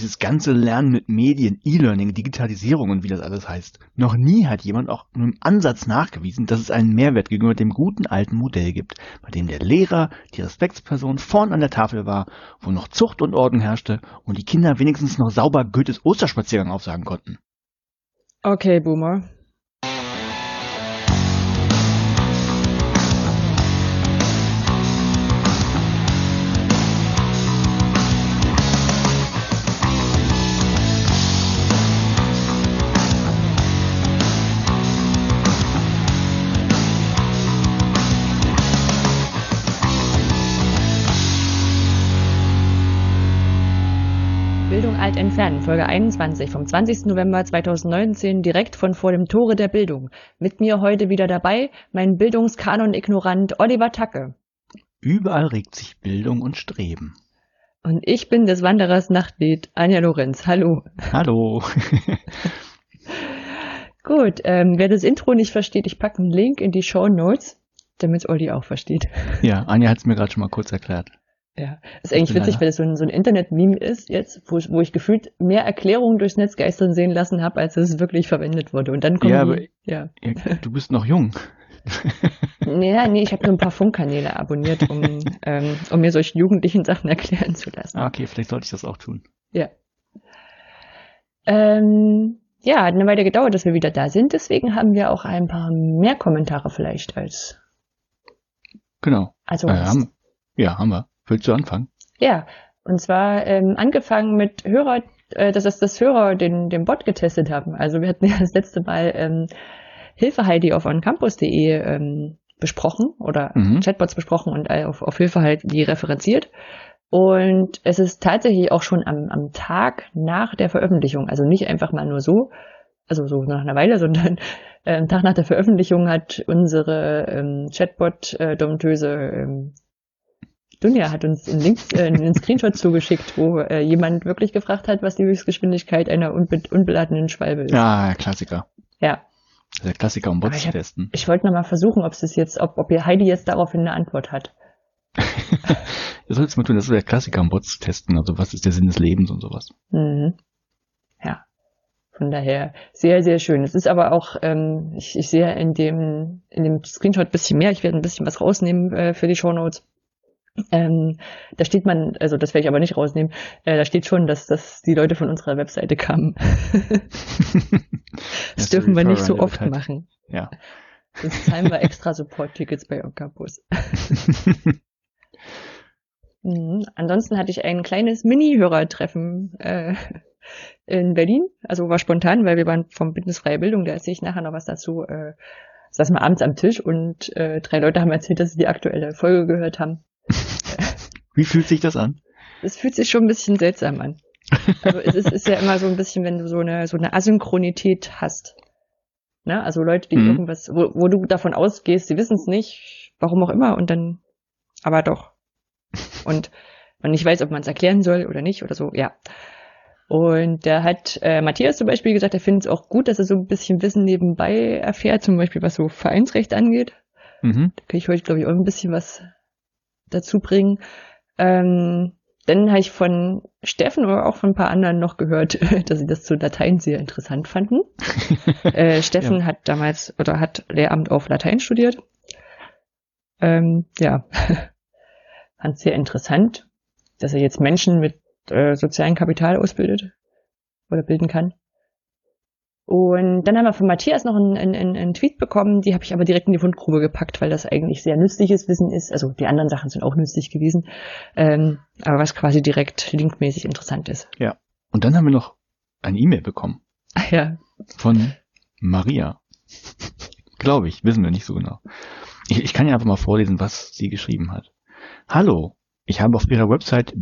dieses ganze Lernen mit Medien, E-Learning, Digitalisierung und wie das alles heißt. Noch nie hat jemand auch nur im Ansatz nachgewiesen, dass es einen Mehrwert gegenüber dem guten alten Modell gibt, bei dem der Lehrer die Respektsperson vorn an der Tafel war, wo noch Zucht und Ordnung herrschte und die Kinder wenigstens noch sauber Goethes Osterspaziergang aufsagen konnten. Okay, Boomer. Alt entfernen, Folge 21 vom 20. November 2019, direkt von vor dem Tore der Bildung. Mit mir heute wieder dabei mein Bildungskanon-Ignorant Oliver Tacke. Überall regt sich Bildung und Streben. Und ich bin des Wanderers Nachtlied, Anja Lorenz. Hallo. Hallo. Gut, ähm, wer das Intro nicht versteht, ich packe einen Link in die Show Notes, damit Olli auch versteht. Ja, Anja hat es mir gerade schon mal kurz erklärt. Ja, ist eigentlich witzig, weil es so ein, so ein Internet-Meme ist jetzt, wo, wo ich gefühlt mehr Erklärungen durchs Netz geistern sehen lassen habe, als es wirklich verwendet wurde. Und dann kommen ja, die, aber, ja. Du bist noch jung. ja, nee, ich habe nur ein paar Funkkanäle abonniert, um, ähm, um mir solche jugendlichen Sachen erklären zu lassen. Ah, okay, vielleicht sollte ich das auch tun. Ja. Ähm, ja, hat eine Weile gedauert, dass wir wieder da sind, deswegen haben wir auch ein paar mehr Kommentare vielleicht als. Genau. Also. Äh, haben, ja, haben wir. Willst du anfangen? Ja, und zwar ähm, angefangen mit Hörer, äh, dass es das Hörer den, den Bot getestet haben. Also wir hatten ja das letzte Mal ähm, Hilfe Heidi auf oncampus.de ähm, besprochen oder mhm. Chatbots besprochen und äh, auf, auf Hilfe Heidi referenziert. Und es ist tatsächlich auch schon am, am Tag nach der Veröffentlichung, also nicht einfach mal nur so, also so nach einer Weile, sondern äh, am Tag nach der Veröffentlichung hat unsere ähm, Chatbot-Domtöse äh, ähm, Dunja hat uns einen Link, äh, einen Screenshot zugeschickt, wo äh, jemand wirklich gefragt hat, was die Höchstgeschwindigkeit einer unbe unbeladenen Schwalbe ist. Ja, Klassiker. Ja. Der Klassiker, um Bots zu testen. Ich wollte noch mal versuchen, ob es jetzt, ob, ob ihr Heidi jetzt daraufhin eine Antwort hat. das sollst du mal tun, das ist der Klassiker, um Bots zu testen. Also was ist der Sinn des Lebens und sowas. Mhm. Ja. Von daher sehr, sehr schön. Es ist aber auch, ähm, ich, ich sehe in dem, in dem Screenshot ein bisschen mehr. Ich werde ein bisschen was rausnehmen äh, für die Show Notes. Ähm, da steht man, also das werde ich aber nicht rausnehmen, äh, da steht schon, dass, dass die Leute von unserer Webseite kamen. das ja, dürfen wir nicht so oft halt. machen. Ja. Sonst zahlen wir extra Support-Tickets bei Oncampus. mhm. Ansonsten hatte ich ein kleines Mini-Hörertreffen äh, in Berlin. Also war spontan, weil wir waren vom Bündnisfreie Bildung, da erzähle ich nachher noch was dazu. Äh, saßen wir abends am Tisch und äh, drei Leute haben erzählt, dass sie die aktuelle Folge gehört haben. Wie fühlt sich das an? Es fühlt sich schon ein bisschen seltsam an. Also es ist, ist, ja immer so ein bisschen, wenn du so eine, so eine Asynchronität hast. Ne? Also Leute, die mhm. irgendwas, wo, wo du davon ausgehst, sie wissen es nicht, warum auch immer, und dann, aber doch. Und man nicht weiß, ob man es erklären soll oder nicht oder so, ja. Und da hat äh, Matthias zum Beispiel gesagt, er findet es auch gut, dass er so ein bisschen Wissen nebenbei erfährt, zum Beispiel was so Vereinsrecht angeht. Mhm. Da kann ich heute, glaube ich, auch ein bisschen was dazu bringen. Ähm, dann habe ich von Steffen oder auch von ein paar anderen noch gehört, dass sie das zu Latein sehr interessant fanden. äh, Steffen ja. hat damals oder hat Lehramt auf Latein studiert. Ähm, ja, fand sehr interessant, dass er jetzt Menschen mit äh, sozialem Kapital ausbildet oder bilden kann. Und dann haben wir von Matthias noch einen, einen, einen Tweet bekommen, die habe ich aber direkt in die Fundgrube gepackt, weil das eigentlich sehr nützliches Wissen ist. Also die anderen Sachen sind auch nützlich gewesen, ähm, aber was quasi direkt linkmäßig interessant ist. Ja. Und dann haben wir noch eine E-Mail bekommen. Ach ja. Von Maria. Glaube ich, wissen wir nicht so genau. Ich, ich kann ja einfach mal vorlesen, was sie geschrieben hat. Hallo, ich habe auf ihrer Website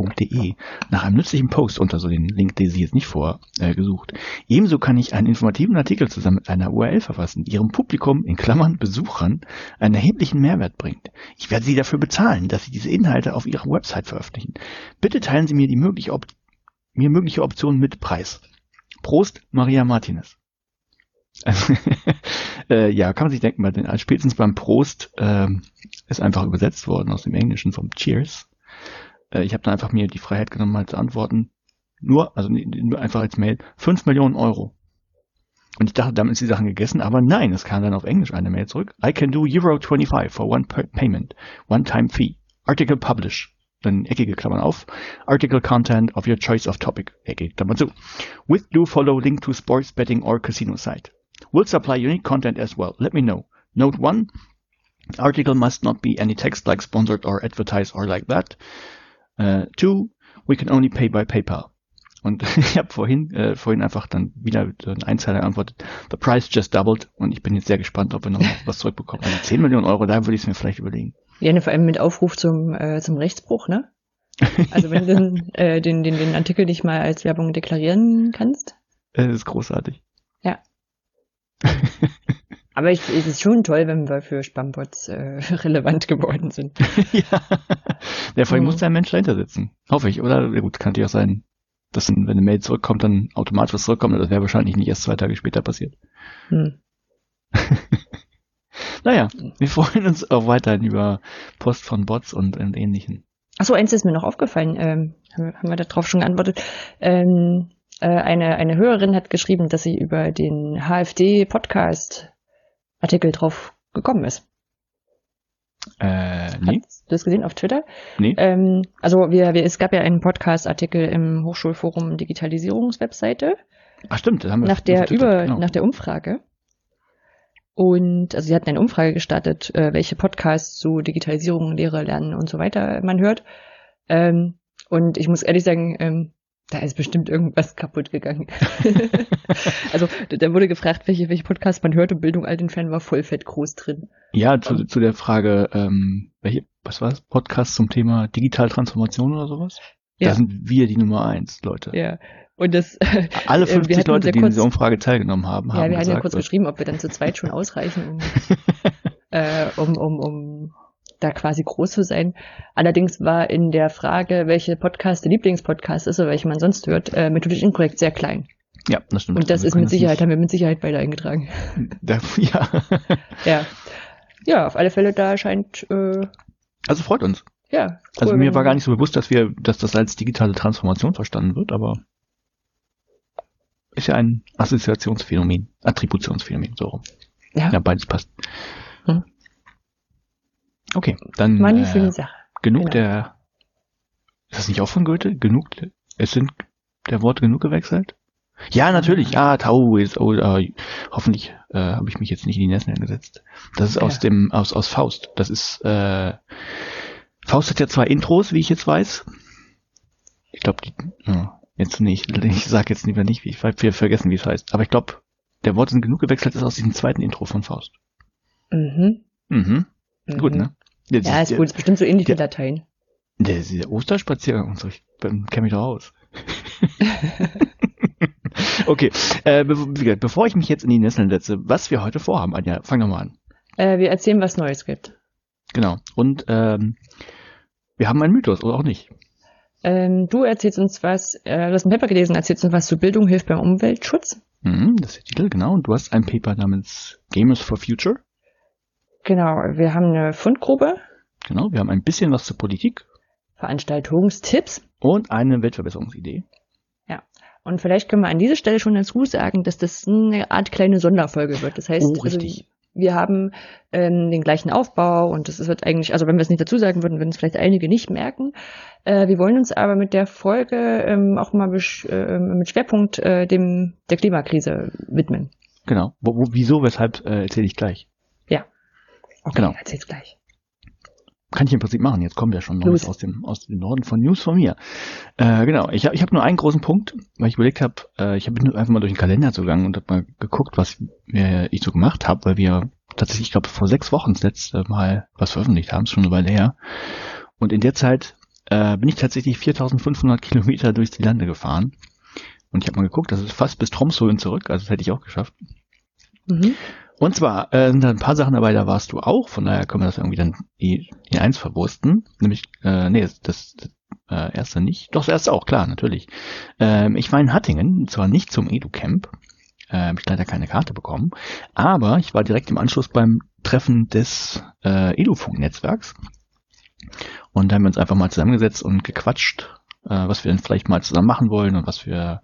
bltg-alt-enf.de nach einem nützlichen Post unter so den Link, den sie jetzt nicht vorgesucht. Äh, Ebenso kann ich einen informativen Artikel zusammen mit einer URL verfassen, die ihrem Publikum, in Klammern Besuchern, einen erheblichen Mehrwert bringt. Ich werde Sie dafür bezahlen, dass Sie diese Inhalte auf Ihrer Website veröffentlichen. Bitte teilen Sie mir die mögliche, Op mir mögliche Option mit Preis. Prost, Maria Martinez. äh, ja, kann man sich denken, bei den, spätestens beim Prost äh, ist einfach übersetzt worden aus dem Englischen vom Cheers. Äh, ich habe dann einfach mir die Freiheit genommen, mal zu antworten. Nur, also nur einfach als Mail, 5 Millionen Euro. Und ich dachte, damit ist die Sache gegessen, aber nein, es kam dann auf Englisch eine Mail zurück. I can do Euro 25 for one payment, one time fee. Article publish. Dann eckige Klammern auf. Article content of your choice of topic. Eckige Klammern zu. With do follow link to sports betting or casino site. We'll supply unique content as well. Let me know. Note one. Article must not be any text like sponsored or advertised or like that. Uh, two. We can only pay by PayPal. Und ich habe vorhin, äh, vorhin einfach dann wieder ein Einzeiler geantwortet, the price just doubled und ich bin jetzt sehr gespannt, ob wir noch was zurückbekommen. Also 10 Millionen Euro, da würde ich es mir vielleicht überlegen. Ja, ne, vor allem mit Aufruf zum, äh, zum Rechtsbruch, ne? Also wenn du den, äh, den, den, den Artikel nicht mal als Werbung deklarieren kannst. Das ist großartig. Ja. Aber ich, es ist schon toll, wenn wir für Spambots äh, relevant geworden sind. ja. Ja, vor allem mhm. muss da ein Mensch dahinter sitzen. Hoffe ich, oder? Ja, gut, kann natürlich auch sein, dass wenn eine Mail zurückkommt, dann automatisch was zurückkommt. Das wäre wahrscheinlich nicht erst zwei Tage später passiert. Hm. naja, wir freuen uns auch weiterhin über Post von Bots und, und ähnlichen. Achso, eins ist mir noch aufgefallen, ähm, haben, wir darauf schon geantwortet. Ähm, äh, eine, eine Hörerin hat geschrieben, dass sie über den HFD-Podcast-Artikel drauf gekommen ist. Äh, nee. Hast du das gesehen auf Twitter? Nee. Ähm, also wir, wir, es gab ja einen Podcast-Artikel im Hochschulforum Digitalisierungswebseite. Ach stimmt, das haben wir nach der über genau. nach der Umfrage. Und also sie hatten eine Umfrage gestartet, äh, welche Podcasts zu Digitalisierung, Lehre, Lernen und so weiter man hört. Ähm, und ich muss ehrlich sagen, ähm, da ist bestimmt irgendwas kaputt gegangen. also da wurde gefragt, welche, welche Podcasts man hört und Bildung all den Fan war voll fett groß drin. Ja, zu, zu der Frage, ähm, welche, was war das? Podcast zum Thema Digitaltransformation oder sowas? Ja. Da sind wir die Nummer eins, Leute. Ja. Und das alle 50 äh, Leute, die in dieser Umfrage teilgenommen haben, ja, haben wir hatten ja kurz geschrieben, ob wir dann zu zweit schon ausreichen, um, äh, um, um, um da quasi groß zu sein. Allerdings war in der Frage, welche Podcast der Lieblingspodcast ist oder welche man sonst hört, äh, methodisch inkorrekt sehr klein. Ja, das stimmt. Und das also ist mit Sicherheit, haben wir mit Sicherheit beide eingetragen. Da, ja. ja. Ja, auf alle Fälle da scheint. Äh, also freut uns. Ja. Also cool, also mir war gar nicht so bewusst, dass wir, dass das als digitale Transformation verstanden wird, aber ist ja ein Assoziationsphänomen, Attributionsphänomen, so rum. Ja. Ja, beides passt. Hm. Okay, dann eine äh, schöne Sache. genug genau. der. Ist das nicht auch von Goethe? Genug. Es sind der Worte genug gewechselt? Ja, natürlich. Ah, Tau ist. Oh, äh, hoffentlich äh, habe ich mich jetzt nicht in die Nässe gesetzt. Das ist ja. aus dem aus aus Faust. Das ist äh, Faust hat ja zwei Intros, wie ich jetzt weiß. Ich glaube, die ja, jetzt nicht. Ich sag jetzt lieber nicht, wie ich wir vergessen, wie es heißt. Aber ich glaube, der Worte sind genug gewechselt ist aus diesem zweiten Intro von Faust. Mhm. Mhm. Mhm. Gut, ne? Der, ja, ist der, gut, ist bestimmt so ähnlich der, wie Latein. Der, der Osterspaziergang und so, ich kenne mich doch aus. okay, äh, be bevor ich mich jetzt in die Nesseln setze, was wir heute vorhaben, Anja, fang doch mal an. Äh, wir erzählen, was Neues gibt. Genau, und ähm, wir haben einen Mythos, oder auch nicht. Ähm, du erzählst uns was, äh, du hast ein Paper gelesen, erzählst uns was zu Bildung hilft beim Umweltschutz. Mhm, das ist der Titel, genau. Und du hast ein Paper namens Gamers for Future. Genau, wir haben eine Fundgrube. Genau, wir haben ein bisschen was zur Politik. Veranstaltungstipps. Und eine Weltverbesserungsidee. Ja. Und vielleicht können wir an dieser Stelle schon dazu sagen, dass das eine Art kleine Sonderfolge wird. Das heißt, oh, also, wir haben ähm, den gleichen Aufbau und es wird eigentlich, also wenn wir es nicht dazu sagen würden, würden es vielleicht einige nicht merken. Äh, wir wollen uns aber mit der Folge ähm, auch mal äh, mit Schwerpunkt äh, dem der Klimakrise widmen. Genau. Wo, wo, wieso, weshalb äh, erzähle ich gleich. Okay, genau. erzähl's gleich. Kann ich im Prinzip machen. Jetzt kommt ja schon Neues aus dem, aus dem Norden von News von mir. Äh, genau. Ich habe ich hab nur einen großen Punkt, weil ich überlegt habe, äh, ich habe einfach mal durch den Kalender gegangen und habe mal geguckt, was äh, ich so gemacht habe, weil wir tatsächlich, ich glaube, vor sechs Wochen das letzte Mal was veröffentlicht haben, ist schon eine Weile her. Und in der Zeit äh, bin ich tatsächlich 4500 Kilometer durch die Lande gefahren. Und ich habe mal geguckt, das ist fast bis Tromsø und zurück, also das hätte ich auch geschafft. Mhm. Und zwar äh, sind da ein paar Sachen dabei, da warst du auch, von daher können wir das irgendwie dann in eins verwursten. Nämlich, äh, nee, das, das äh, erste nicht. Doch, das erste auch, klar, natürlich. Ähm, ich war in Hattingen, zwar nicht zum EduCamp, äh, habe ich leider keine Karte bekommen, aber ich war direkt im Anschluss beim Treffen des äh, EduFunk-Netzwerks. Und da haben wir uns einfach mal zusammengesetzt und gequatscht, äh, was wir denn vielleicht mal zusammen machen wollen und was wir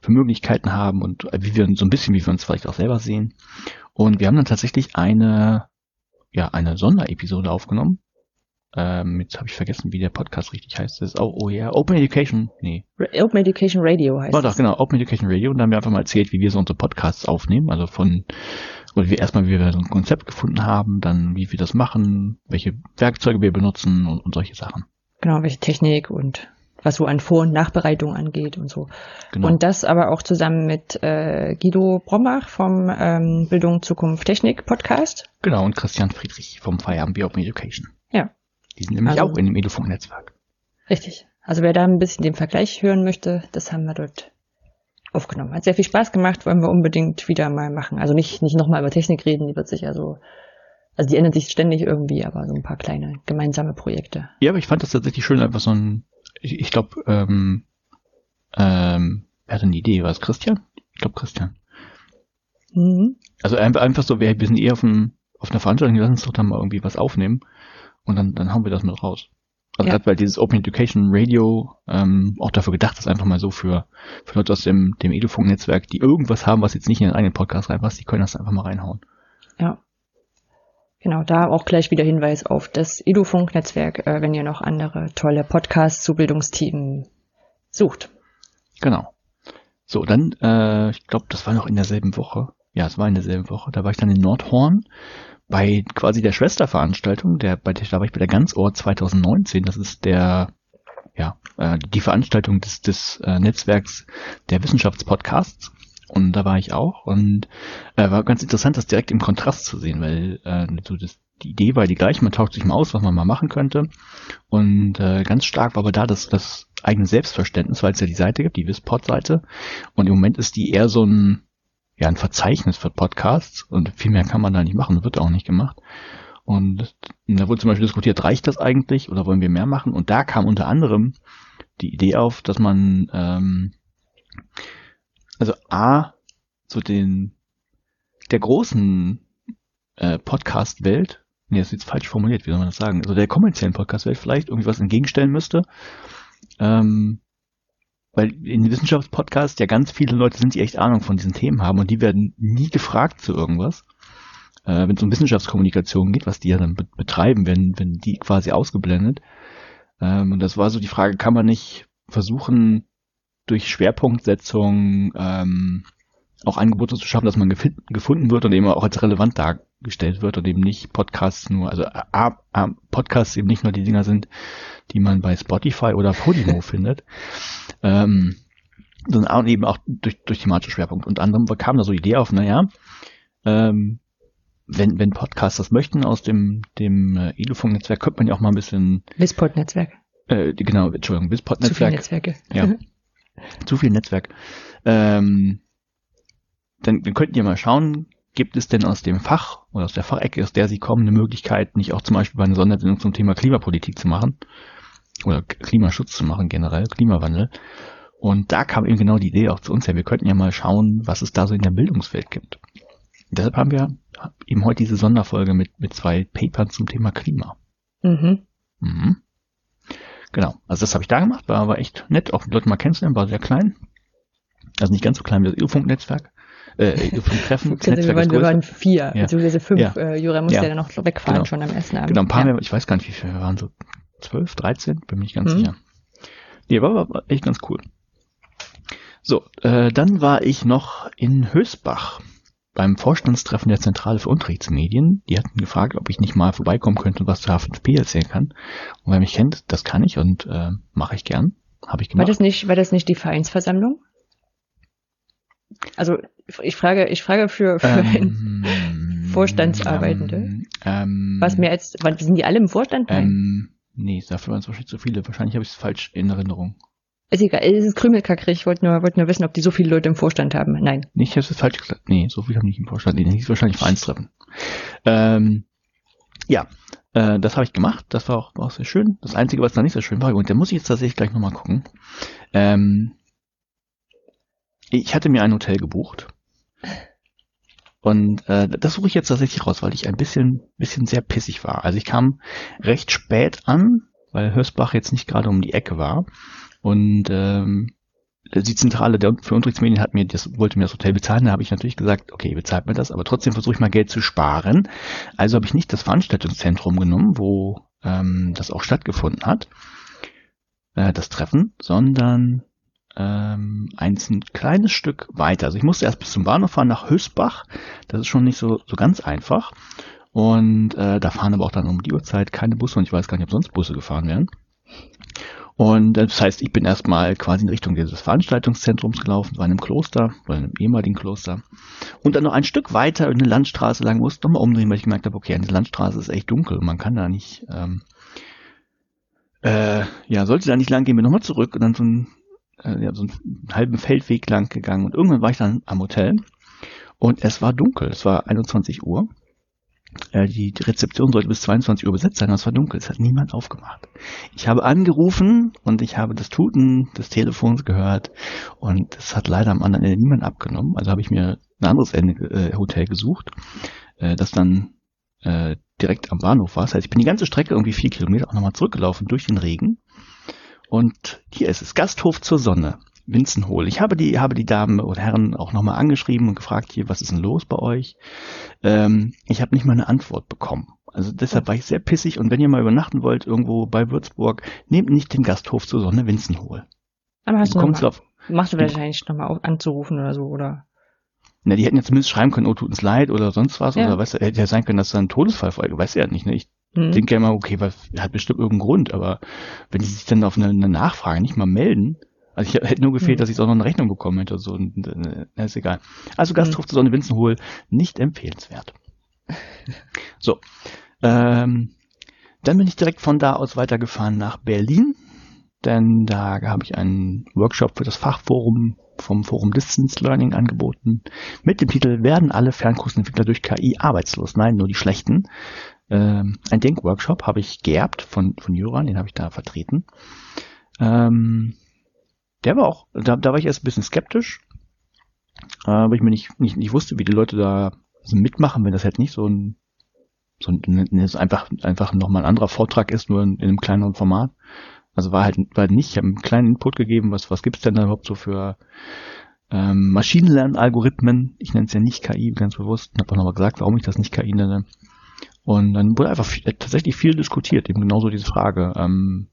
für Möglichkeiten haben und wie wir so ein bisschen, wie wir uns vielleicht auch selber sehen. Und wir haben dann tatsächlich eine, ja, eine Sonderepisode aufgenommen. Ähm, jetzt habe ich vergessen, wie der Podcast richtig heißt. Das ist auch, oh ja, Open Education, nee. Open Education Radio heißt War doch, genau, Open Education Radio. Und da haben wir einfach mal erzählt, wie wir so unsere Podcasts aufnehmen. Also von, oder wir erstmal, wie wir so ein Konzept gefunden haben, dann wie wir das machen, welche Werkzeuge wir benutzen und, und solche Sachen. Genau, welche Technik und was so an Vor- und Nachbereitung angeht und so. Genau. Und das aber auch zusammen mit äh, Guido Brombach vom ähm, Bildung Zukunft Technik Podcast. Genau, und Christian Friedrich vom Feierabend Open Education. Ja. Die sind nämlich also, auch in dem Edufunk-Netzwerk. Richtig. Also wer da ein bisschen den Vergleich hören möchte, das haben wir dort aufgenommen. Hat sehr viel Spaß gemacht, wollen wir unbedingt wieder mal machen. Also nicht, nicht nochmal über Technik reden, die wird sich also, also die ändert sich ständig irgendwie, aber so ein paar kleine gemeinsame Projekte. Ja, aber ich fand das tatsächlich schön, einfach so ein ich, ich glaube, ähm, ähm, wer hatte eine Idee? War es Christian? Ich glaube Christian. Mhm. Also einfach so, wir, sind eher auf, dem, auf einer Veranstaltung, lass uns doch da mal irgendwie was aufnehmen und dann, dann hauen wir das mit raus. Also ja. gerade weil dieses Open Education Radio ähm, auch dafür gedacht ist, einfach mal so für, für Leute aus dem, dem Edufunk-Netzwerk, die irgendwas haben, was jetzt nicht in den eigenen Podcast reinpasst, die können das einfach mal reinhauen. Ja. Genau, da auch gleich wieder Hinweis auf das Edufunk-Netzwerk, äh, wenn ihr noch andere tolle Podcasts zu Bildungsthemen sucht. Genau. So, dann, äh, ich glaube, das war noch in derselben Woche. Ja, es war in derselben Woche. Da war ich dann in Nordhorn bei quasi der Schwesterveranstaltung, der, bei der, da war ich bei der Ganzohr 2019. Das ist der, ja, äh, die Veranstaltung des, des äh, Netzwerks der Wissenschaftspodcasts. Und da war ich auch und äh, war ganz interessant, das direkt im Kontrast zu sehen, weil äh, so das, die Idee war die gleiche, man tauscht sich mal aus, was man mal machen könnte. Und äh, ganz stark war aber da das, das eigene Selbstverständnis, weil es ja die Seite gibt, die Wispod-Seite. Und im Moment ist die eher so ein, ja, ein Verzeichnis für Podcasts und viel mehr kann man da nicht machen, wird auch nicht gemacht. Und da wurde zum Beispiel diskutiert, reicht das eigentlich oder wollen wir mehr machen? Und da kam unter anderem die Idee auf, dass man ähm, also A, zu den, der großen äh, Podcast-Welt, nee, das ist jetzt falsch formuliert, wie soll man das sagen, also der kommerziellen Podcast-Welt vielleicht irgendwie was entgegenstellen müsste, ähm, weil in den Wissenschaftspodcasts ja ganz viele Leute sind, die echt Ahnung von diesen Themen haben und die werden nie gefragt zu irgendwas. Äh, wenn es um Wissenschaftskommunikation geht, was die ja dann be betreiben, wenn, wenn die quasi ausgeblendet. Ähm, und das war so die Frage, kann man nicht versuchen, durch Schwerpunktsetzung ähm, auch Angebote zu schaffen, dass man gefunden wird und eben auch als relevant dargestellt wird und eben nicht Podcasts nur, also A, A, Podcasts eben nicht nur die Dinger sind, die man bei Spotify oder Podimo findet, ähm, sondern eben auch durch, durch thematische Schwerpunkt. Und anderem kam da so die Idee auf, naja, ähm, wenn, wenn Podcasts das möchten aus dem, dem äh, Edufunk-Netzwerk, könnte man ja auch mal ein bisschen... Wispod-Netzwerk. Äh, genau, Entschuldigung, Wispod-Netzwerk. Netzwerke. Ja. Zu viel Netzwerk. Ähm, dann, dann könnten ihr mal schauen, gibt es denn aus dem Fach oder aus der Fachecke, aus der sie kommen, eine Möglichkeit, nicht auch zum Beispiel bei einer Sondersendung zum Thema Klimapolitik zu machen oder Klimaschutz zu machen generell, Klimawandel. Und da kam eben genau die Idee auch zu uns her. Wir könnten ja mal schauen, was es da so in der Bildungswelt gibt. Und deshalb haben wir eben heute diese Sonderfolge mit, mit zwei Papern zum Thema Klima. Mhm. Mhm. Genau. Also das habe ich da gemacht, war aber echt nett, auch die Leute mal kennenzulernen, war sehr klein. Also nicht ganz so klein wie das EU-Funk-Netzwerk. Äh, EU-Funk-Treffen. wir, waren, wir waren vier, ja. beziehungsweise fünf. Ja. Äh, Jura musste ja. ja dann noch wegfahren genau. schon am ersten Abend. Genau, ein paar ja. mehr, ich weiß gar nicht, wie viele wir waren, so zwölf, dreizehn, bin mir nicht ganz mhm. sicher. Nee, war, war echt ganz cool. So, äh, dann war ich noch in Hösbach beim Vorstandstreffen der Zentrale für Unterrichtsmedien. Die hatten gefragt, ob ich nicht mal vorbeikommen könnte und was zu H5P erzählen kann. Und wer mich kennt, das kann ich und äh, mache ich gern. Habe ich gemacht. War das nicht, war das nicht die Vereinsversammlung? Also ich frage, ich frage für, für ähm, Vorstandsarbeitende. Ähm, ähm, Was mehr als, sind die alle im Vorstand? Ähm, nee, dafür waren es wahrscheinlich zu viele. Wahrscheinlich habe ich es falsch in Erinnerung. Ist egal, es ist krümelkackrig. Ich wollte nur, wollte nur wissen, ob die so viele Leute im Vorstand haben. Nein. Ich habe es falsch gesagt. Nee, so viele haben nicht im Vorstand. Das hieß wahrscheinlich Vereinstreffen. Ähm, ja, äh, das habe ich gemacht. Das war auch, war auch sehr schön. Das Einzige, was da nicht so schön war, und da muss ich jetzt tatsächlich gleich nochmal gucken. Ähm, ich hatte mir ein Hotel gebucht. Und äh, das suche ich jetzt tatsächlich raus, weil ich ein bisschen, bisschen sehr pissig war. Also ich kam recht spät an, weil Hörsbach jetzt nicht gerade um die Ecke war. Und ähm, die Zentrale für Unterrichtsmedien hat mir das, wollte mir das Hotel bezahlen. Da habe ich natürlich gesagt, okay, bezahlt mir das, aber trotzdem versuche ich mal Geld zu sparen. Also habe ich nicht das Veranstaltungszentrum genommen, wo ähm, das auch stattgefunden hat, äh, das Treffen, sondern ähm, ein kleines Stück weiter. Also ich musste erst bis zum Bahnhof fahren nach Hösbach. Das ist schon nicht so, so ganz einfach. Und äh, da fahren aber auch dann um die Uhrzeit keine Busse und ich weiß gar nicht, ob sonst Busse gefahren werden. Und das heißt, ich bin erstmal quasi in Richtung dieses Veranstaltungszentrums gelaufen, war in einem Kloster, oder in einem ehemaligen Kloster. Und dann noch ein Stück weiter in eine Landstraße lang musste nochmal umdrehen, weil ich gemerkt habe, okay, der Landstraße ist echt dunkel, man kann da nicht, ähm, äh, ja, sollte da nicht lang gehen, bin nochmal zurück und dann so ein äh, ja, so einen halben Feldweg lang gegangen und irgendwann war ich dann am Hotel und es war dunkel. Es war 21 Uhr. Äh, die Rezeption sollte bis 22 Uhr besetzt sein, aber es war dunkel. Es hat niemand aufgemacht. Ich habe angerufen und ich habe das Tuten des Telefons gehört und es hat leider am anderen Ende niemand abgenommen. Also habe ich mir ein anderes Ende, äh, Hotel gesucht, äh, das dann äh, direkt am Bahnhof war. Das heißt, ich bin die ganze Strecke irgendwie vier Kilometer auch nochmal zurückgelaufen durch den Regen und hier ist es, Gasthof zur Sonne, Winzenhohl. Ich habe die, habe die Damen oder Herren auch nochmal angeschrieben und gefragt, hier, was ist denn los bei euch? Ähm, ich habe nicht mal eine Antwort bekommen. Also deshalb war ich sehr pissig und wenn ihr mal übernachten wollt, irgendwo bei Würzburg, nehmt nicht den Gasthof zur Sonne Winzenhohl. Aber hast du, du noch machst du wahrscheinlich nochmal anzurufen oder so, oder? Na, die hätten jetzt zumindest schreiben können, oh, tut uns leid oder sonst was, ja. oder weißt du, hätte ja sein können, dass da ein Todesfall vorher, weiß ja nicht, ne? Ich Mhm. Denke ja immer, okay, was, hat bestimmt irgendeinen Grund, aber wenn die sich dann auf eine, eine Nachfrage nicht mal melden, also ich hätte nur gefehlt, mhm. dass ich auch noch eine Rechnung bekommen hätte, so, äh, ist egal. Also Gasthof mhm. zu Sonne Winzenhohl, nicht empfehlenswert. so, ähm, dann bin ich direkt von da aus weitergefahren nach Berlin, denn da habe ich einen Workshop für das Fachforum vom Forum Distance Learning angeboten mit dem Titel Werden alle Fernkursentwickler durch KI arbeitslos? Nein, nur die schlechten ähm, ein Denkworkshop habe ich geerbt von, von Juran, den habe ich da vertreten. Ähm, der war auch, da, da war ich erst ein bisschen skeptisch, äh, weil ich mir nicht, nicht, nicht wusste, wie die Leute da also mitmachen, wenn das halt nicht so ein, so ein so einfach, einfach nochmal ein anderer Vortrag ist, nur in, in einem kleineren Format. Also war halt, war nicht, ich habe einen kleinen Input gegeben, was, was gibt's denn da überhaupt so für ähm, Maschinenlernalgorithmen? Ich nenne es ja nicht KI, ganz bewusst, habe auch nochmal gesagt, warum ich das nicht KI nenne. Und dann wurde einfach viel, tatsächlich viel diskutiert, eben genauso diese Frage, ähm,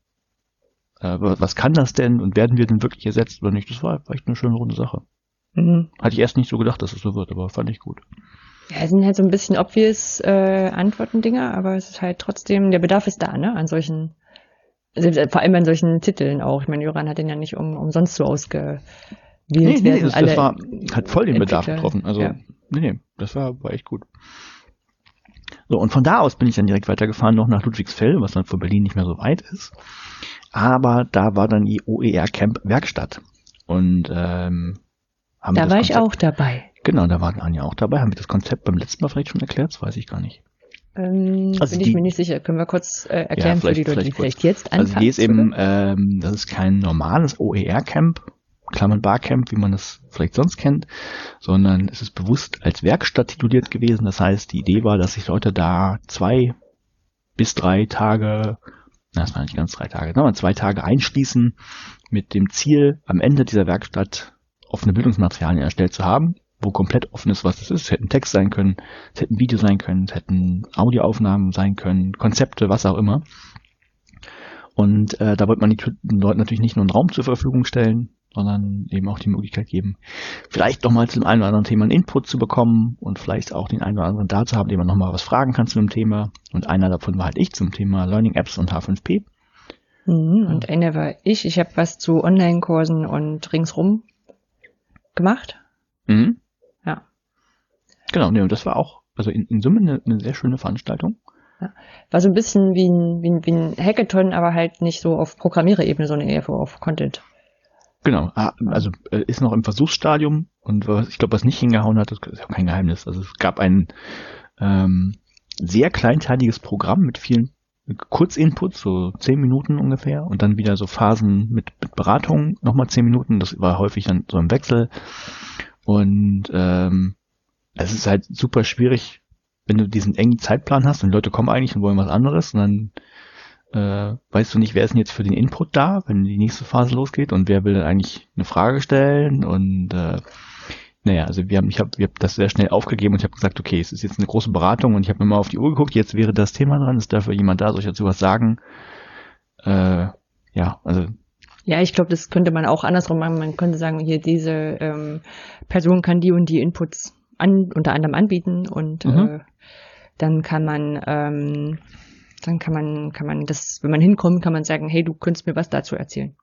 äh, was kann das denn und werden wir denn wirklich ersetzt oder nicht? Das war, war echt eine schöne runde Sache. Mhm. Hatte ich erst nicht so gedacht, dass es so wird, aber fand ich gut. Ja, es sind halt so ein bisschen obvious äh, Antworten-Dinger, aber es ist halt trotzdem, der Bedarf ist da, ne, an solchen, also vor allem an solchen Titeln auch. Ich meine, Joran hat den ja nicht um, umsonst so ausgewählt. Nee, nee, das, das war, hat voll den Bedarf getroffen. Also, ja. nee, nee, das war, war echt gut. So, und von da aus bin ich dann direkt weitergefahren, noch nach Ludwigsfeld, was dann von Berlin nicht mehr so weit ist. Aber da war dann die OER Camp Werkstatt. Und ähm, haben Da war Konzept, ich auch dabei. Genau, da waren Anja auch dabei. Haben wir das Konzept beim letzten Mal vielleicht schon erklärt? Das weiß ich gar nicht. Ähm, also bin die, ich mir nicht sicher. Können wir kurz äh, erklären ja, für die Leute, die vielleicht jetzt anfangen? Also die ist eben, ähm, das ist kein normales OER-Camp, Klammern Barcamp, wie man es vielleicht sonst kennt, sondern es ist bewusst als Werkstatt tituliert gewesen. Das heißt, die Idee war, dass sich Leute da zwei bis drei Tage, das waren nicht ganz drei Tage, sondern zwei Tage einschließen mit dem Ziel, am Ende dieser Werkstatt offene Bildungsmaterialien erstellt zu haben, wo komplett offen ist, was das ist. Es hätten Text sein können, es hätten Video sein können, es hätten Audioaufnahmen sein können, Konzepte, was auch immer. Und äh, da wollte man den Leuten natürlich nicht nur einen Raum zur Verfügung stellen, sondern eben auch die Möglichkeit geben, vielleicht nochmal zu dem einen oder anderen Thema einen Input zu bekommen und vielleicht auch den einen oder anderen da zu haben, dem man nochmal was fragen kann zu dem Thema. Und einer davon war halt ich zum Thema Learning Apps und H5P. Mhm, und einer war ich. Ich habe was zu Online-Kursen und ringsrum gemacht. Mhm. Ja. Genau, nee, und das war auch, also in, in Summe eine, eine sehr schöne Veranstaltung. Ja. War so ein bisschen wie ein, wie, ein, wie ein Hackathon, aber halt nicht so auf Programmiererebene, sondern eher auf Content. Genau, ah, also äh, ist noch im Versuchsstadium und was, ich glaube, was nicht hingehauen hat, ist auch kein Geheimnis. Also es gab ein ähm, sehr kleinteiliges Programm mit vielen Kurzinputs, so zehn Minuten ungefähr, und dann wieder so Phasen mit, mit Beratung, nochmal zehn Minuten, das war häufig dann so im Wechsel. Und ähm, es ist halt super schwierig, wenn du diesen engen Zeitplan hast und die Leute kommen eigentlich und wollen was anderes und dann äh, weißt du nicht, wer ist denn jetzt für den Input da, wenn die nächste Phase losgeht und wer will dann eigentlich eine Frage stellen und äh, naja, also wir haben, ich habe hab das sehr schnell aufgegeben und ich habe gesagt, okay, es ist jetzt eine große Beratung und ich habe mir mal auf die Uhr geguckt, jetzt wäre das Thema dran, ist dafür jemand da, soll ich dazu was sagen? Äh, ja, also ja, ich glaube, das könnte man auch andersrum machen. Man könnte sagen, hier diese ähm, Person kann die und die Inputs an, unter anderem anbieten und mhm. äh, dann kann man ähm, dann kann man kann man das, wenn man hinkommt, kann man sagen, hey, du könntest mir was dazu erzählen.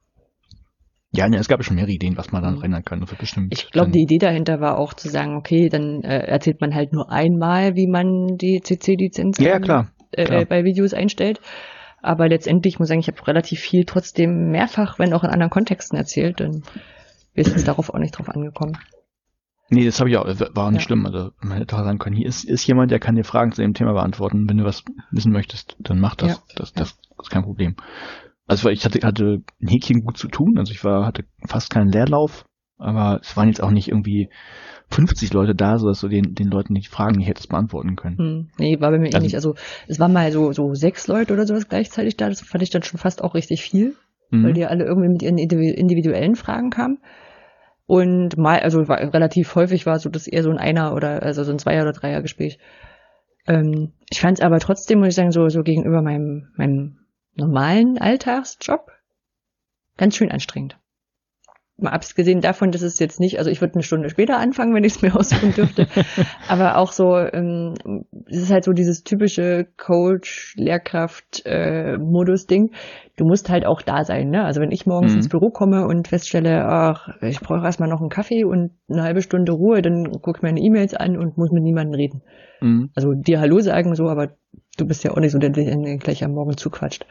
Ja, ne, es gab schon mehrere Ideen, was man dann mhm. ändern kann. Das bestimmt. Ich glaube, die Idee dahinter war auch zu sagen, okay, dann äh, erzählt man halt nur einmal, wie man die CC-Lizenz ja, klar, äh, klar. bei Videos einstellt. Aber letztendlich muss ich sagen, ich habe relativ viel trotzdem mehrfach, wenn auch in anderen Kontexten erzählt, dann ist es darauf auch nicht drauf angekommen. Nee, das habe ich auch, war auch nicht ja. schlimm. Also man hätte auch sagen können, hier ist, ist jemand, der kann dir Fragen zu dem Thema beantworten. Wenn du was wissen möchtest, dann mach das. Ja. Das, das, das ist kein Problem. Also ich hatte, hatte ein Häkchen gut zu tun. Also ich war, hatte fast keinen Leerlauf, aber es waren jetzt auch nicht irgendwie 50 Leute da, so dass du den, den Leuten die Fragen nicht hättest beantworten können. Hm, nee, war bei mir also, ähnlich. Also es waren mal so, so sechs Leute oder sowas gleichzeitig da. Das fand ich dann schon fast auch richtig viel, mhm. weil die alle irgendwie mit ihren individuellen Fragen kamen. Und mal, also relativ häufig war so das eher so ein Einer oder also so ein Zweier- oder Dreier-Gespräch. Ähm, ich fand es aber trotzdem, muss ich sagen, so, so gegenüber meinem, meinem normalen Alltagsjob ganz schön anstrengend mal abgesehen davon, dass es jetzt nicht, also ich würde eine Stunde später anfangen, wenn ich es mir aussuchen dürfte, aber auch so, ähm, es ist halt so dieses typische Coach, Lehrkraft, äh. Du musst halt auch da sein, ne? Also wenn ich morgens mhm. ins Büro komme und feststelle, ach, ich brauche erstmal noch einen Kaffee und eine halbe Stunde Ruhe, dann gucke ich meine E-Mails an und muss mit niemandem reden. Mhm. Also dir Hallo sagen so, aber du bist ja auch nicht so, der dich gleich am Morgen zuquatscht.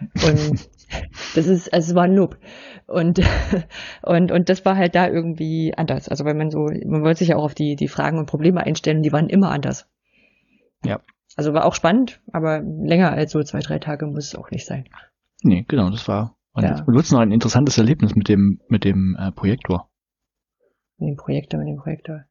Und das ist, also es war ein Lob. Und, und, und das war halt da irgendwie anders. Also weil man so, man wollte sich ja auch auf die, die Fragen und Probleme einstellen, die waren immer anders. Ja. Also war auch spannend, aber länger als so zwei, drei Tage muss es auch nicht sein. Nee, genau, das war. Und ja. nutzen noch ein interessantes Erlebnis mit dem, mit dem äh, Projektor. Mit dem Projektor, mit dem Projektor.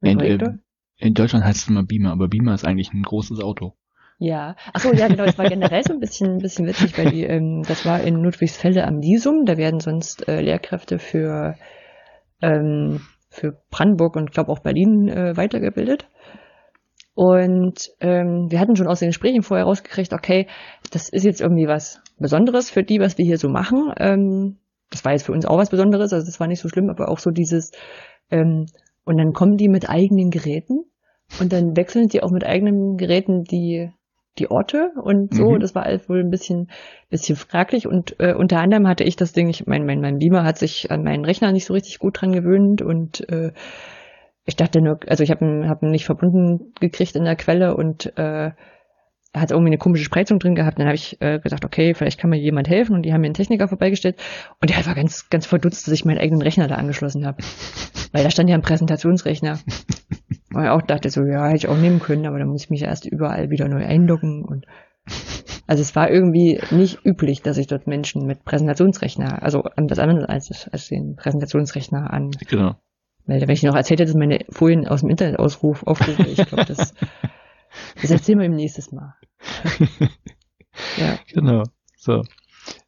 Mit dem Projektor? In, äh, in Deutschland heißt es immer Beamer, aber Beamer ist eigentlich ein großes Auto. Ja, ach so, ja, genau, es war generell so ein bisschen, ein bisschen witzig, weil die, ähm, das war in Ludwigsfelde am Lisum, da werden sonst äh, Lehrkräfte für, ähm, für Brandenburg und glaube auch Berlin äh, weitergebildet. Und ähm, wir hatten schon aus den Gesprächen vorher rausgekriegt, okay, das ist jetzt irgendwie was Besonderes für die, was wir hier so machen. Ähm, das war jetzt für uns auch was Besonderes, also das war nicht so schlimm, aber auch so dieses, ähm, und dann kommen die mit eigenen Geräten und dann wechseln sie auch mit eigenen Geräten die die Orte und so. Mhm. Das war alles wohl ein bisschen, bisschen fraglich. Und äh, unter anderem hatte ich das Ding, ich mein, mein, mein Beamer hat sich an meinen Rechner nicht so richtig gut dran gewöhnt und äh, ich dachte nur, also ich habe ihn, hab ihn nicht verbunden gekriegt in der Quelle und äh, hat irgendwie eine komische Spreizung drin gehabt. Dann habe ich äh, gesagt, okay, vielleicht kann mir jemand helfen und die haben mir einen Techniker vorbeigestellt und der war ganz, ganz verdutzt, dass ich meinen eigenen Rechner da angeschlossen habe. Weil da stand ja ein Präsentationsrechner. Weil ich auch dachte so, ja, hätte ich auch nehmen können, aber dann muss ich mich erst überall wieder neu einloggen und also es war irgendwie nicht üblich, dass ich dort Menschen mit Präsentationsrechner, also an das andere als, als den Präsentationsrechner an. Genau. Weil wenn ich noch erzählt hätte, dass meine Folien aus dem Internet ausruf, aufrufe, ich glaube, das, das erzählen wir ihm nächstes Mal. ja. Genau. So.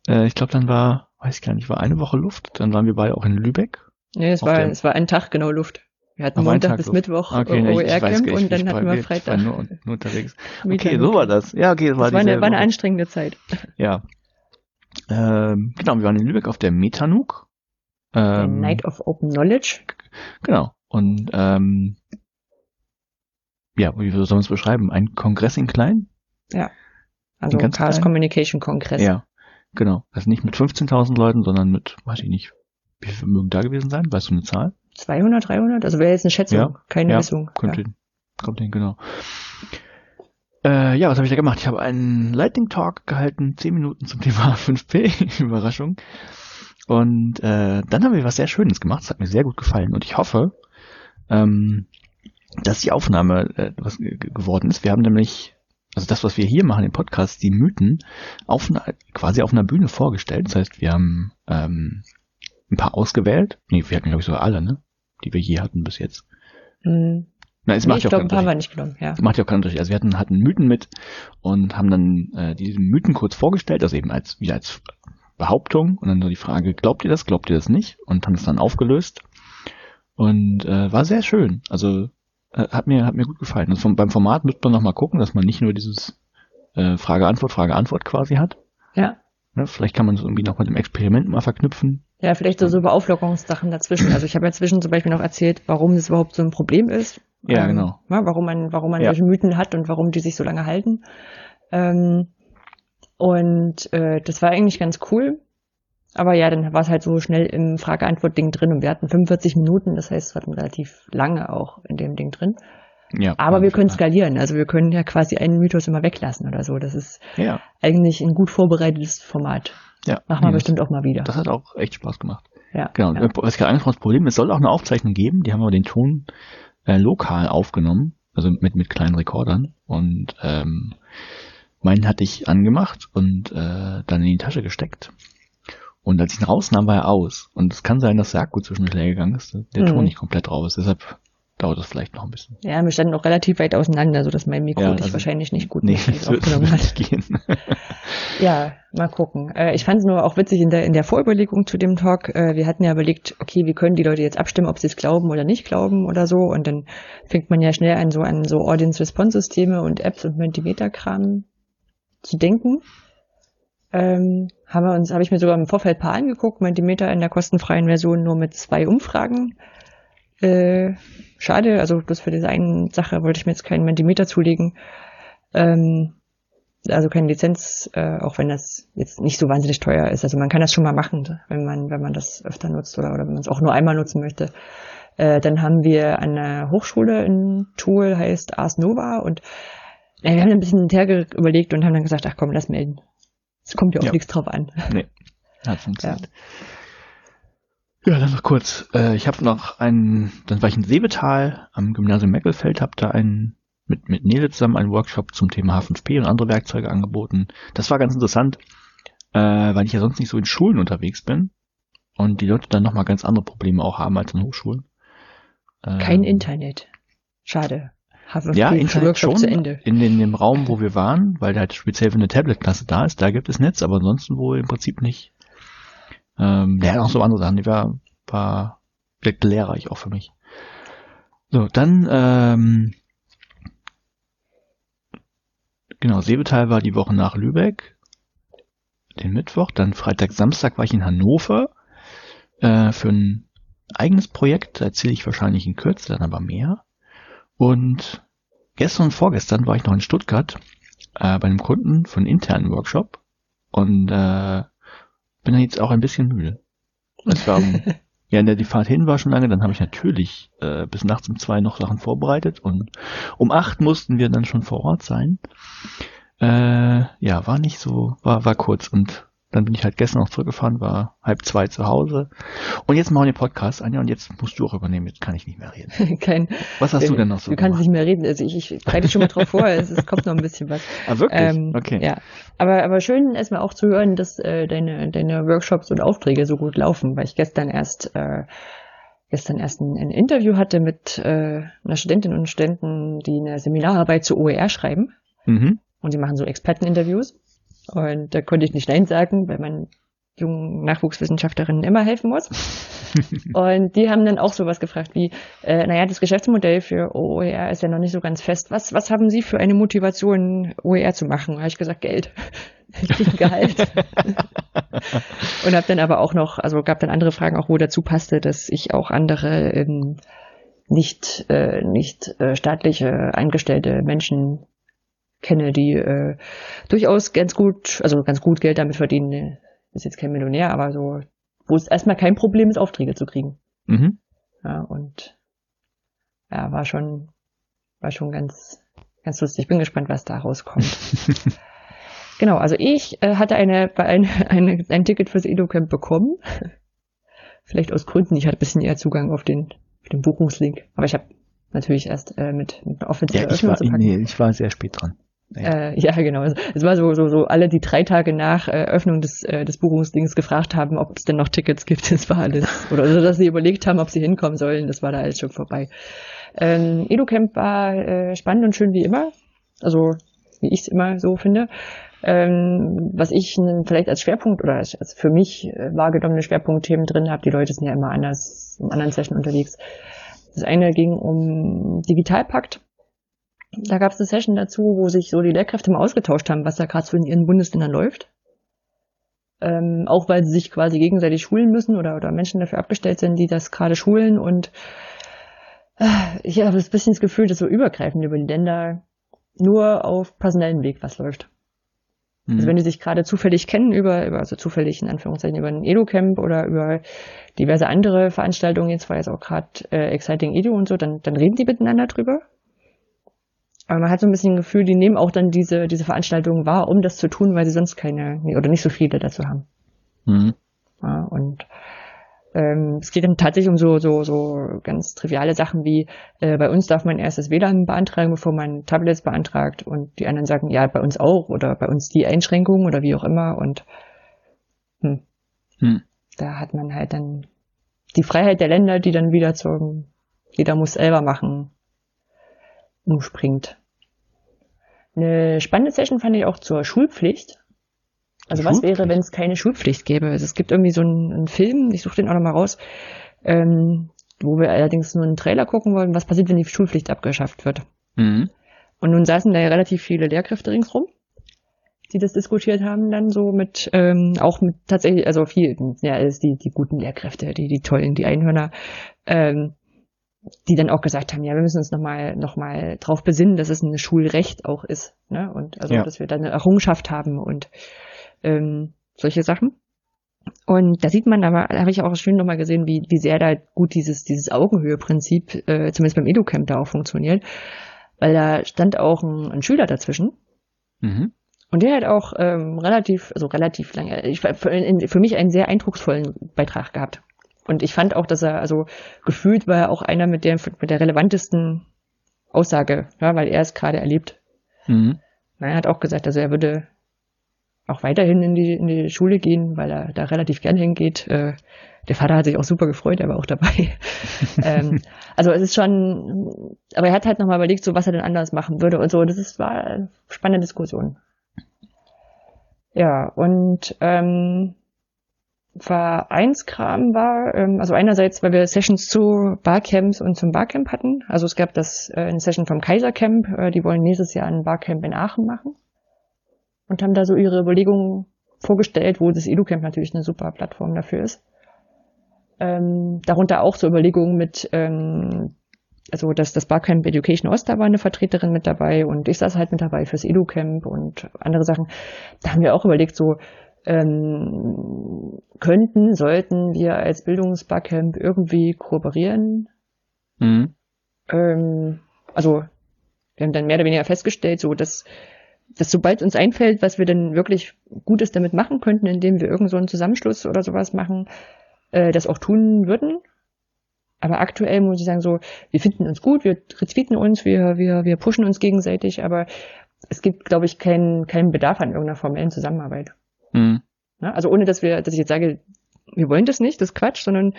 Äh, ich glaube, dann war, weiß ich gar nicht, war eine Woche Luft, dann waren wir beide auch in Lübeck. Nee, es war, es war ein Tag genau Luft. Wir hatten Montag bis Mittwoch okay, OER-Camp und dann hatten wir Freitag. Nur, nur unterwegs. Okay, so war das. Ja, okay, das war, das war, eine, war eine anstrengende Zeit. Ja. Ähm, genau, wir waren in Lübeck auf der Metanuk. Ähm, Night of Open Knowledge. Genau. Und ähm, ja, wie soll man es beschreiben? Ein Kongress in klein? Ja. Also ein Chaos Communication Kongress. Ja, genau. Also nicht mit 15.000 Leuten, sondern mit, weiß ich nicht, wie viele mögen da gewesen sein? Weißt du eine Zahl? 200, 300? Also wäre jetzt eine Schätzung, ja, keine ja, Messung. Kommt ja. hin. Kommt hin, genau. Äh, ja, was habe ich da gemacht? Ich habe einen Lightning Talk gehalten, 10 Minuten zum Thema 5P, Überraschung. Und äh, dann haben wir was sehr Schönes gemacht, das hat mir sehr gut gefallen. Und ich hoffe, ähm, dass die Aufnahme äh, was geworden ist. Wir haben nämlich, also das, was wir hier machen im Podcast, die Mythen, auf einer, quasi auf einer Bühne vorgestellt. Das heißt, wir haben ähm, ein paar ausgewählt. Nee, wir hatten, glaube ich, sogar alle, ne? Die wir je hatten bis jetzt. Mhm. Na, es Nee, macht ja auch glaube, ein keinen paar haben wir nicht genommen, ja. Macht ja auch keinen Unterschied. Also wir hatten, hatten Mythen mit und haben dann äh, diese Mythen kurz vorgestellt, also eben als wieder als Behauptung und dann so die Frage, glaubt ihr das, glaubt ihr das nicht? Und haben es dann aufgelöst. Und äh, war sehr schön. Also äh, hat mir hat mir gut gefallen. Also vom, beim Format müsste man noch mal gucken, dass man nicht nur dieses äh, Frage-Antwort, Frage-Antwort quasi hat. Ja. Ne? Vielleicht kann man es irgendwie noch mit dem Experiment mal verknüpfen. Ja, vielleicht so, so Beauflockerungssachen dazwischen. Also ich habe ja zwischen zum Beispiel noch erzählt, warum das überhaupt so ein Problem ist. Ja, ähm, genau. Ja, warum man, warum man Ja. solche Mythen hat und warum die sich so lange halten. Ähm, und äh, das war eigentlich ganz cool. Aber ja, dann war es halt so schnell im Frage-Antwort-Ding drin und wir hatten 45 Minuten, das heißt, wir hatten relativ lange auch in dem Ding drin. Ja. Aber wir können skalieren, also wir können ja quasi einen Mythos immer weglassen oder so. Das ist Ja. eigentlich ein gut vorbereitetes Format. Ja. Machen wir Nee, bestimmt auch mal wieder. Das hat auch echt Spaß gemacht. Ja, Genau. ja. Was ich gerade angesprochen das Problem, es soll auch eine Aufzeichnung geben. Die haben aber den Ton äh, lokal aufgenommen, also mit, mit kleinen Rekordern. Und ähm, meinen hatte ich angemacht und äh, dann in die Tasche gesteckt. Und als ich ihn rausnahm, war er aus. Und es kann sein, dass der Akku zwischendurch leer gegangen ist, der Mhm. Ton nicht komplett raus. Deshalb dauert das vielleicht noch ein bisschen. Ja, wir standen auch relativ weit auseinander, so dass mein Mikro Ja, dich also- wahrscheinlich nicht gut Nee, aufgenommen hat. gehen. Ja, mal gucken. Äh, ich fand es nur auch witzig in der, in der Vorüberlegung zu dem Talk. Äh, wir hatten ja überlegt, okay, wie können die Leute jetzt abstimmen, ob sie es glauben oder nicht glauben oder so. Und dann fängt man ja schnell an, so an so Audience-Response-Systeme und Apps und Mentimeter-Kram zu denken. Ähm, haben wir uns, habe ich mir sogar im Vorfeld ein paar angeguckt, Mentimeter in der kostenfreien Version nur mit zwei Umfragen. Äh, schade, also bloß für diese eine Sache wollte ich mir jetzt keinen Mentimeter zulegen. Ähm, also keine Lizenz, äh, auch wenn das jetzt nicht so wahnsinnig teuer ist. Also man kann das schon mal machen, wenn man, wenn man das öfter nutzt oder, oder wenn man es auch nur einmal nutzen möchte. Äh, dann haben wir an der Hochschule ein Tool, heißt Ars Nova und äh, wir haben ein bisschen hinterher überlegt und haben dann gesagt, ach komm, lass melden. Es kommt ja auch Ja. nichts drauf an. Nee, hat funktioniert. Ja, dann noch kurz. Äh, ich habe noch einen, dann war ich in Seebetal am Gymnasium Meckelfeld, habe da einen mit, mit Nele zusammen einen Workshop zum Thema H5P und andere Werkzeuge angeboten. Das war ganz interessant, äh, weil ich ja sonst nicht so in Schulen unterwegs bin und die Leute dann nochmal ganz andere Probleme auch haben als in Hochschulen. Ähm, Kein Internet. Schade. Habe Ja, Internet Workshop schon. zu Ende. In, in dem Raum, wo wir waren, weil der halt speziell für eine Tablet-Klasse da ist, da gibt es Netz, aber ansonsten wohl im Prinzip nicht. Ähm, ja, noch so andere Sachen, die war, war direkt lehrreich auch für mich. So, dann, ähm, genau, Seebetal war die Woche nach Lübeck, den Mittwoch, dann Freitag, Samstag war ich in Hannover äh, für ein eigenes Projekt, da erzähle ich wahrscheinlich in Kürze, dann aber mehr. Und gestern und vorgestern war ich noch in Stuttgart äh, bei einem Kunden für einen internen Workshop und äh, bin jetzt auch ein bisschen müde. Es war, ja, ne, die Fahrt hin war schon lange, dann habe ich natürlich äh, bis nachts um zwei noch Sachen vorbereitet und um acht mussten wir dann schon vor Ort sein. Äh, ja, war nicht so, war, war kurz und dann bin ich halt gestern noch zurückgefahren, war halb zwei zu Hause. Und jetzt machen wir den Podcast, Anja, und jetzt musst du auch übernehmen, jetzt kann ich nicht mehr reden. Kein, Was hast du denn noch so Du kannst gemacht? nicht mehr reden. Also ich, ich bereite schon mal drauf vor. Es, es kommt noch ein bisschen was. Ah, wirklich? Ähm, okay. Ja, aber aber schön erstmal auch zu hören, dass äh, deine deine Workshops und Aufträge so gut laufen, weil ich gestern erst äh, gestern erst ein, ein Interview hatte mit äh, einer Studentin und Studenten, die eine Seminararbeit zu OER schreiben Mhm. und die machen so Experteninterviews und da konnte ich nicht nein sagen, weil man jungen Nachwuchswissenschaftlerinnen immer helfen muss. Und die haben dann auch sowas gefragt wie, äh, naja, das Geschäftsmodell für OER ist ja noch nicht so ganz fest. Was, was haben Sie für eine Motivation, OER zu machen? Da habe ich gesagt, Geld. Ich Gehalt. Und habe dann aber auch noch, also gab dann andere Fragen auch, wo dazu passte, dass ich auch andere ähm, nicht, äh, nicht äh, staatliche eingestellte Menschen kenne, die äh, durchaus ganz gut, also ganz gut Geld damit verdienen. Ist jetzt kein Millionär, aber so, wo es erstmal kein Problem ist, Aufträge zu kriegen. Mhm. Ja, und ja, war schon, war schon ganz, ganz lustig. Bin gespannt, was da rauskommt. genau, also ich äh, hatte eine, ein, eine, ein Ticket fürs EduCamp bekommen. Vielleicht aus Gründen, ich hatte ein bisschen eher Zugang auf den, auf den Buchungslink. Aber ich habe natürlich erst äh, mit, mit offiziellen Ja, ich war, nee, ich war sehr spät dran. Naja. Äh, ja, genau. Es war so, so, so alle, die drei Tage nach äh, Öffnung des, äh, des Buchungsdings gefragt haben, ob es denn noch Tickets gibt. Das war alles. Oder also, dass sie überlegt haben, ob sie hinkommen sollen. Das war da alles schon vorbei. Ähm, EduCamp war äh, spannend und schön wie immer. Also, wie ich es immer so finde. Ähm, was ich vielleicht als Schwerpunkt oder als, für mich äh, wahrgenommene Schwerpunktthemen drin habe, die Leute sind ja immer anders, im anderen Session unterwegs. Das eine ging um Digitalpakt. Da gab es eine Session dazu, wo sich so die Lehrkräfte mal ausgetauscht haben, was da gerade so in ihren Bundesländern läuft. Ähm, auch weil sie sich quasi gegenseitig schulen müssen oder, oder Menschen dafür abgestellt sind, die das gerade schulen. Und äh, ich habe ein bisschen das Gefühl, dass so übergreifend über die Länder nur auf personellen Weg was läuft. Also mhm. Also wenn die sich gerade zufällig kennen über, über, also zufällig in Anführungszeichen über ein Edu-Camp oder über diverse andere Veranstaltungen, jetzt war jetzt auch gerade äh, Exciting Edu und so, dann, dann reden die miteinander drüber. Aber man hat so ein bisschen ein Gefühl, die nehmen auch dann diese, diese Veranstaltungen wahr, um das zu tun, weil sie sonst keine, oder nicht so viele dazu haben. Mhm. Ja, und ähm, es geht dann tatsächlich um so, so, so ganz triviale Sachen wie, äh, bei uns darf man erst das WLAN beantragen, bevor man Tablets beantragt und die anderen sagen, ja, bei uns auch oder bei uns die Einschränkungen oder wie auch immer und hm, hm. da hat man halt dann die Freiheit der Länder, die dann wieder zum, jeder muss selber machen, umspringt. Eine spannende Session fand ich auch zur Schulpflicht. Also was wäre, wenn es keine Schulpflicht gäbe? Also es gibt irgendwie so einen, einen Film, ich suche den auch nochmal raus, ähm, wo wir allerdings nur einen Trailer gucken wollen, was passiert, wenn die Schulpflicht abgeschafft wird. Mhm. Und nun saßen da ja relativ viele Lehrkräfte ringsrum, die das diskutiert haben, dann so mit, ähm, auch mit tatsächlich, also viel, ja, ist die, die guten Lehrkräfte, die, die tollen, die Einhörner, ähm, die dann auch gesagt haben, ja, wir müssen uns nochmal noch mal drauf besinnen, dass es ein Schulrecht auch ist, ne? Und also, ja. dass wir da eine Errungenschaft haben und ähm, solche Sachen. Und da sieht man aber, da habe ich auch schön nochmal gesehen, wie, wie sehr da gut dieses, dieses Augenhöhe-Prinzip, äh, zumindest beim Edu-Camp da auch funktioniert. Weil da stand auch ein, ein Schüler dazwischen. Mhm. Und der hat auch ähm, relativ, also relativ lange, ich, für, für mich einen sehr eindrucksvollen Beitrag gehabt. Und ich fand auch, dass er, also gefühlt war er auch einer mit der, mit der relevantesten Aussage, ja, weil er es gerade erlebt. Mhm. Er hat auch gesagt, also er würde auch weiterhin in die, in die Schule gehen, weil er da relativ gern hingeht. Äh, der Vater hat sich auch super gefreut, er war auch dabei. ähm, also es ist schon, aber er hat halt nochmal überlegt, so was er denn anders machen würde und so. Das ist, war eine spannende Diskussion. Ja, und ähm, Vereinskram war, ähm, also einerseits, weil wir Sessions zu Barcamps und zum Barcamp hatten. Also es gab das äh, eine Session vom Kaisercamp, äh, die wollen nächstes Jahr ein Barcamp in Aachen machen und haben da so ihre Überlegungen vorgestellt, wo das EduCamp natürlich eine super Plattform dafür ist. Ähm, darunter auch so Überlegungen mit, ähm, also dass das Barcamp Education Ost, da war eine Vertreterin mit dabei und ich saß halt mit dabei fürs EduCamp und andere Sachen. Da haben wir auch überlegt, so ähm, könnten, sollten wir als Bildungsbarcamp irgendwie kooperieren. Mhm. Ähm, also wir haben dann mehr oder weniger festgestellt, so dass dass sobald uns einfällt, was wir denn wirklich Gutes damit machen könnten, indem wir irgend so einen Zusammenschluss oder sowas machen, äh, das auch tun würden. Aber aktuell muss ich sagen, so, wir finden uns gut, wir retweeten uns, wir, wir, wir pushen uns gegenseitig, aber es gibt, glaube ich, keinen keinen Bedarf an irgendeiner formellen Zusammenarbeit. Mhm. Na, also ohne, dass wir, dass ich jetzt sage, wir wollen das nicht, das ist Quatsch, sondern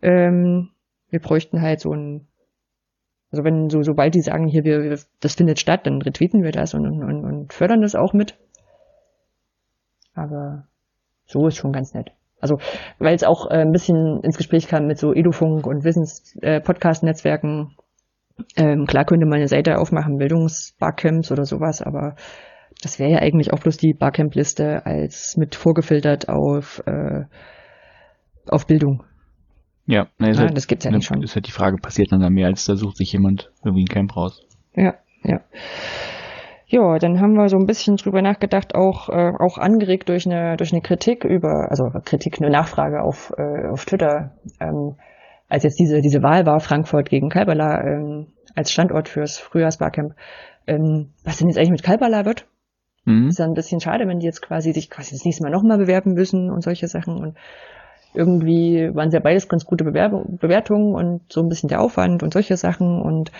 ähm, wir bräuchten halt so ein also wenn so, sobald die sagen, hier, wir, wir, das findet statt, dann retweeten wir das und, und, und fördern das auch mit. Aber so ist schon ganz nett. Also, weil es auch äh, ein bisschen ins Gespräch kam mit so Edufunk und Wissens-Podcast-Netzwerken. Äh, ähm, klar könnte man eine Seite aufmachen, Bildungsbarcamps oder sowas, aber das wäre ja eigentlich auch bloß die Barcamp-Liste als mit vorgefiltert auf, äh, auf Bildung. Ja, ne, ja halt, das gibt's ja nicht schon. Ist halt die Frage, passiert dann da mehr, als da sucht sich jemand irgendwie ein Camp raus. Ja, ja. Ja, dann haben wir so ein bisschen drüber nachgedacht, auch, äh, auch angeregt durch eine, durch eine Kritik über, also Kritik, eine Nachfrage auf, äh, auf Twitter, ähm, als jetzt diese, diese Wahl war, Frankfurt gegen Kalbala ähm, als Standort fürs Frühjahrsbarcamp, ähm, was denn jetzt eigentlich mit Kalbala wird? Mhm. Ist ja ein bisschen schade, wenn die jetzt quasi sich quasi das nächste Mal nochmal bewerben müssen und solche Sachen und irgendwie waren ja beides ganz gute Bewerb Bewertungen und so ein bisschen der Aufwand und solche Sachen und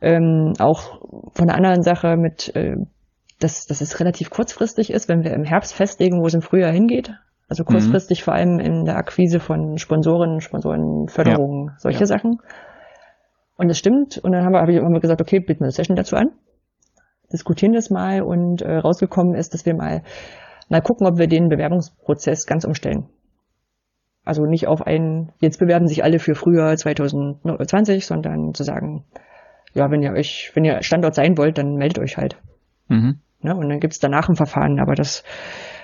ähm, auch von der anderen Sache mit, äh, dass, dass es relativ kurzfristig ist, wenn wir im Herbst festlegen, wo es im Frühjahr hingeht. Also kurzfristig mhm. vor allem in der Akquise von Sponsoren, Sponsorenförderungen, ja. solche ja. Sachen. Und das stimmt. Und dann haben wir, hab ich immer gesagt, okay, bieten wir eine Session dazu an. Diskutieren das mal und äh, rausgekommen ist, dass wir mal mal gucken, ob wir den Bewerbungsprozess ganz umstellen. Also nicht auf einen, jetzt bewerben sich alle für Frühjahr 2020, sondern zu sagen, ja, wenn ihr euch, wenn ihr Standort sein wollt, dann meldet euch halt. Mhm. Ja, und dann gibt's danach ein Verfahren, aber das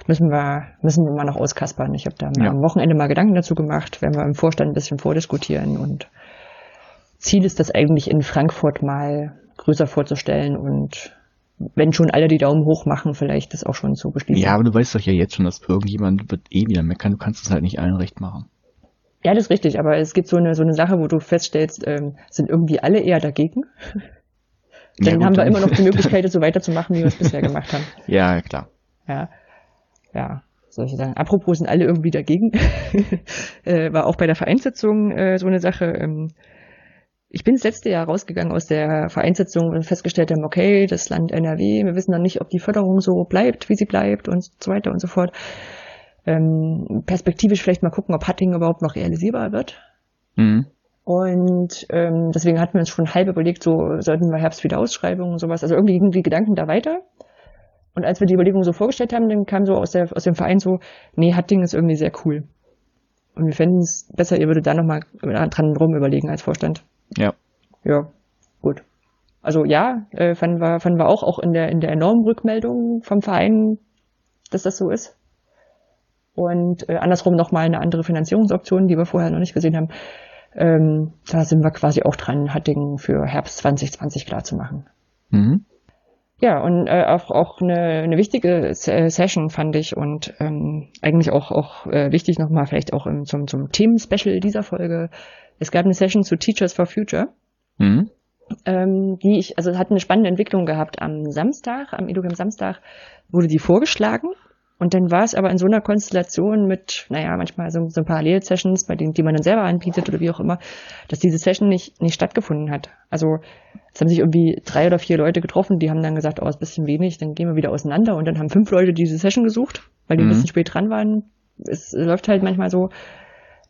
müssen wir, müssen wir mal noch auskaspern. Ich habe da ja. am Wochenende mal Gedanken dazu gemacht, werden wir im Vorstand ein bisschen vordiskutieren und Ziel ist das eigentlich in Frankfurt mal größer vorzustellen und wenn schon alle die Daumen hoch machen, vielleicht das auch schon zu beschließen. Ja, aber du weißt doch ja jetzt schon, dass irgendjemand wird eh wieder meckern. Du kannst es halt nicht allen recht machen. Ja, das ist richtig, aber es gibt so eine, so eine Sache, wo du feststellst, ähm, sind irgendwie alle eher dagegen. dann ja, haben wir immer noch die Möglichkeit, so weiterzumachen, wie wir es bisher gemacht haben. Ja, klar. Ja. Ja. Soll ich sagen, apropos sind alle irgendwie dagegen. äh, war auch bei der Vereinssitzung äh, so eine Sache. Ähm, ich bin das letzte Jahr rausgegangen aus der Vereinssitzung und festgestellt haben, okay, das Land NRW, wir wissen noch nicht, ob die Förderung so bleibt, wie sie bleibt und so weiter und so fort. Ähm, perspektivisch vielleicht mal gucken, ob Hattingen überhaupt noch realisierbar wird. Mhm. Und ähm, deswegen hatten wir uns schon halb überlegt, so sollten wir Herbst wieder Ausschreibungen und sowas. Also irgendwie gingen die Gedanken da weiter. Und als wir die Überlegung so vorgestellt haben, dann kam so aus, der, aus dem Verein so, nee, Hattingen ist irgendwie sehr cool. Und wir fänden es besser, ihr würdet da nochmal dran rum überlegen als Vorstand. Ja. Ja, gut. Also ja, äh, fanden, wir, fanden wir auch, auch in der, in der enormen Rückmeldung vom Verein, dass das so ist. Und äh, andersrum nochmal eine andere Finanzierungsoption, die wir vorher noch nicht gesehen haben. Ähm, da sind wir quasi auch dran, Hattingen für Herbst 2020 klar zu machen. Mhm. Ja, und äh, auch, auch eine, eine wichtige Session fand ich und ähm, eigentlich auch, auch äh, wichtig nochmal vielleicht auch im, zum, zum Themen-Special dieser Folge es gab eine Session zu Teachers for Future. Mhm. Ähm, die ich, also hat eine spannende Entwicklung gehabt am Samstag, am EduCamp Samstag wurde die vorgeschlagen und dann war es aber in so einer Konstellation mit, naja, manchmal so, so Parallel-Sessions, bei denen, die man dann selber anbietet oder wie auch immer, dass diese Session nicht, nicht stattgefunden hat. Also es haben sich irgendwie drei oder vier Leute getroffen, die haben dann gesagt, oh, ist ein bisschen wenig, dann gehen wir wieder auseinander und dann haben fünf Leute diese Session gesucht, weil die mhm. ein bisschen spät dran waren. Es läuft halt manchmal so,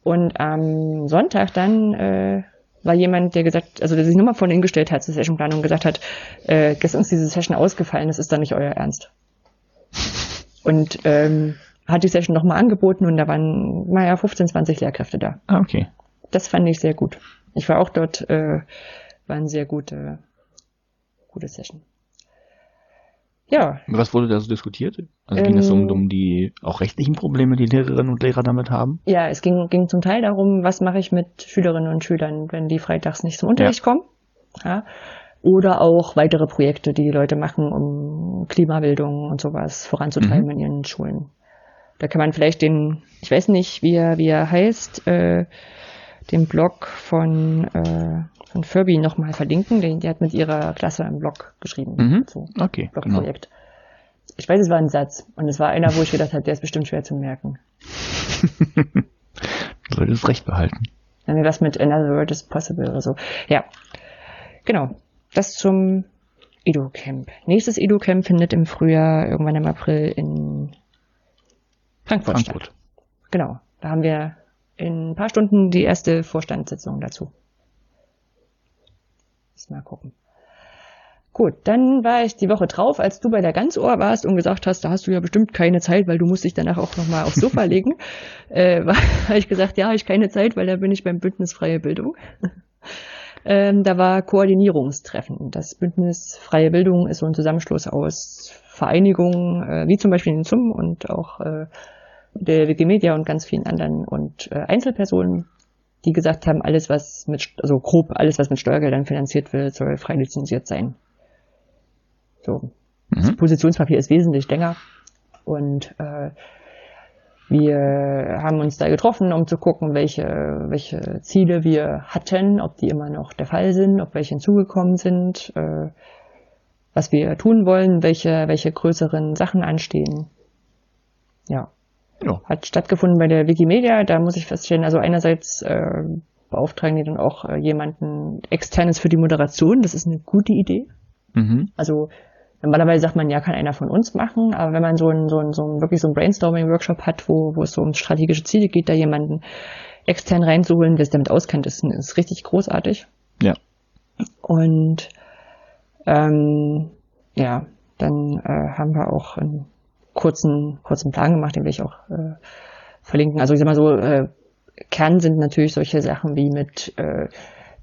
und am Sonntag dann äh, war jemand, der gesagt, also der sich nochmal von ihnen gestellt hat zur Sessionplanung und gesagt hat, äh, gestern ist diese Session ausgefallen, das ist dann nicht euer Ernst. Und ähm, hat die Session nochmal angeboten und da waren, naja, 15, 20 Lehrkräfte da. Ah, okay. Das fand ich sehr gut. Ich war auch dort, äh, war eine sehr gute, gute Session. Ja. Was wurde da so diskutiert? Also ging es um, ähm, um die auch rechtlichen Probleme, die Lehrerinnen und Lehrer damit haben? Ja, es ging, ging zum Teil darum, was mache ich mit Schülerinnen und Schülern, wenn die freitags nicht zum Unterricht ja. kommen. Ja. Oder auch weitere Projekte, die die Leute machen, um Klimabildung und sowas voranzutreiben mhm. in ihren Schulen. Da kann man vielleicht den, ich weiß nicht, wie er, wie er heißt, äh, den Blog von äh, von Furby nochmal verlinken. Die, die, hat mit ihrer Klasse einen Blog geschrieben. Mhm. So, okay. Blogprojekt. Genau. Ich weiß, es war ein Satz. Und es war einer, wo ich gedacht habe, der ist bestimmt schwer zu merken. du solltest recht behalten. Dann was mit Another Word is Possible oder so. Ja. Genau. Das zum Edu-Camp. Nächstes Edu-Camp findet im Frühjahr, irgendwann im April in Frankfurt, Frankfurt. statt. Genau. Da haben wir in ein paar Stunden die erste Vorstandssitzung dazu. Mal gucken. Gut, dann war ich die Woche drauf, als du bei der Ganzohr warst und gesagt hast, da hast du ja bestimmt keine Zeit, weil du musst dich danach auch nochmal aufs Sofa legen. Äh, habe ich gesagt, ja, habe ich keine Zeit, weil da bin ich beim Bündnis Freie Bildung. ähm, da war Koordinierungstreffen. Das Bündnis Freie Bildung ist so ein Zusammenschluss aus Vereinigungen, äh, wie zum Beispiel den ZUM und auch äh, der Wikimedia und ganz vielen anderen und äh, Einzelpersonen, die gesagt haben, alles was mit, also grob alles was mit Steuergeldern finanziert wird, soll frei lizenziert sein. So. Mhm. Das Positionspapier ist wesentlich länger und äh, wir haben uns da getroffen, um zu gucken, welche, welche Ziele wir hatten, ob die immer noch der Fall sind, ob welche hinzugekommen sind, äh, was wir tun wollen, welche, welche größeren Sachen anstehen. Ja. Ja. Hat stattgefunden bei der Wikimedia. Da muss ich feststellen, also einerseits äh, beauftragen die dann auch äh, jemanden externes für die Moderation. Das ist eine gute Idee. Mhm. Also Normalerweise sagt man, ja, kann einer von uns machen, aber wenn man so ein, so ein, so ein wirklich so ein Brainstorming-Workshop hat, wo, wo es so um strategische Ziele geht, da jemanden extern reinzuholen, der sich damit auskennt, ist, ist richtig großartig. Ja. Und ähm, ja, dann äh, haben wir auch einen kurzen, kurzen Plan gemacht, den will ich auch äh, verlinken. Also ich sag mal so, äh, Kern sind natürlich solche Sachen wie mit äh,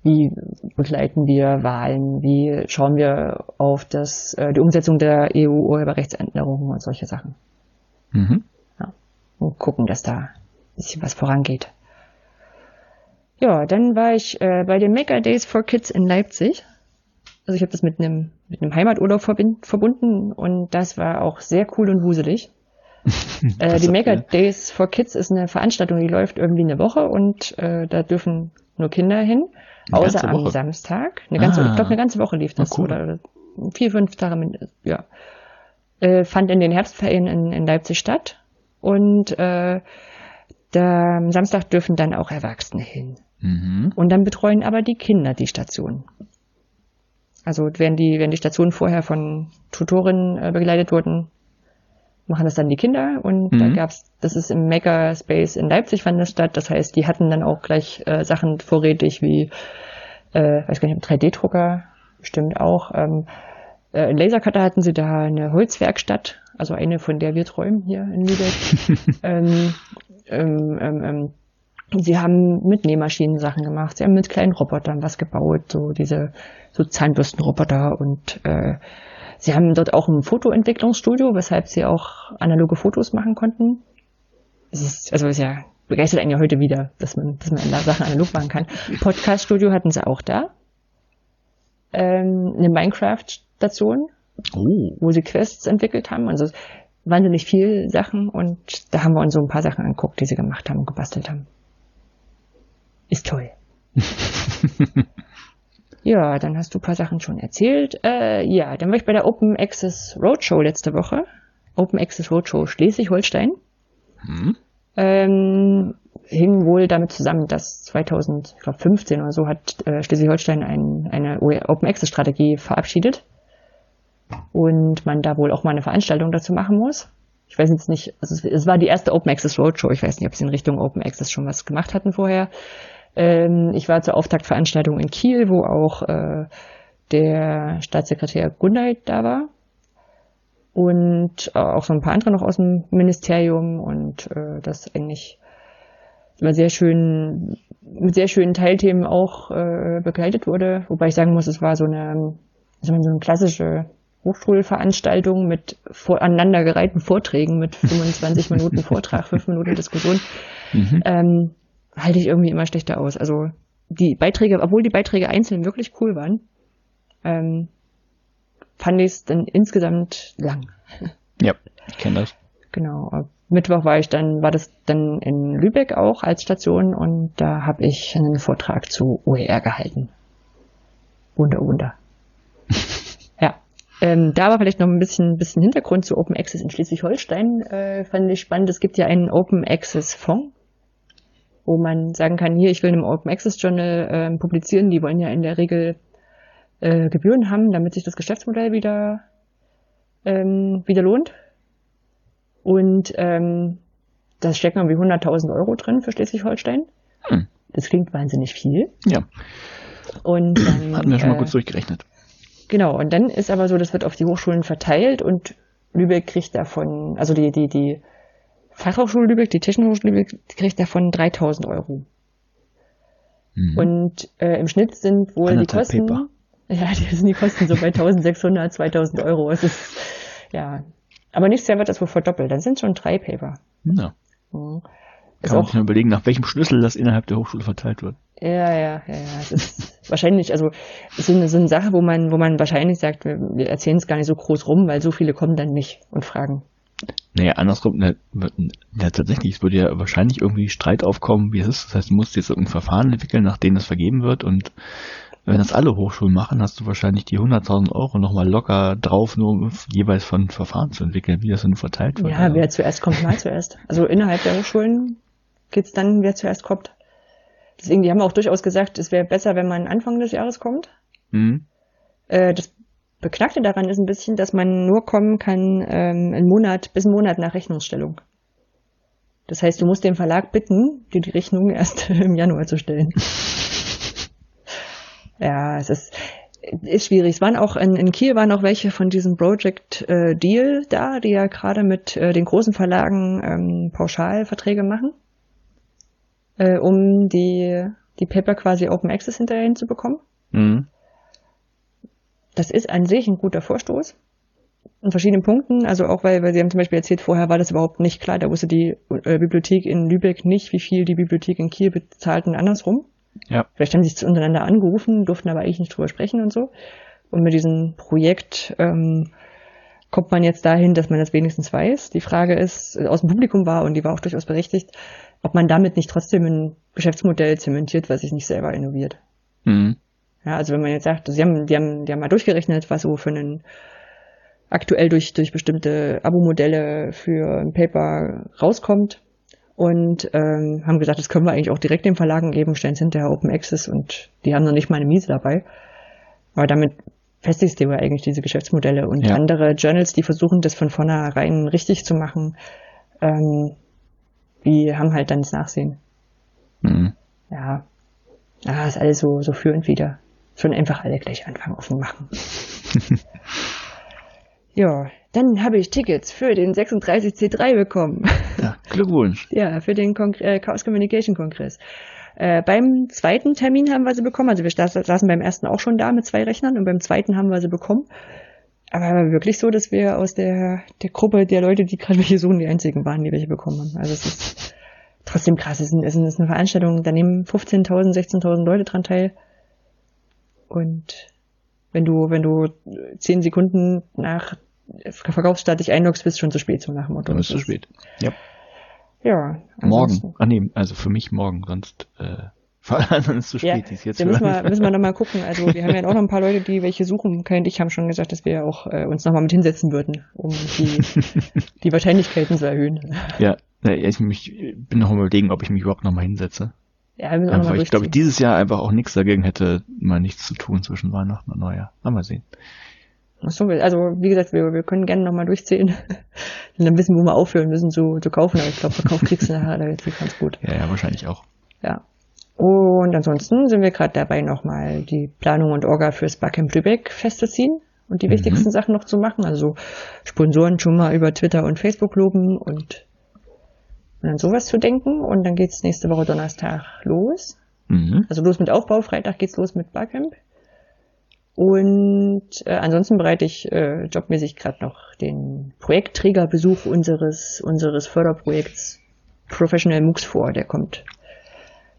wie begleiten wir Wahlen? Wie schauen wir auf das, äh, die Umsetzung der EU-Urheberrechtsänderungen und solche Sachen? Mhm. Ja. Und gucken, dass da ein bisschen was vorangeht. Ja, dann war ich äh, bei den Maker Days for Kids in Leipzig. Also ich habe das mit einem mit einem Heimaturlaub verbunden und das war auch sehr cool und wuselig. äh, die Maker Days for Kids ist eine Veranstaltung, die läuft irgendwie eine Woche und äh, da dürfen nur Kinder hin. Eine außer am Samstag. Eine ganze, ah. Ich glaube, eine ganze Woche lief das. Cool. oder, vier, fünf Tage, ja. Äh, fand in den Herbstferien in, in Leipzig statt. Und äh, da, am Samstag dürfen dann auch Erwachsene hin. Mhm. Und dann betreuen aber die Kinder die Station. Also werden die, werden die Stationen vorher von Tutorinnen äh, begleitet wurden, machen das dann die Kinder und mhm. da gab's, das ist im Makerspace in Leipzig fand das statt. Das heißt, die hatten dann auch gleich äh, Sachen vorrätig wie, äh, weiß gar nicht, 3D-Drucker bestimmt auch. Ähm, äh, in Lasercutter hatten sie da eine Holzwerkstatt, also eine, von der wir träumen hier in Lübeck. ähm, ähm, ähm, ähm, sie haben mit Nähmaschinen Sachen gemacht, sie haben mit kleinen Robotern was gebaut, so diese so Zahnbürstenroboter und äh, Sie haben dort auch ein Fotoentwicklungsstudio, weshalb Sie auch analoge Fotos machen konnten. Es ist, also ist ja begeistert einen ja heute wieder, dass man, dass man Sachen analog machen kann. Podcaststudio hatten Sie auch da. Ähm, eine Minecraft-Station, oh. wo Sie Quests entwickelt haben. Also wahnsinnig viel Sachen und da haben wir uns so ein paar Sachen angeguckt, die Sie gemacht haben und gebastelt haben. Ist toll. Ja, dann hast du ein paar Sachen schon erzählt. Äh, ja, dann war ich bei der Open Access Roadshow letzte Woche. Open Access Roadshow Schleswig-Holstein. Hm. Ähm, hing wohl damit zusammen, dass 2015 oder so hat äh, Schleswig-Holstein ein, eine Open Access Strategie verabschiedet und man da wohl auch mal eine Veranstaltung dazu machen muss. Ich weiß jetzt nicht, also es, es war die erste Open Access Roadshow. Ich weiß nicht, ob sie in Richtung Open Access schon was gemacht hatten vorher. Ähm, ich war zur Auftaktveranstaltung in Kiel, wo auch äh, der Staatssekretär Gundeit da war und äh, auch so ein paar andere noch aus dem Ministerium und äh, das eigentlich immer sehr schön mit sehr schönen Teilthemen auch äh, begleitet wurde, wobei ich sagen muss, es war so eine so eine klassische Hochschulveranstaltung mit vor, aneinandergereihten Vorträgen mit 25 Minuten Vortrag, 5 Minuten Diskussion. Mhm. Ähm, halte ich irgendwie immer schlechter aus. Also die Beiträge, obwohl die Beiträge einzeln wirklich cool waren, ähm, fand ich es dann insgesamt lang. Ja, ich kenne das. Genau. Mittwoch war ich dann, war das dann in Lübeck auch als Station und da habe ich einen Vortrag zu OER gehalten. Wunder, Wunder. ja. Ähm, da war vielleicht noch ein bisschen, bisschen Hintergrund zu Open Access in Schleswig-Holstein. Äh, fand ich spannend. Es gibt ja einen Open Access Fonds wo man sagen kann, hier, ich will in einem Open Access Journal äh, publizieren, die wollen ja in der Regel äh, Gebühren haben, damit sich das Geschäftsmodell wieder, ähm, wieder lohnt. Und ähm, da stecken irgendwie 100.000 Euro drin für Schleswig-Holstein. Hm. Das klingt wahnsinnig viel. Ja. Und dann, Hatten wir schon mal äh, kurz durchgerechnet. Genau, und dann ist aber so, das wird auf die Hochschulen verteilt und Lübeck kriegt davon, also die, die, die Fachhochschule Lübeck, die Technische Lübeck, kriegt davon 3000 Euro. Mhm. Und äh, im Schnitt sind wohl die Kosten, Paper. ja, die sind die Kosten so bei 1600, 2000 Euro. Es ist, ja, aber nächstes Jahr wird das wohl verdoppelt. Dann sind schon drei Paper. Ja. Mhm. Kann man sich nur überlegen, nach welchem Schlüssel das innerhalb der Hochschule verteilt wird. Ja, ja, ja, ja. Das ist wahrscheinlich, also so eine, so eine Sache, wo man, wo man wahrscheinlich sagt, wir, wir erzählen es gar nicht so groß rum, weil so viele kommen dann nicht und fragen. Naja, andersrum, ne, ja, tatsächlich, es würde ja wahrscheinlich irgendwie Streit aufkommen, wie es ist. Das heißt, du musst jetzt irgendein Verfahren entwickeln, nach dem das vergeben wird und wenn das alle Hochschulen machen, hast du wahrscheinlich die 100.000 Euro nochmal locker drauf, nur um jeweils von Verfahren zu entwickeln, wie das dann verteilt wird. Ja, also. wer zuerst kommt, mal zuerst. Also innerhalb der Hochschulen geht's dann, wer zuerst kommt. Deswegen, die haben auch durchaus gesagt, es wäre besser, wenn man Anfang des Jahres kommt. Mhm. Äh, das Beknackte daran ist ein bisschen, dass man nur kommen kann ähm, einen Monat bis einen Monat nach Rechnungsstellung. Das heißt, du musst den Verlag bitten, dir die Rechnung erst im Januar zu stellen. ja, es ist, ist schwierig. Es waren auch in, in Kiel waren auch welche von diesem Project äh, Deal da, die ja gerade mit äh, den großen Verlagen ähm, Pauschalverträge machen, äh, um die die Paper quasi Open Access hinterher hinzubekommen. Mhm. Das ist an sich ein guter Vorstoß. In verschiedenen Punkten, also auch weil, weil Sie haben zum Beispiel erzählt, vorher war das überhaupt nicht klar, da wusste die äh, Bibliothek in Lübeck nicht, wie viel die Bibliothek in Kiel bezahlt und andersrum. Ja. Vielleicht haben sie sich untereinander angerufen, durften aber eigentlich nicht drüber sprechen und so. Und mit diesem Projekt ähm, kommt man jetzt dahin, dass man das wenigstens weiß. Die Frage ist, äh, aus dem Publikum war, und die war auch durchaus berechtigt, ob man damit nicht trotzdem ein Geschäftsmodell zementiert, was sich nicht selber innoviert. Mhm. Ja, also wenn man jetzt sagt, sie haben, die haben, die haben mal durchgerechnet, was so für einen aktuell durch, durch bestimmte Abo-Modelle für ein Paper rauskommt und ähm, haben gesagt, das können wir eigentlich auch direkt den Verlagen geben, stellen es hinterher Open Access und die haben noch nicht mal eine Miese dabei. Aber damit festigst du ja eigentlich diese Geschäftsmodelle und ja. andere Journals, die versuchen, das von vornherein richtig zu machen, ähm, die haben halt dann das Nachsehen. Mhm. Ja. Ja, ist alles so, so für und wieder. Schon einfach alle gleich anfangen offen machen. ja, dann habe ich Tickets für den 36C3 bekommen. Ja, Glückwunsch. ja, für den Kon äh, Chaos Communication Kongress. Äh, beim zweiten Termin haben wir sie bekommen. Also wir saßen beim ersten auch schon da mit zwei Rechnern und beim zweiten haben wir sie bekommen. Aber wirklich so, dass wir aus der, der Gruppe der Leute, die gerade welche suchen, die einzigen waren, die welche bekommen haben. Also es ist trotzdem krass. Es ist, es ist eine Veranstaltung, da nehmen 15.000, 16.000 Leute dran teil. Und wenn du, wenn du zehn Sekunden nach Verkaufsstart dich einloggst, bist schon zu spät so nach dem Motto. Dann ist zu spät. Ja. Ja. Morgen. Ah nee, also für mich morgen, sonst äh, vor allem ist es zu spät. Ja, jetzt da müssen wir, müssen wir nochmal gucken. Also wir haben ja auch noch ein paar Leute, die welche suchen. Und ich haben schon gesagt, dass wir auch äh, uns nochmal mit hinsetzen würden, um die, die Wahrscheinlichkeiten zu erhöhen. Ja, ich mich, bin noch mal überlegen, ob ich mich überhaupt nochmal hinsetze. Ja, wir einfach, ich glaube, ich dieses Jahr einfach auch nichts dagegen hätte, mal nichts zu tun zwischen Weihnachten und Neujahr. Mal sehen. So, also wie gesagt, wir, wir können gerne nochmal durchzählen und dann wissen, wo wir aufhören müssen zu, zu kaufen. Aber ich glaube, Verkauf kriegst du nachher jetzt ganz gut. Ja, ja, wahrscheinlich auch. Ja. Und ansonsten sind wir gerade dabei, nochmal die Planung und Orga fürs Barcamp Lübeck festzuziehen und die mhm. wichtigsten Sachen noch zu machen. Also Sponsoren schon mal über Twitter und Facebook loben und, und an sowas zu denken. Und dann geht's nächste Woche Donnerstag los. Mhm. Also los mit Aufbau, Freitag geht's los mit Barcamp. Und äh, ansonsten bereite ich äh, jobmäßig gerade noch den Projektträgerbesuch unseres unseres Förderprojekts Professional MOOCs vor. Der kommt,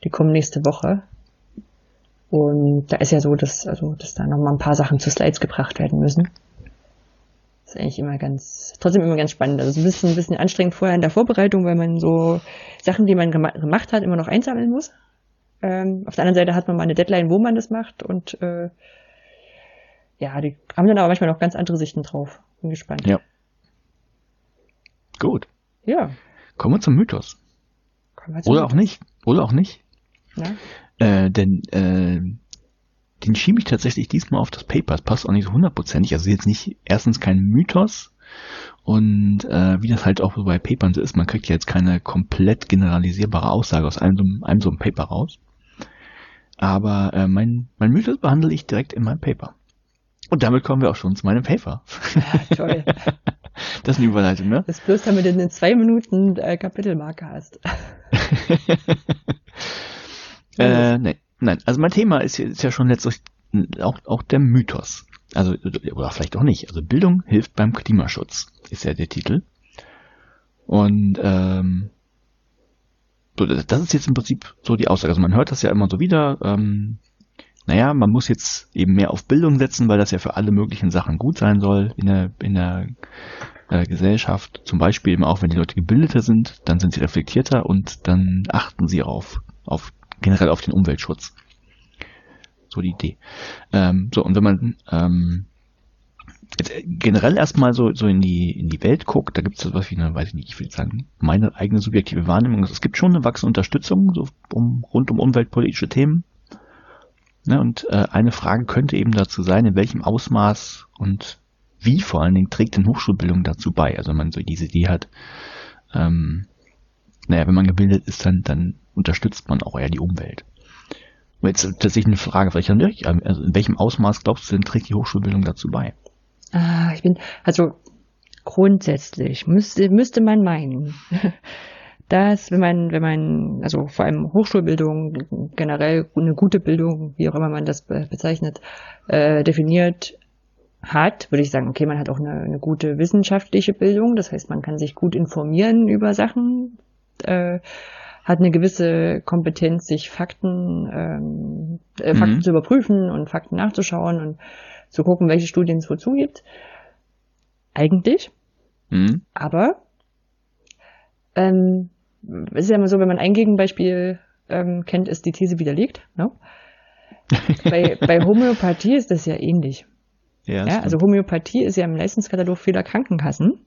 die kommen nächste Woche. Und da ist ja so, dass also dass da noch mal ein paar Sachen zu Slides gebracht werden müssen. Ist eigentlich immer ganz, trotzdem immer ganz spannend. Also ein bisschen, ein bisschen anstrengend vorher in der Vorbereitung, weil man so Sachen, die man gemacht hat, immer noch einsammeln muss. Ähm, auf der anderen Seite hat man mal eine Deadline, wo man das macht und äh, ja, die haben dann aber manchmal noch ganz andere Sichten drauf. Bin gespannt. Ja. Gut. Ja. Kommen wir zum Mythos. Wir zum Oder Mythos. auch nicht. Oder auch nicht. Ja. Äh, denn äh, den schiebe ich tatsächlich diesmal auf das Paper. Es passt auch nicht so hundertprozentig. Also jetzt nicht erstens kein Mythos und äh, wie das halt auch so bei Papern so ist, man kriegt ja jetzt keine komplett generalisierbare Aussage aus einem, einem so einem Paper raus. Aber äh, mein, mein Mythos behandle ich direkt in meinem Paper. Und damit kommen wir auch schon zu meinem Paper. Ja, toll. Das ist eine Überleitung, ne? Das ist bloß, damit du eine zwei Minuten äh, Kapitelmarke hast. äh, nee, nein, also mein Thema ist, ist ja schon letztlich auch, auch der Mythos. Also, oder vielleicht auch nicht. Also Bildung hilft beim Klimaschutz, ist ja der Titel. Und ähm, das ist jetzt im Prinzip so die Aussage. Also man hört das ja immer so wieder. Ähm, naja, man muss jetzt eben mehr auf Bildung setzen, weil das ja für alle möglichen Sachen gut sein soll in der, in der äh, Gesellschaft. Zum Beispiel eben auch, wenn die Leute gebildeter sind, dann sind sie reflektierter und dann achten sie auf, auf generell auf den Umweltschutz. So die Idee. Ähm, so, und wenn man ähm, generell erstmal so, so in die, in die Welt guckt, da gibt es was wie eine, weiß ich nicht, ich will sagen, meine eigene subjektive Wahrnehmung. Es gibt schon eine wachsende Unterstützung so um, rund um umweltpolitische Themen Ne, und äh, eine Frage könnte eben dazu sein, in welchem Ausmaß und wie vor allen Dingen trägt denn Hochschulbildung dazu bei? Also wenn man so diese Idee hat, ähm, naja, wenn man gebildet ist, dann, dann unterstützt man auch eher die Umwelt. Und jetzt tatsächlich eine Frage, vielleicht an dich, also in welchem Ausmaß glaubst du denn, trägt die Hochschulbildung dazu bei? Ah, ich bin, also grundsätzlich müsste, müsste man meinen, dass wenn man, wenn man, also vor allem Hochschulbildung, generell eine gute Bildung, wie auch immer man das bezeichnet, äh, definiert hat, würde ich sagen, okay, man hat auch eine, eine gute wissenschaftliche Bildung, das heißt, man kann sich gut informieren über Sachen, äh, hat eine gewisse Kompetenz, sich Fakten, ähm, äh, Fakten mhm. zu überprüfen und Fakten nachzuschauen und zu gucken, welche Studien es wozu gibt. Eigentlich. Mhm. Aber ähm, es ist ja immer so, wenn man ein Gegenbeispiel ähm, kennt, ist die These widerlegt. Ne? bei, bei Homöopathie ist das ja ähnlich. Ja, ja also Homöopathie ist ja im Leistungskatalog vieler Krankenkassen,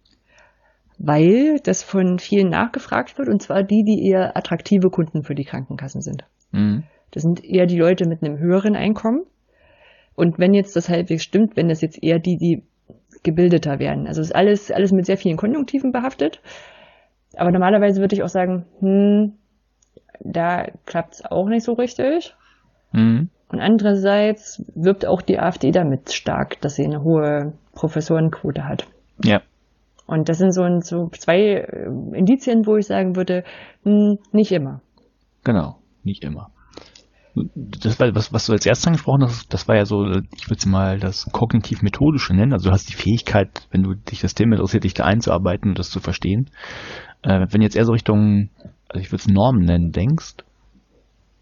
weil das von vielen nachgefragt wird, und zwar die, die eher attraktive Kunden für die Krankenkassen sind. Mhm. Das sind eher die Leute mit einem höheren Einkommen. Und wenn jetzt das halbwegs stimmt, wenn das jetzt eher die, die gebildeter werden. Also ist alles, alles mit sehr vielen Konjunktiven behaftet. Aber normalerweise würde ich auch sagen, hm, da klappt es auch nicht so richtig. Mhm. Und andererseits wirbt auch die AfD damit stark, dass sie eine hohe Professorenquote hat. Ja. Und das sind so, so zwei äh, Indizien, wo ich sagen würde, hm, nicht immer. Genau, nicht immer. Das war, was, was du als erstes angesprochen hast, das war ja so, ich würde es mal das kognitiv-methodische nennen. Also du hast die Fähigkeit, wenn du dich das Thema interessiert, dich da einzuarbeiten und das zu verstehen. Äh, wenn jetzt eher so Richtung, also ich würde es Normen nennen, denkst,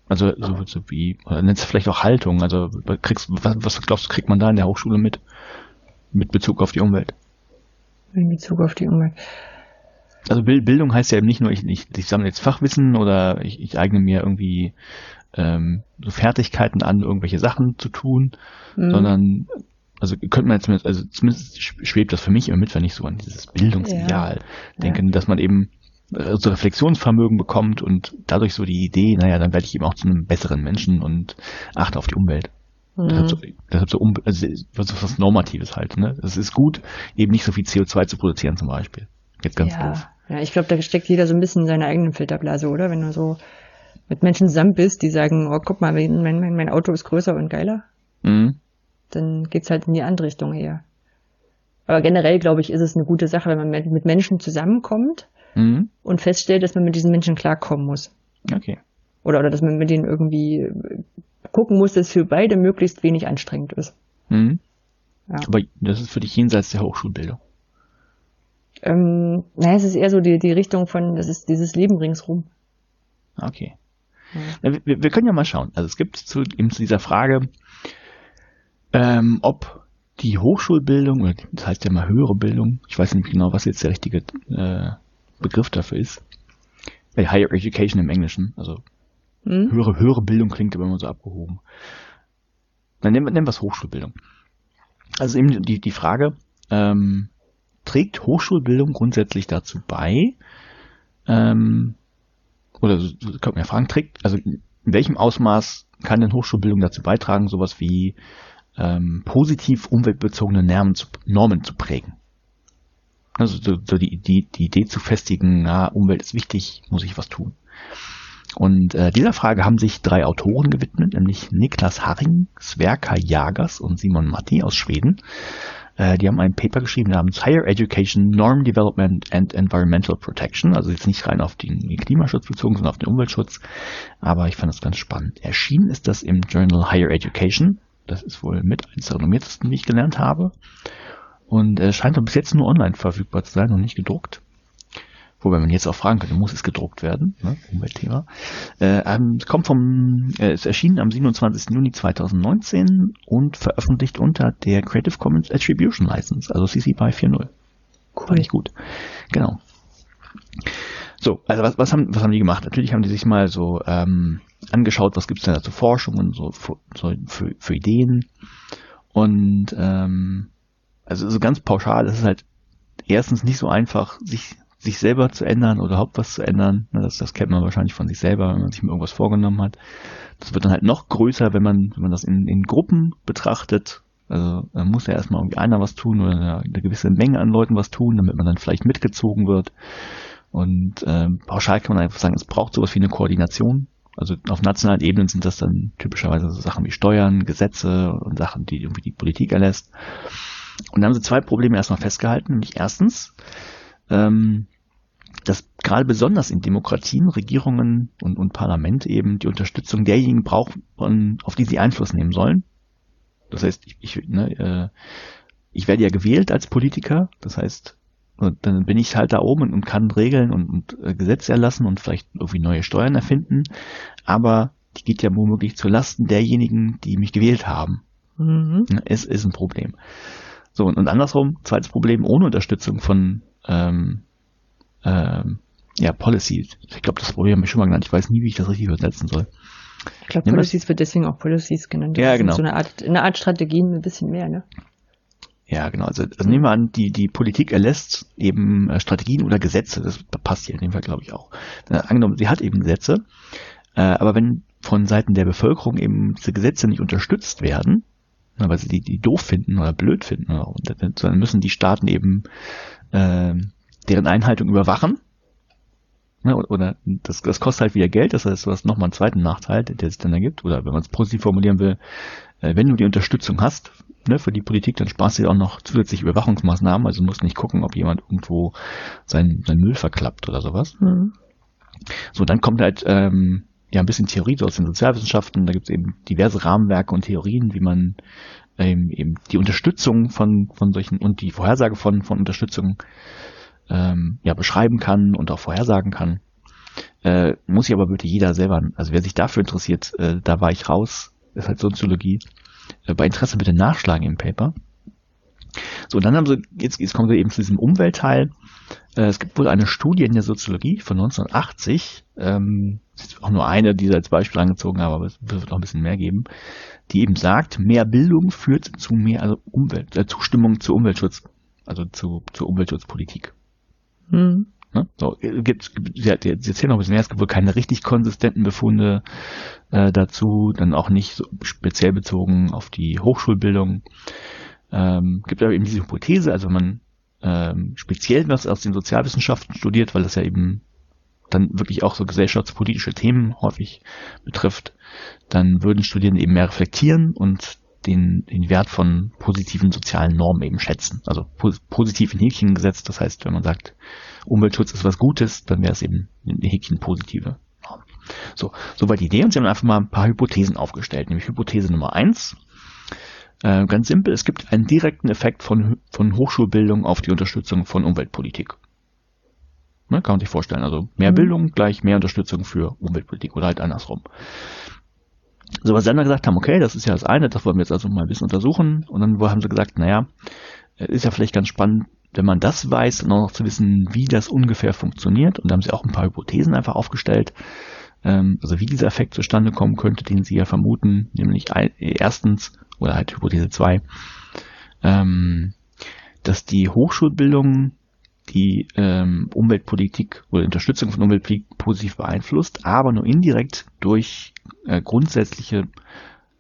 also so, so wie, oder nennst du vielleicht auch Haltung, also kriegst, was, was glaubst du, kriegt man da in der Hochschule mit? Mit Bezug auf die Umwelt? In Bezug auf die Umwelt. Also Bildung heißt ja eben nicht nur, ich, ich, ich sammle jetzt Fachwissen oder ich, ich eigne mir irgendwie ähm, so Fertigkeiten an, irgendwelche Sachen zu tun, mhm. sondern also könnte man jetzt mit, also zumindest schwebt das für mich immer mit, wenn ich so an dieses Bildungsideal ja. denke, ja. dass man eben äh, so Reflexionsvermögen bekommt und dadurch so die Idee, naja, dann werde ich eben auch zu einem besseren Menschen und achte auf die Umwelt. Mhm. Deshalb so, deshalb so um, also was, Normatives halt, ne? Es ist gut, eben nicht so viel CO2 zu produzieren zum Beispiel. Jetzt ganz ja. doof. Ja, ich glaube, da steckt jeder so ein bisschen in seiner eigenen Filterblase, oder? Wenn du so mit Menschen zusammen bist, die sagen, oh, guck mal, mein, mein, mein Auto ist größer und geiler. Mhm. Dann geht's halt in die andere Richtung her. Aber generell, glaube ich, ist es eine gute Sache, wenn man mit Menschen zusammenkommt mhm. und feststellt, dass man mit diesen Menschen klarkommen muss. Okay. Oder, oder dass man mit denen irgendwie gucken muss, dass es für beide möglichst wenig anstrengend ist. Mhm. Ja. Aber das ist für dich jenseits der Hochschulbildung. Ähm, naja, es ist eher so die, die Richtung von, das ist dieses Leben ringsrum. Okay. Ja. Wir, wir, können ja mal schauen. Also es gibt zu, eben zu dieser Frage, ähm, ob die Hochschulbildung, oder das heißt ja mal höhere Bildung, ich weiß nicht genau, was jetzt der richtige äh, Begriff dafür ist. Higher Education im Englischen, also hm? höhere, höhere Bildung klingt immer so abgehoben. Dann nennen wir, nennen wir es Hochschulbildung. Also eben die, die Frage, ähm, trägt Hochschulbildung grundsätzlich dazu bei, ähm, oder so, könnte man ja fragen, trägt, also in welchem Ausmaß kann denn Hochschulbildung dazu beitragen, sowas wie ähm, positiv umweltbezogene Normen zu, Normen zu prägen? Also so, so die, die, die Idee zu festigen, na, Umwelt ist wichtig, muss ich was tun. Und äh, dieser Frage haben sich drei Autoren gewidmet, nämlich Niklas Haring, Sverka Jagers und Simon Matti aus Schweden. Äh, die haben ein Paper geschrieben namens Higher Education, Norm Development and Environmental Protection. Also jetzt nicht rein auf den Klimaschutz bezogen, sondern auf den Umweltschutz. Aber ich fand das ganz spannend. Erschienen ist das im Journal Higher Education. Das ist wohl mit eines der renommiertesten, wie ich gelernt habe. Und es scheint bis jetzt nur online verfügbar zu sein und nicht gedruckt. Wobei man jetzt auch fragen könnte, muss es gedruckt werden? Ne? Umweltthema. Äh, ähm, es kommt vom, äh, es erschien am 27. Juni 2019 und veröffentlicht unter der Creative Commons Attribution License, also CC BY 4.0. Cool. Fand ich gut. Genau. So, also was, was, haben, was haben die gemacht? Natürlich haben die sich mal so ähm, angeschaut, was gibt es denn da zur Forschung und so, so für, für Ideen. Und ähm, also so ganz pauschal ist es halt erstens nicht so einfach, sich sich selber zu ändern oder überhaupt was zu ändern. Das, das kennt man wahrscheinlich von sich selber, wenn man sich mal irgendwas vorgenommen hat. Das wird dann halt noch größer, wenn man, wenn man das in, in Gruppen betrachtet. Also da muss ja erstmal irgendwie einer was tun oder eine, eine gewisse Menge an Leuten was tun, damit man dann vielleicht mitgezogen wird. Und äh, pauschal kann man einfach sagen, es braucht sowas wie eine Koordination. Also auf nationalen Ebenen sind das dann typischerweise so Sachen wie Steuern, Gesetze und Sachen, die irgendwie die Politik erlässt. Und da haben sie zwei Probleme erstmal festgehalten, nämlich erstens, ähm, dass gerade besonders in Demokratien Regierungen und, und Parlamente eben die Unterstützung derjenigen brauchen, auf die sie Einfluss nehmen sollen. Das heißt, ich, ich, ne, äh, ich werde ja gewählt als Politiker, das heißt, dann bin ich halt da oben und, und kann Regeln und, und äh, Gesetze erlassen und vielleicht irgendwie neue Steuern erfinden, aber die geht ja womöglich zu Lasten derjenigen, die mich gewählt haben. Mhm. Es ist ein Problem. So, und andersrum, zweites Problem, ohne Unterstützung von ähm, ähm, ja, Policies. Ich glaube, das Problem habe ich schon mal genannt. Ich weiß nie, wie ich das richtig übersetzen soll. Ich glaube, Policies wird deswegen auch Policies genannt. Das ja, genau. So eine Art, eine Art Strategien ein bisschen mehr, ne? Ja, genau. Also, also nehmen wir an, die, die Politik erlässt eben äh, Strategien oder Gesetze. Das passt hier in dem Fall, glaube ich, auch. Äh, angenommen, sie hat eben Gesetze, äh, aber wenn von Seiten der Bevölkerung eben diese Gesetze nicht unterstützt werden, weil sie die, die doof finden oder blöd finden, oder, dann müssen die Staaten eben äh, deren Einhaltung überwachen. Ne, oder das, das kostet halt wieder Geld, das heißt, du hast nochmal einen zweiten Nachteil, der es dann ergibt. Oder wenn man es positiv formulieren will, äh, wenn du die Unterstützung hast ne, für die Politik, dann sparst du dir auch noch zusätzliche Überwachungsmaßnahmen. Also du musst nicht gucken, ob jemand irgendwo seinen, seinen Müll verklappt oder sowas. Mhm. So, dann kommt halt ähm, ja ein bisschen Theorie so aus den Sozialwissenschaften. Da gibt es eben diverse Rahmenwerke und Theorien, wie man ähm, eben die Unterstützung von, von solchen und die Vorhersage von, von Unterstützung ähm, ja, beschreiben kann und auch vorhersagen kann. Äh, muss ich aber wirklich jeder selber, also wer sich dafür interessiert, äh, da war ich raus, ist halt Soziologie. Äh, bei Interesse bitte nachschlagen im Paper. So, und dann haben sie, jetzt, jetzt kommen wir eben zu diesem Umweltteil. Äh, es gibt wohl eine Studie in der Soziologie von 1980, ähm, ist auch nur eine, die sie als Beispiel angezogen haben, aber es wird noch ein bisschen mehr geben, die eben sagt, mehr Bildung führt zu mehr also Umwelt, äh, Zustimmung zu Umweltschutz, also zu, zur Umweltschutzpolitik. Mhm. Ne? So, gibt, sie, hat, sie erzählen noch ein bisschen mehr, es gibt wohl keine richtig konsistenten Befunde äh, dazu, dann auch nicht so speziell bezogen auf die Hochschulbildung. Ähm, gibt aber eben diese Hypothese, also wenn man ähm, speziell was aus den Sozialwissenschaften studiert, weil das ja eben dann wirklich auch so gesellschaftspolitische Themen häufig betrifft, dann würden Studierende eben mehr reflektieren und den, den Wert von positiven sozialen Normen eben schätzen. Also pos positiv in Häkchen gesetzt. Das heißt, wenn man sagt, Umweltschutz ist was Gutes, dann wäre es eben eine Häkchen positive Norm. So, soweit die Idee. Und sie haben einfach mal ein paar Hypothesen aufgestellt. Nämlich Hypothese Nummer eins. Äh, ganz simpel, es gibt einen direkten Effekt von, von Hochschulbildung auf die Unterstützung von Umweltpolitik. Ne, kann man sich vorstellen. Also mehr mhm. Bildung gleich mehr Unterstützung für Umweltpolitik oder halt andersrum. So, was sie dann gesagt haben, okay, das ist ja das eine, das wollen wir jetzt also mal ein bisschen untersuchen. Und dann haben sie gesagt, naja, ist ja vielleicht ganz spannend, wenn man das weiß, dann auch noch zu wissen, wie das ungefähr funktioniert. Und da haben sie auch ein paar Hypothesen einfach aufgestellt, ähm, also wie dieser Effekt zustande kommen könnte, den sie ja vermuten, nämlich erstens, oder halt Hypothese 2, ähm, dass die Hochschulbildung die ähm, Umweltpolitik oder Unterstützung von Umweltpolitik positiv beeinflusst, aber nur indirekt durch äh, grundsätzliche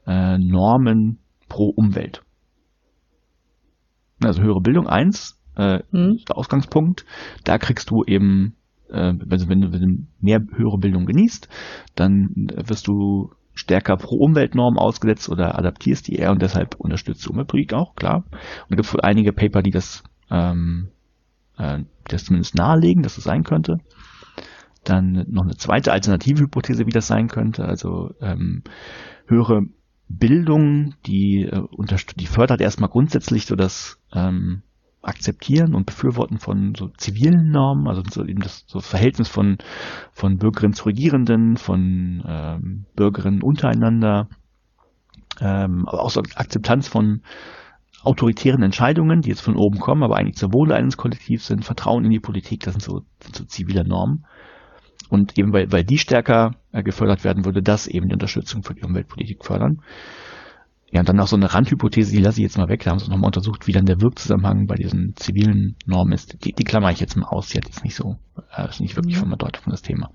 äh, Normen pro Umwelt. Also höhere Bildung eins, äh, hm. der Ausgangspunkt. Da kriegst du eben, äh, also wenn du, wenn du mehr höhere Bildung genießt, dann wirst du stärker pro Umweltnorm ausgesetzt oder adaptierst die eher und deshalb unterstützt die Umweltpolitik auch, klar. Und da gibt es wohl einige Paper, die das ähm, äh, das zumindest nahelegen, dass es sein könnte. Dann noch eine zweite alternative Hypothese, wie das sein könnte. Also ähm, höhere Bildung, die, äh, die fördert erstmal grundsätzlich so das ähm, Akzeptieren und Befürworten von so zivilen Normen, also so eben das so Verhältnis von, von Bürgerinnen zu Regierenden, von ähm, Bürgerinnen untereinander, ähm, aber auch so Akzeptanz von autoritären Entscheidungen, die jetzt von oben kommen, aber eigentlich zur Wohle eines Kollektivs sind, Vertrauen in die Politik, das sind so, sind so zivile Normen. Und eben weil, weil die stärker äh, gefördert werden, würde das eben die Unterstützung für die Umweltpolitik fördern. Ja, und dann noch so eine Randhypothese, die lasse ich jetzt mal weg. Da haben sie nochmal untersucht, wie dann der Wirkzusammenhang bei diesen zivilen Normen ist. Die, die klammer ich jetzt mal aus. Die hat jetzt nicht so, äh, ist nicht wirklich mhm. von Bedeutung von das Thema.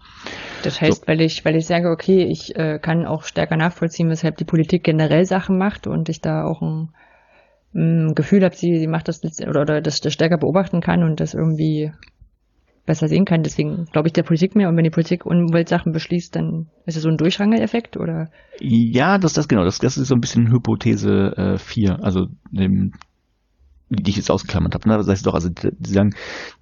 Das heißt, so. weil ich, weil ich sage, okay, ich äh, kann auch stärker nachvollziehen, weshalb die Politik generell Sachen macht und ich da auch ein, Gefühl habe, sie, sie macht das oder, oder das, das stärker beobachten kann und das irgendwie besser sehen kann. Deswegen glaube ich der Politik mehr. Und wenn die Politik Umweltsachen beschließt, dann ist es so ein Durchrangeleffekt oder? Ja, das, das genau. Das, das ist so ein bisschen Hypothese äh, 4, also dem, die ich jetzt ausgeklammert habe. Ne? Das heißt doch, also die sagen,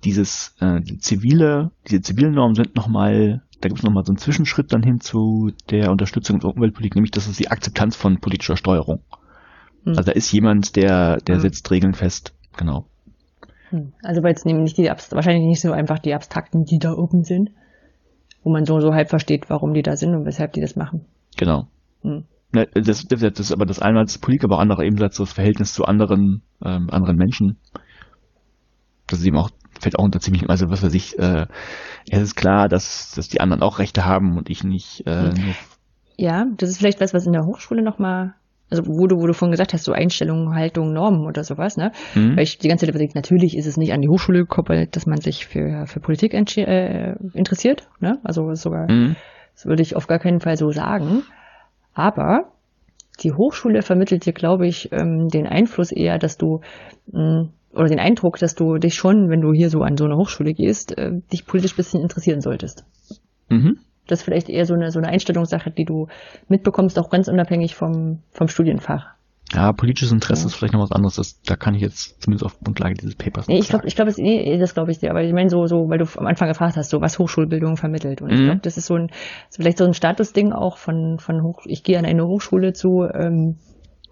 dieses äh, die zivile, diese zivilen Normen sind nochmal, da gibt es nochmal so einen Zwischenschritt dann hin zu der Unterstützung der Umweltpolitik, nämlich das ist die Akzeptanz von politischer Steuerung. Hm. Also da ist jemand, der, der hm. setzt Regeln fest. Genau. Hm. Also weil es nämlich die wahrscheinlich nicht so einfach die Abstrakten, die da oben sind, wo man so so halb versteht, warum die da sind und weshalb die das machen. Genau. Hm. Ne, das, das, das ist aber das einmal als Politik, aber andere ebenfalls das Verhältnis zu anderen ähm, anderen Menschen. Das ist eben auch fällt auch unter ziemlich, also was weiß ich, äh, es ist klar, dass, dass die anderen auch Rechte haben und ich nicht. Äh, ja, das ist vielleicht was, was in der Hochschule nochmal also wo du, wo du vorhin gesagt hast, so Einstellungen, Haltung, Normen oder sowas, ne? Mhm. Weil ich die ganze Zeit überlege, natürlich ist es nicht an die Hochschule gekoppelt, dass man sich für, für Politik äh, interessiert, ne? Also sogar, mhm. das würde ich auf gar keinen Fall so sagen. Aber die Hochschule vermittelt dir, glaube ich, ähm, den Einfluss eher, dass du mh, mm, oder den Eindruck, dass du dich schon, wenn du hier so an so eine Hochschule gehst, äh, dich politisch bisschen interessieren solltest. Mhm. Das ist vielleicht eher so eine, so eine Einstellungssache, die du mitbekommst, auch ganz unabhängig vom, vom Studienfach. Ja, politisches Interesse ja. ist vielleicht noch was anderes. Das, da kann ich jetzt zumindest auf Grundlage dieses Papers. Nee, ich glaube, ich glaube, nee, das glaube ich dir. Aber ich meine so, so, weil du am Anfang gefragt hast, so was Hochschulbildung vermittelt. Und mhm. ich glaube, das ist so ein, vielleicht so ein Statusding auch von, von Hoch, ich gehe an eine Hochschule zu. Ähm,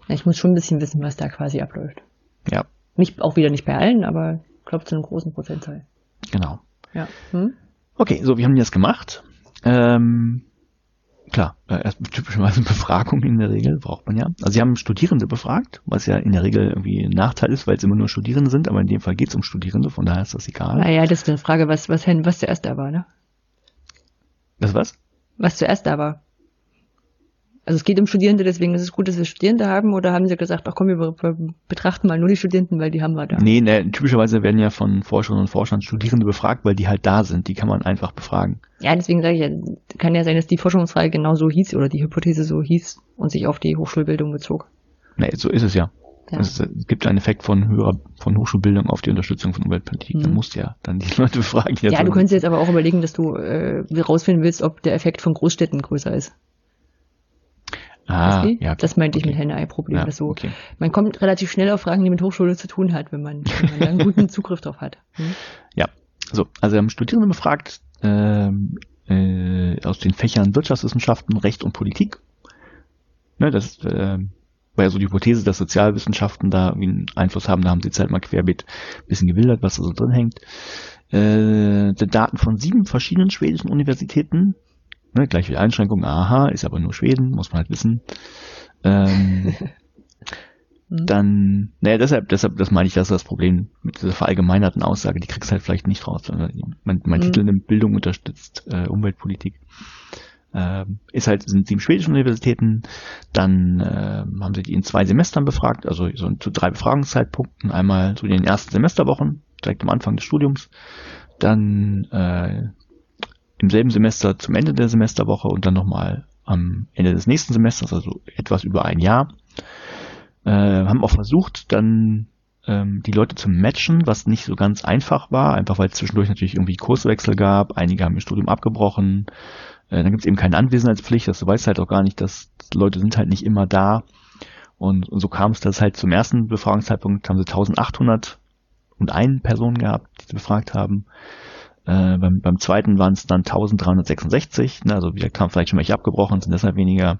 ich muss schon ein bisschen wissen, was da quasi abläuft. Ja. Nicht, auch wieder nicht bei allen, aber ich glaube zu einem großen Prozentteil. Genau. Ja. Hm? Okay, so, wir haben das gemacht. Ähm, klar, äh, erst typischerweise Befragung in der Regel braucht man ja. Also sie haben Studierende befragt, was ja in der Regel irgendwie ein Nachteil ist, weil es immer nur Studierende sind, aber in dem Fall geht es um Studierende, von daher ist das egal. Naja, das ist eine Frage, was, was, was zuerst da war, ne? Das was? Was zuerst da war. Also es geht um Studierende, deswegen ist es gut, dass wir Studierende haben, oder haben sie gesagt, ach komm, wir betrachten mal nur die Studenten, weil die haben wir da? Nee, ne, typischerweise werden ja von Forscherinnen und Forschern Studierende befragt, weil die halt da sind, die kann man einfach befragen. Ja, deswegen sage ich ja, kann ja sein, dass die Forschungsfrage genau so hieß oder die Hypothese so hieß und sich auf die Hochschulbildung bezog. Nee, so ist es ja. ja. Es, gibt einen Effekt von höherer, von Hochschulbildung auf die Unterstützung von Umweltpolitik. Mhm. Da musst du ja dann die Leute befragen. Ja, du könntest jetzt aber auch überlegen, dass du äh, rausfinden willst, ob der Effekt von Großstädten größer ist. Ah, ja, das meinte okay. ich mit Henne-Ei-Problem. Ja, so, okay. Man kommt relativ schnell auf Fragen, die mit Hochschule zu tun hat, wenn man, wenn man da einen guten Zugriff drauf hat. Hm? Ja, so, also wir haben Studierende befragt ähm, äh, aus den Fächern Wirtschaftswissenschaften, Recht und Politik. Ne, das äh, war ja so die Hypothese, dass Sozialwissenschaften da irgendwie einen Einfluss haben. Da haben sie jetzt halt mal querbeet ein bisschen gewildert, was da so drin hängt. Äh, Daten von sieben verschiedenen schwedischen Universitäten Ne, gleich wieder Einschränkung, aha, ist aber nur Schweden, muss man halt wissen. Ähm, mhm. dann, naja, deshalb, deshalb, das meine ich, das ist das Problem mit dieser verallgemeinerten Aussage, die kriegst halt vielleicht nicht raus. Mein, mein mhm. Titel nimmt Bildung unterstützt äh, Umweltpolitik. Ähm, ist halt, sind sieben schwedische Universitäten, dann äh, haben sie die in zwei Semestern befragt, also so zu drei Befragungszeitpunkten, einmal so in den ersten Semesterwochen, direkt am Anfang des Studiums, dann äh, im selben Semester zum Ende der Semesterwoche und dann nochmal am Ende des nächsten Semesters, also etwas über ein Jahr. Äh, haben auch versucht, dann ähm, die Leute zu matchen, was nicht so ganz einfach war, einfach weil es zwischendurch natürlich irgendwie Kurswechsel gab, einige haben ihr Studium abgebrochen, äh, dann gibt es eben keine Anwesenheitspflicht, das du weißt halt auch gar nicht, dass Leute sind halt nicht immer da. Und, und so kam es, dass halt zum ersten Befragungszeitpunkt haben sie 1800 und einen Personen gehabt, die sie befragt haben. Äh, beim, beim zweiten waren es dann 1366, ne, also wie gesagt, haben vielleicht schon welche abgebrochen, sind deshalb weniger.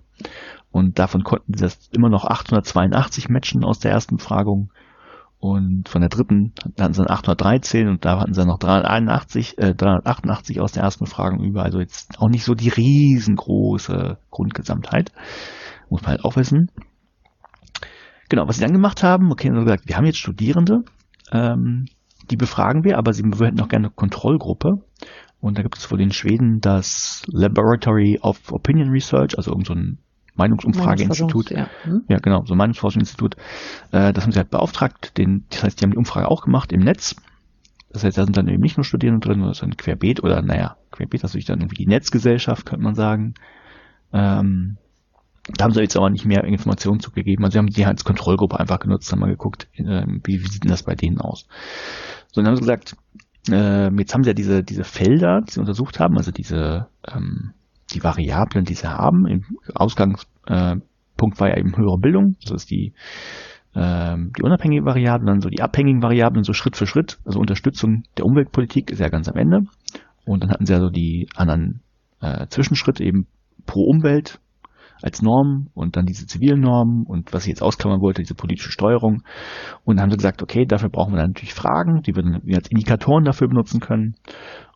Und davon konnten sie das immer noch 882 matchen aus der ersten Befragung. Und von der dritten hatten sie dann 813 und da hatten sie dann noch 381, äh, 388 aus der ersten Befragung über. Also jetzt auch nicht so die riesengroße Grundgesamtheit. Muss man halt auch wissen. Genau, was sie dann gemacht haben, okay, also gesagt, wir haben jetzt Studierende, ähm, die befragen wir, aber sie hätten auch gerne eine Kontrollgruppe. Und da gibt es wohl in Schweden das Laboratory of Opinion Research, also irgend so ein Meinungsumfrageinstitut. Ja. Hm? ja, genau, so Meinungsforschungsinstitut. Äh, das haben sie halt beauftragt. Den, das heißt, die haben die Umfrage auch gemacht im Netz. Das heißt, da sind dann eben nicht nur Studierende drin, sondern Querbeet oder, naja, Querbeet, das ist dann irgendwie die Netzgesellschaft, könnte man sagen. Ähm, da haben sie jetzt aber nicht mehr Informationen zugegeben. Also sie haben die als Kontrollgruppe einfach genutzt, haben mal geguckt, äh, wie, wie sieht denn das bei denen aus. So, dann haben sie gesagt, äh, jetzt haben sie ja diese, diese Felder, die sie untersucht haben, also diese, ähm, die Variablen, die sie haben. Im Ausgangspunkt äh, war ja eben höhere Bildung, das ist die, ähm, die unabhängigen Variablen, dann so die abhängigen Variablen, so Schritt für Schritt, also Unterstützung der Umweltpolitik ist ja ganz am Ende. Und dann hatten sie ja so die anderen äh, Zwischenschritte eben pro Umwelt als Norm und dann diese zivilen Normen und was ich jetzt ausklammern wollte, diese politische Steuerung. Und dann haben sie gesagt, okay, dafür brauchen wir dann natürlich Fragen, die wir dann als Indikatoren dafür benutzen können.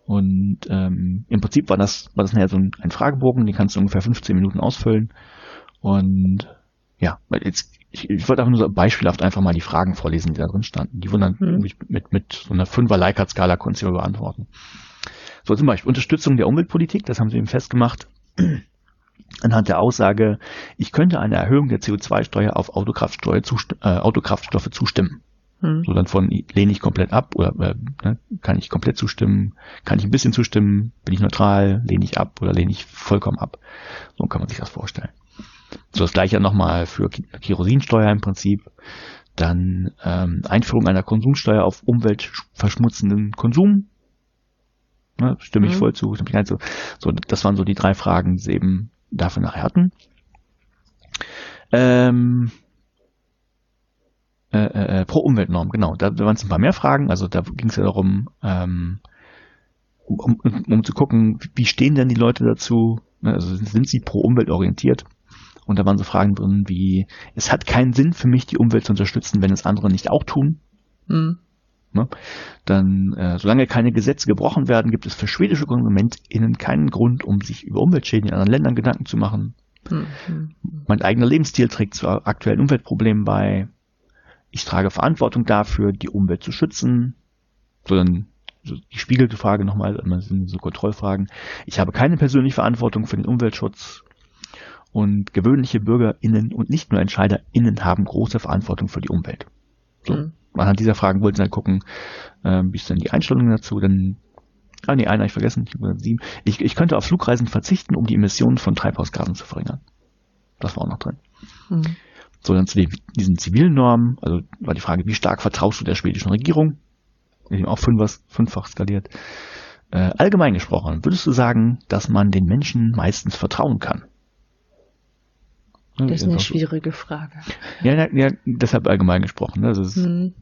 Und ähm, im Prinzip war das, war das nachher so ein, ein Fragebogen, den kannst du ungefähr 15 Minuten ausfüllen. Und ja, jetzt, ich, ich wollte einfach nur so beispielhaft einfach mal die Fragen vorlesen, die da drin standen. Die wurden dann mhm. mit, mit so einer 5er Likert-Skala konnten sie beantworten. So zum Beispiel Unterstützung der Umweltpolitik, das haben sie eben festgemacht anhand der Aussage, ich könnte eine Erhöhung der CO2-Steuer auf Autokraftsteuer zust äh, Autokraftstoffe zustimmen. Hm. So dann von lehne ich komplett ab oder äh, ne, kann ich komplett zustimmen, kann ich ein bisschen zustimmen, bin ich neutral, lehne ich ab oder lehne ich vollkommen ab. So kann man sich das vorstellen. So das gleiche nochmal für Kerosinsteuer im Prinzip. Dann ähm, Einführung einer Konsumsteuer auf umweltverschmutzenden Konsum. Ne, stimme ich mhm. voll zu. So, so, das waren so die drei Fragen, die sie eben dafür nachher hatten. Ähm, äh, äh, äh, pro Umweltnorm, genau. Da waren es ein paar mehr Fragen. Also da ging es ja darum, ähm, um, um, um zu gucken, wie stehen denn die Leute dazu? Ne, also sind sie pro Umwelt orientiert? Und da waren so Fragen drin wie, es hat keinen Sinn für mich, die Umwelt zu unterstützen, wenn es andere nicht auch tun. Mhm. Ne? Dann, äh, solange keine Gesetze gebrochen werden, gibt es für schwedische KonsumentInnen keinen Grund, um sich über Umweltschäden in anderen Ländern Gedanken zu machen. Mhm. Mein eigener Lebensstil trägt zu aktuellen Umweltproblemen bei ich trage Verantwortung dafür, die Umwelt zu schützen, sondern so die spiegelte Frage nochmal, das sind so Kontrollfragen. Ich habe keine persönliche Verantwortung für den Umweltschutz und gewöhnliche BürgerInnen und nicht nur EntscheiderInnen haben große Verantwortung für die Umwelt. So. Mhm. Anhand dieser Fragen wollten sie dann gucken, äh, wie ist denn die Einstellung dazu, dann Ah, nee, einen habe ich vergessen. Ich, ich könnte auf Flugreisen verzichten, um die Emissionen von Treibhausgasen zu verringern. Das war auch noch drin. Mhm sondern zu den, diesen zivilen Normen, also war die Frage, wie stark vertraust du der schwedischen Regierung? Eben auch fünffach, fünffach skaliert. Äh, allgemein gesprochen, würdest du sagen, dass man den Menschen meistens vertrauen kann? Das ist eine schwierige Frage. Ja, ja, ja, deshalb allgemein gesprochen. Ne? Also ist, hm.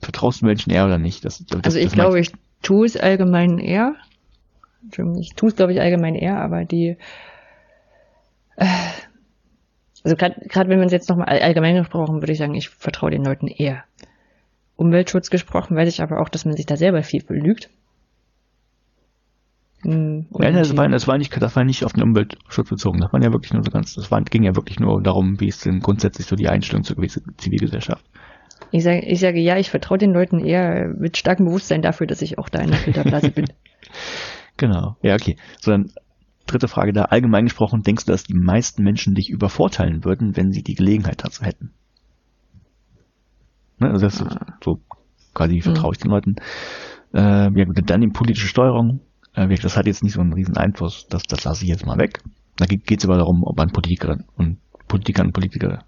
Vertraust du Menschen eher oder nicht? Das, das, also ich glaube, ich tue es allgemein eher. Ich tue es, glaube ich, allgemein eher, aber die äh, also gerade wenn man es jetzt nochmal allgemein gesprochen, würde ich sagen, ich vertraue den Leuten eher. Umweltschutz gesprochen, weiß ich aber auch, dass man sich da selber viel belügt. Hm, ja, das war, das war nicht, das war nicht auf den Umweltschutz bezogen. Das war ja wirklich nur so ganz, das war, ging ja wirklich nur darum, wie ist denn grundsätzlich so die Einstellung zur Zivilgesellschaft. Ich sage, ich sage ja, ich vertraue den Leuten eher mit starkem Bewusstsein dafür, dass ich auch da in der Filterblase bin. Genau. Ja, okay. So dann dritte Frage da, allgemein gesprochen, denkst du, dass die meisten Menschen dich übervorteilen würden, wenn sie die Gelegenheit dazu hätten? Ne, also das ist so quasi, wie vertraue ich den Leuten? Äh, ja gut, dann die politische Steuerung. Äh, das hat jetzt nicht so einen riesen Einfluss, das, das lasse ich jetzt mal weg. Da geht es aber darum, ob man Politiker und Politiker und Politiker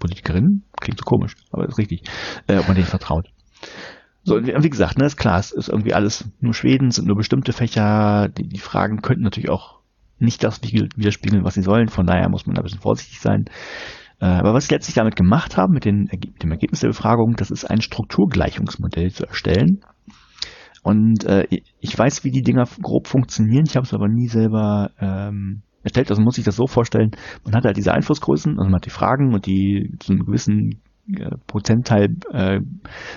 Politikerinnen, klingt so komisch, aber ist richtig, äh, ob man denen vertraut. So, wie gesagt, ne, ist klar, es ist irgendwie alles nur Schweden, sind nur bestimmte Fächer, die, die Fragen könnten natürlich auch nicht das widerspiegeln, was sie sollen, von daher muss man da ein bisschen vorsichtig sein. Äh, aber was sie letztlich damit gemacht haben, mit, den, mit dem Ergebnis der Befragung, das ist ein Strukturgleichungsmodell zu erstellen. Und äh, ich weiß, wie die Dinger grob funktionieren, ich habe es aber nie selber ähm, erstellt, also muss ich das so vorstellen, man hat halt diese Einflussgrößen, also man hat die Fragen und die zu einem gewissen äh, Prozentteil äh,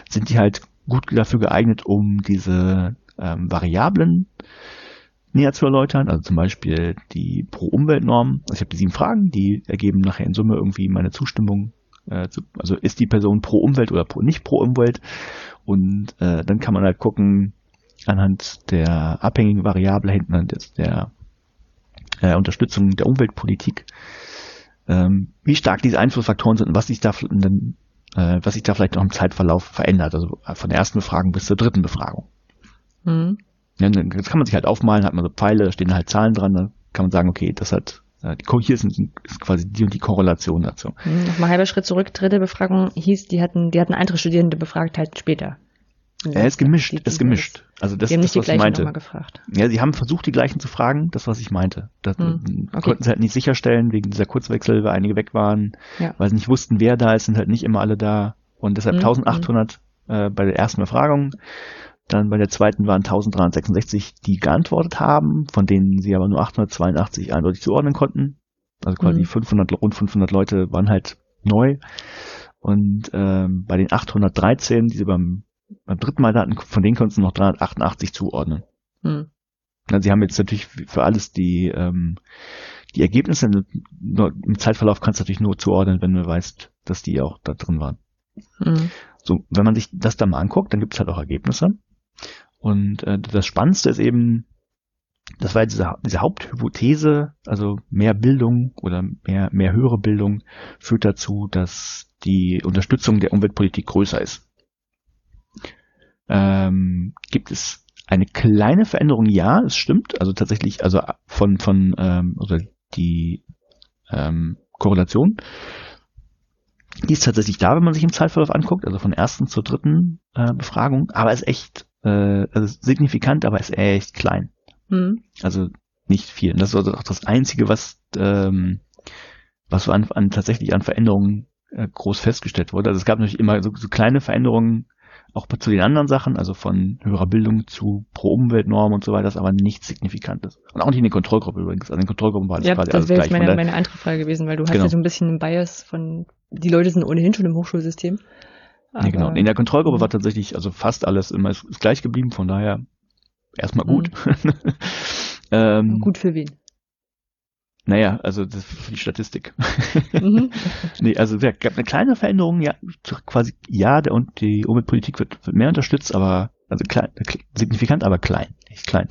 sind die halt gut dafür geeignet, um diese ähm, Variablen näher zu erläutern. Also zum Beispiel die Pro-Umwelt-Norm. Also ich habe die sieben Fragen, die ergeben nachher in Summe irgendwie meine Zustimmung. Äh, zu, also ist die Person pro Umwelt oder pro, nicht pro Umwelt? Und äh, dann kann man halt gucken, anhand der abhängigen Variable hinten, anhand der äh, Unterstützung der Umweltpolitik, ähm, wie stark diese Einflussfaktoren sind und was sich da, äh, was sich da vielleicht noch im Zeitverlauf verändert, also von der ersten Befragung bis zur dritten Befragung. Mhm. Ja, das kann man sich halt aufmalen, hat man so Pfeile, da stehen halt Zahlen dran, dann kann man sagen, okay, das hat äh, hier ist, ist quasi die und die Korrelation dazu. Mhm, Nochmal halber Schritt zurück, dritte Befragung hieß, die hatten, die hatten andere Studierende befragt halt später. Er ist gemischt, ist gemischt. Also das, haben das was ich meinte. Ja, sie haben versucht, die gleichen zu fragen, das, was ich meinte. Das hm, okay. konnten sie halt nicht sicherstellen, wegen dieser Kurzwechsel, weil einige weg waren, ja. weil sie nicht wussten, wer da ist, sind halt nicht immer alle da. Und deshalb hm, 1800 hm. Äh, bei der ersten Befragung. Dann bei der zweiten waren 1366, die geantwortet haben, von denen sie aber nur 882 eindeutig zuordnen konnten. Also quasi 500, hm. rund 500 Leute waren halt neu. Und ähm, bei den 813, die sie beim beim dritten Mal hatten, von denen konntest du noch 388 zuordnen. Hm. Na, sie haben jetzt natürlich für alles die, ähm, die Ergebnisse, im Zeitverlauf kannst du natürlich nur zuordnen, wenn du weißt, dass die auch da drin waren. Hm. So, wenn man sich das dann mal anguckt, dann gibt es halt auch Ergebnisse. Und äh, das Spannendste ist eben, das war diese, diese Haupthypothese, also mehr Bildung oder mehr, mehr höhere Bildung führt dazu, dass die Unterstützung der Umweltpolitik größer ist. Ähm, gibt es eine kleine Veränderung, ja, es stimmt. Also tatsächlich, also von, von ähm, oder die ähm, Korrelation, die ist tatsächlich da, wenn man sich im Zeitverlauf anguckt, also von ersten zur dritten äh, Befragung, aber ist echt äh, also signifikant, aber ist echt klein. Mhm. Also nicht viel. Und das ist also auch das Einzige, was ähm, was so an, an tatsächlich an Veränderungen äh, groß festgestellt wurde. Also es gab natürlich immer so, so kleine Veränderungen auch zu den anderen Sachen, also von höherer Bildung zu Pro-Umweltnorm und so weiter, aber nichts Signifikantes. Und auch nicht in der Kontrollgruppe übrigens. Also in den Kontrollgruppen war das ja, quasi das alles gleich. Das wäre meine, meine andere Frage gewesen, weil du genau. hast ja so ein bisschen einen Bias von, die Leute sind ohnehin schon im Hochschulsystem. Ja, genau. In der Kontrollgruppe war tatsächlich, also fast alles immer ist, ist gleich geblieben, von daher erstmal gut. Mhm. ähm, gut für wen? Naja, also das für die Statistik. Mhm. nee, also es gab eine kleine Veränderung, ja, quasi, ja, der und die Umweltpolitik wird, wird mehr unterstützt, aber also klein, signifikant, aber klein, nicht klein.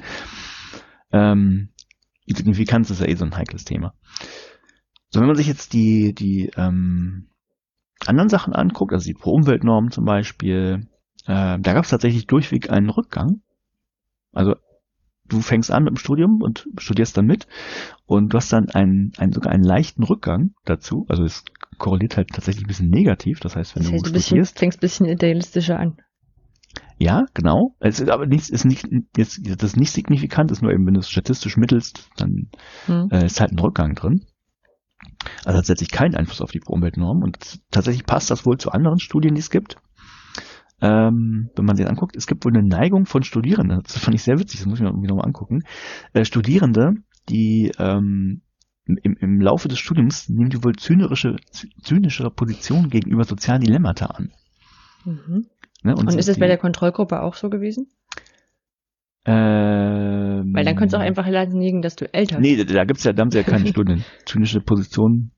Ähm, die Signifikanz ist ja eh so ein heikles Thema. So, wenn man sich jetzt die, die ähm, anderen Sachen anguckt, also die Pro-Umweltnormen zum Beispiel, äh, da gab es tatsächlich durchweg einen Rückgang. Also du fängst an mit dem Studium und studierst dann mit und du hast dann einen, einen sogar einen leichten Rückgang dazu. Also es korreliert halt tatsächlich ein bisschen negativ. Das heißt, wenn das heißt, du, du studierst, fängst ein bisschen idealistischer an. Ja, genau. Es ist aber nichts, ist nicht, jetzt, das ist nicht signifikant, ist nur eben, wenn du es statistisch mittelst, dann hm. äh, ist halt ein Rückgang drin. Also hat letztlich keinen Einfluss auf die Umweltnorm und tatsächlich passt das wohl zu anderen Studien, die es gibt ähm, wenn man sich anguckt, es gibt wohl eine Neigung von Studierenden, das fand ich sehr witzig, das muss ich mir irgendwie nochmal angucken, äh, Studierende, die ähm, im, im Laufe des Studiums nehmen die wohl zynische, zynischere Position gegenüber sozialen Dilemmata an. Mhm. Ne, und, und ist es bei der Kontrollgruppe auch so gewesen? Ähm, Weil dann könnte es auch einfach liegen, dass du älter bist. Nee, da, da gibt's ja, da haben sie ja keine Studien. Zynische Position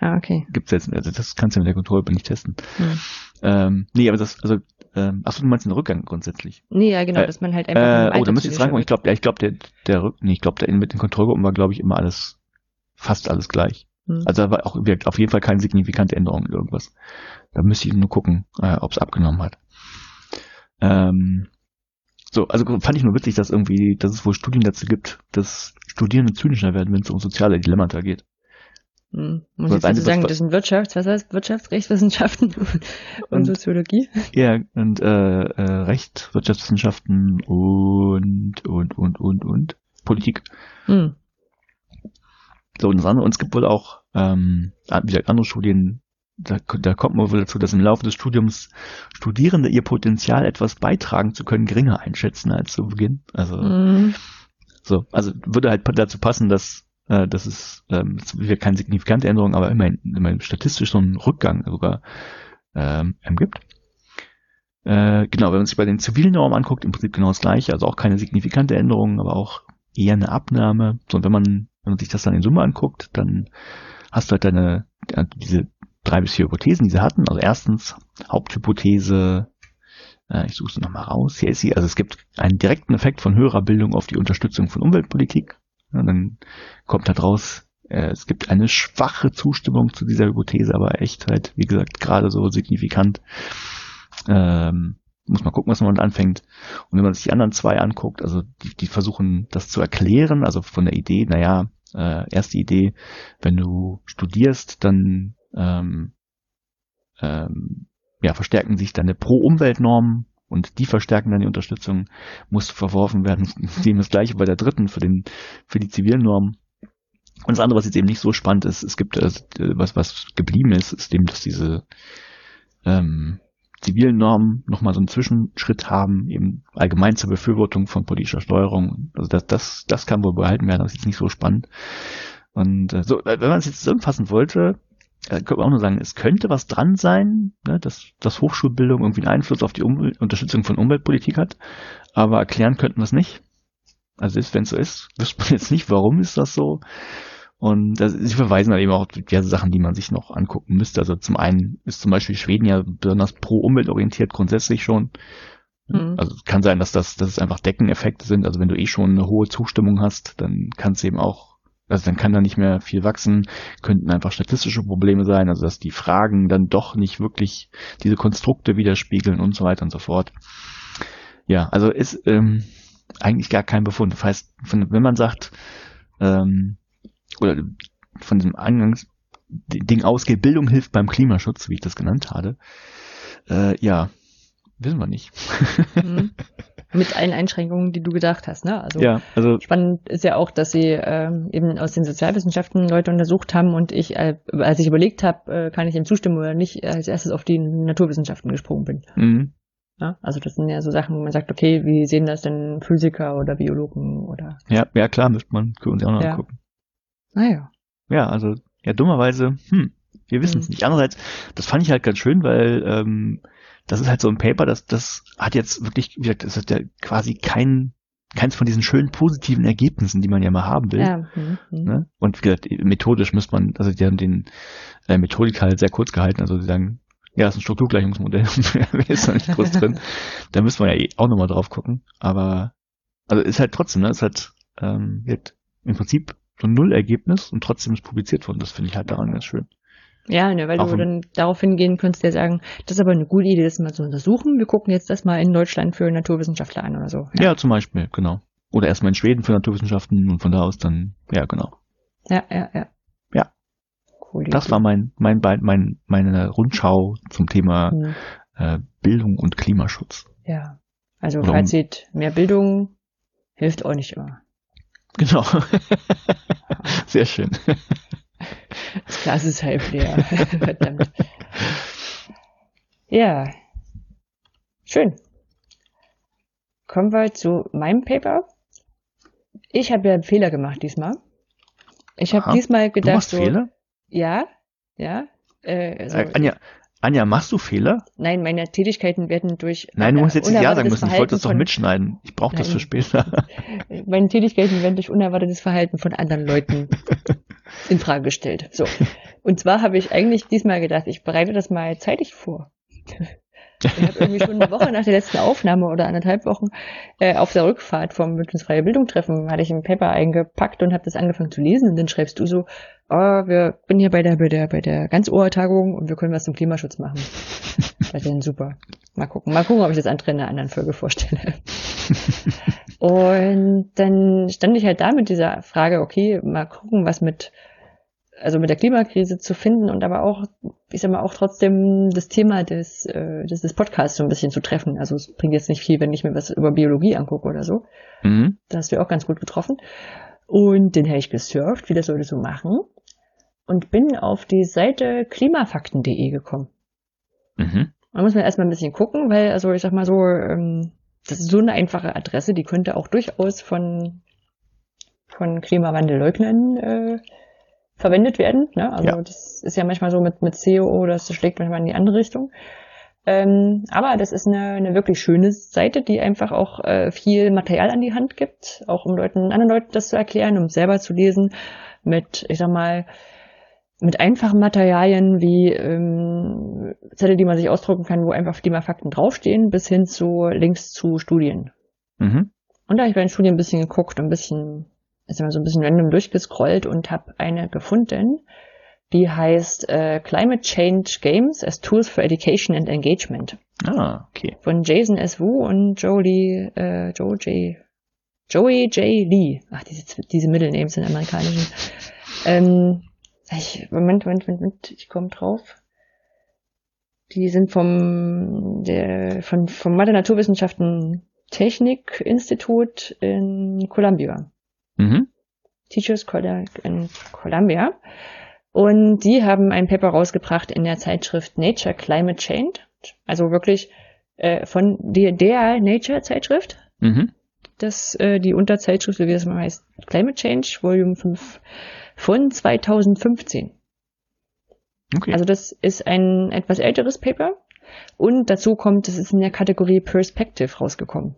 Ah, okay. Gibt's jetzt, also das kannst du mit der Kontrolle nicht testen. Hm. Ähm, nee, aber das, also, ähm, achso, du meinst den Rückgang grundsätzlich. Nee, ja, genau, äh, dass man halt einfach. Äh, oh, da müsste ich jetzt ich glaube, ja, ich glaube, der, der Rück, nee, ich glaube, mit den Kontrollgruppen war, glaube ich, immer alles, fast alles gleich. Hm. Also da war auch auf jeden Fall keine signifikante Änderung in irgendwas. Da müsste ich nur gucken, äh, ob es abgenommen hat. Ähm, so, also fand ich nur witzig, dass irgendwie, dass es wohl Studien dazu gibt, dass Studierende zynischer werden, wenn es um soziale Dilemmata geht. Hm. Muss ich dazu sagen, das sind Wirtschafts, was heißt Wirtschaftsrechtswissenschaften und, und Soziologie? Ja, und äh, äh, Recht, Wirtschaftswissenschaften und und und und und Politik. Hm. So, und das andere, und es gibt wohl auch, ähm, wie gesagt, andere Studien, da, da kommt man wohl dazu, dass im Laufe des Studiums Studierende ihr Potenzial etwas beitragen zu können geringer einschätzen als zu Beginn. Also hm. so, also würde halt dazu passen, dass äh, das ist ähm, wieder keine signifikante Änderung, aber immerhin, immerhin statistisch so einen Rückgang sogar ähm, gibt. Äh, genau, wenn man sich bei den zivilen Normen anguckt, im Prinzip genau das gleiche, also auch keine signifikante Änderung, aber auch eher eine Abnahme. So, und wenn man, wenn man sich das dann in Summe anguckt, dann hast du halt deine, diese drei bis vier Hypothesen, die sie hatten. Also erstens Haupthypothese, äh, ich suche sie nochmal raus, hier ist sie, also es gibt einen direkten Effekt von höherer Bildung auf die Unterstützung von Umweltpolitik. Und dann kommt halt raus, äh, es gibt eine schwache Zustimmung zu dieser Hypothese, aber echt halt, wie gesagt, gerade so signifikant. Ähm, muss man gucken, was man anfängt. Und wenn man sich die anderen zwei anguckt, also die, die versuchen das zu erklären, also von der Idee, naja, äh, erste Idee, wenn du studierst, dann ähm, ähm, ja, verstärken sich deine Pro-Umwelt-Normen und die verstärken dann die Unterstützung, muss verworfen werden. Dem das gleiche bei der dritten für den, für die zivilen Normen. Und das andere, was jetzt eben nicht so spannend ist, es gibt, äh, was, was geblieben ist, ist eben, dass diese ähm, zivilen Normen nochmal so einen Zwischenschritt haben, eben allgemein zur Befürwortung von politischer Steuerung. Also das, das, das kann wohl behalten werden, das ist jetzt nicht so spannend. Und äh, so, wenn man es jetzt zusammenfassen wollte, äh, könnte man auch nur sagen, es könnte was dran sein, ne, dass, dass Hochschulbildung irgendwie einen Einfluss auf die Umwelt, Unterstützung von Umweltpolitik hat, aber erklären könnten wir es nicht. Also wenn es so ist, wüsste man jetzt nicht, warum ist das so. Und das, sie verweisen dann eben auch auf diverse Sachen, die man sich noch angucken müsste. Also zum einen ist zum Beispiel Schweden ja besonders pro Umwelt orientiert grundsätzlich schon. Mhm. Also es kann sein, dass das, dass es einfach Deckeneffekte sind. Also wenn du eh schon eine hohe Zustimmung hast, dann kann es eben auch, also dann kann da nicht mehr viel wachsen, könnten einfach statistische Probleme sein, also dass die Fragen dann doch nicht wirklich diese Konstrukte widerspiegeln und so weiter und so fort. Ja, also ist ähm, eigentlich gar kein Befund. Das heißt, wenn man sagt, ähm, oder von diesem Eingangsding ausgeht, Bildung hilft beim Klimaschutz, wie ich das genannt habe. Äh, ja, wissen wir nicht. Mhm. Mit allen Einschränkungen, die du gedacht hast, ne? Also, ja, also spannend ist ja auch, dass sie ähm, eben aus den Sozialwissenschaften Leute untersucht haben und ich, äh, als ich überlegt habe, äh, kann ich ihm zustimmen oder nicht, als erstes auf die Naturwissenschaften gesprungen bin. Mhm. Ja, also das sind ja so Sachen, wo man sagt, okay, wie sehen das denn Physiker oder Biologen oder? Ja, ja klar, müsste man, uns auch noch ja. angucken. Naja. Ja, also, ja, dummerweise, hm, wir wissen es mhm. nicht. Andererseits, das fand ich halt ganz schön, weil ähm, das ist halt so ein Paper, das, das hat jetzt wirklich, wie gesagt, das hat ja quasi kein, keins von diesen schönen positiven Ergebnissen, die man ja mal haben will. Ja. Mhm. Ne? Und wie gesagt, methodisch muss man, also die haben den äh, Methodik halt sehr kurz gehalten, also sie sagen, ja, das ist ein Strukturgleichungsmodell, mehr ist noch nicht groß drin. Da müssen wir ja eh auch nochmal drauf gucken. Aber also ist halt trotzdem, ne? Ist halt, ähm, wird im Prinzip so ein Nullergebnis und trotzdem ist publiziert worden. Das finde ich halt daran ganz schön. Ja, ne, weil du dann darauf hingehen könntest, ja sagen, das ist aber eine gute Idee, das mal zu untersuchen. Wir gucken jetzt das mal in Deutschland für Naturwissenschaftler an oder so. Ja, ja zum Beispiel, genau. Oder erstmal in Schweden für Naturwissenschaften und von da aus dann, ja, genau. Ja, ja, ja. Ja. Cool. Das Idee. war mein, mein, mein, meine Rundschau zum Thema hm. äh, Bildung und Klimaschutz. Ja. Also Oder Fazit, mehr Bildung hilft auch nicht immer. Genau. Sehr schön. Das Glas ist halb leer. Verdammt. Ja. Schön. Kommen wir zu meinem Paper. Ich habe ja einen Fehler gemacht diesmal. Ich habe diesmal gedacht, du machst so, Fehler? Ja, ja. Äh, also, äh, Anja, Anja, machst du Fehler? Nein, meine Tätigkeiten werden durch. Nein, du musst jetzt nicht Ja sagen müssen. Ich wollte das doch mitschneiden. Ich brauche das für später. meine Tätigkeiten werden durch unerwartetes Verhalten von anderen Leuten in Frage gestellt. So. Und zwar habe ich eigentlich diesmal gedacht, ich bereite das mal zeitig vor. Ich habe irgendwie schon eine Woche nach der letzten Aufnahme oder anderthalb Wochen äh, auf der Rückfahrt vom Bündnisfreie Bildung treffen, hatte ich ein Paper eingepackt und habe das angefangen zu lesen und dann schreibst du so, oh, wir bin hier bei der bei der bei der Ganzohrtagung und wir können was zum Klimaschutz machen. Das ist dann super. Mal gucken, mal gucken, ob ich das andere in einer anderen Folge vorstelle. und dann stand ich halt da mit dieser Frage, okay, mal gucken, was mit also mit der Klimakrise zu finden und aber auch, ich sag mal, auch trotzdem das Thema des, äh, des, des Podcasts so ein bisschen zu treffen. Also es bringt jetzt nicht viel, wenn ich mir was über Biologie angucke oder so. Mhm. Da hast du auch ganz gut getroffen. Und den habe ich gesurft, wie das Leute so machen. Und bin auf die Seite klimafakten.de gekommen. Mhm. Da muss man erstmal ein bisschen gucken, weil, also ich sag mal so, ähm, das ist so eine einfache Adresse, die könnte auch durchaus von, von Klimawandelleugnern äh, verwendet werden. Ne? Also ja. das ist ja manchmal so mit, mit CEO, das schlägt manchmal in die andere Richtung. Ähm, aber das ist eine, eine wirklich schöne Seite, die einfach auch äh, viel Material an die Hand gibt, auch um Leuten, anderen Leuten das zu erklären, um selber zu lesen, mit, ich sag mal, mit einfachen Materialien wie ähm, Zettel, die man sich ausdrucken kann, wo einfach Fakten draufstehen, bis hin zu Links zu Studien. Mhm. Und da habe ich bei den Studien ein bisschen geguckt, ein bisschen ist immer so ein bisschen random durchgescrollt und habe eine gefunden, die heißt äh, Climate Change Games as Tools for Education and Engagement. Ah, okay. Von Jason S. Wu und Jolie, äh, Joe J. Joey J. Lee. Ach, diese, diese Mittelnames sind amerikanischen. Ähm, ich, Moment, Moment, Moment, Moment, ich komme drauf. Die sind vom, der, von, vom Mathe Naturwissenschaften Technik Institut in Columbia. Mhm. Teachers College in Columbia. Und die haben ein Paper rausgebracht in der Zeitschrift Nature Climate Change. Also wirklich äh, von der, der Nature-Zeitschrift. Mhm. Das, äh, die Unterzeitschrift, wie das mal heißt, Climate Change, Volume 5 von 2015. Okay. Also das ist ein etwas älteres Paper. Und dazu kommt, es ist in der Kategorie Perspective rausgekommen.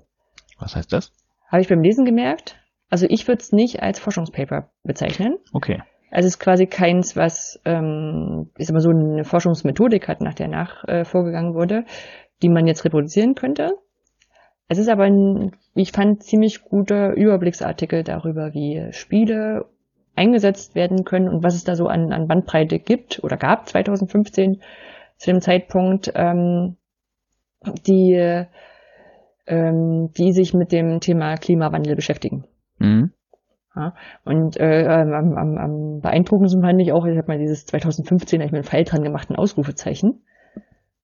Was heißt das? Habe ich beim Lesen gemerkt. Also ich würde es nicht als Forschungspaper bezeichnen. Okay. Also es ist quasi keins, was, ähm, sag mal so eine Forschungsmethodik hat, nach der nach äh, vorgegangen wurde, die man jetzt reproduzieren könnte. Es ist aber ein, ich fand, ziemlich guter Überblicksartikel darüber, wie Spiele eingesetzt werden können und was es da so an, an Bandbreite gibt oder gab 2015 zu dem Zeitpunkt, ähm, die, ähm, die sich mit dem Thema Klimawandel beschäftigen. Mhm. Ja, und äh, am, am, am beeindruckendsten fand ich auch, ich habe mal dieses 2015, da ich mir einen Pfeil dran gemacht, ein Ausrufezeichen.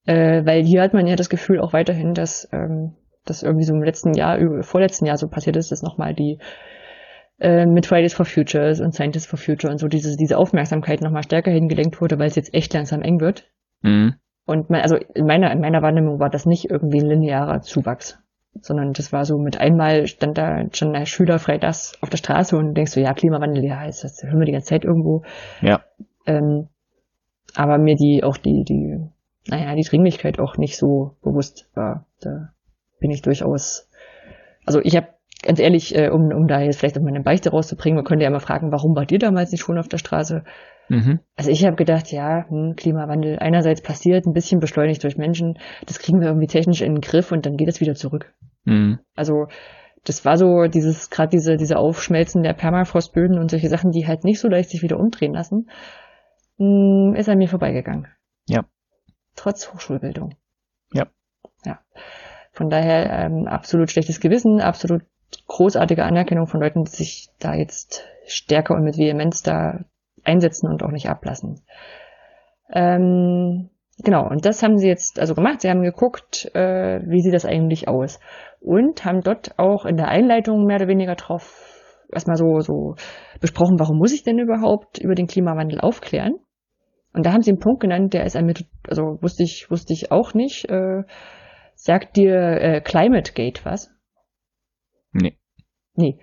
Äh, weil hier hat man ja das Gefühl auch weiterhin, dass ähm, das irgendwie so im letzten Jahr, vorletzten Jahr so passiert ist, dass nochmal die äh, mit Fridays for Futures und Scientists for Future und so diese, diese Aufmerksamkeit nochmal stärker hingelenkt wurde, weil es jetzt echt langsam eng wird. Mhm. Und mein, also in meiner, in meiner Wahrnehmung war das nicht irgendwie ein linearer Zuwachs sondern das war so mit einmal stand da schon der Schüler frei das auf der Straße und denkst so, ja, Klimawandel, ja, das, das hören wir die ganze Zeit irgendwo. Ja. Ähm, aber mir die auch die, die, naja, die Dringlichkeit auch nicht so bewusst war. Da bin ich durchaus, also ich habe ganz ehrlich, äh, um, um da jetzt vielleicht auch meine Beichte rauszubringen, man könnte ja mal fragen, warum wart ihr damals nicht schon auf der Straße? Mhm. Also ich habe gedacht, ja, hm, Klimawandel einerseits passiert, ein bisschen beschleunigt durch Menschen, das kriegen wir irgendwie technisch in den Griff und dann geht es wieder zurück. Mhm. Also das war so dieses, gerade diese, diese Aufschmelzen der Permafrostböden und solche Sachen, die halt nicht so leicht sich wieder umdrehen lassen, hm, ist an mir vorbeigegangen. Ja. Trotz Hochschulbildung. Ja. Ja. Von daher ähm, absolut schlechtes Gewissen, absolut großartige Anerkennung von Leuten, die sich da jetzt stärker und mit Vehemenz da einsetzen und auch nicht ablassen. Ähm, genau, und das haben sie jetzt also gemacht. Sie haben geguckt, äh, wie sieht das eigentlich aus. Und haben dort auch in der Einleitung mehr oder weniger drauf erstmal so, so besprochen, warum muss ich denn überhaupt über den Klimawandel aufklären? Und da haben sie einen Punkt genannt, der ist ein mit, also wusste ich, wusste ich auch nicht. Äh, sagt dir äh, Climate Gate was? Nee. Nee.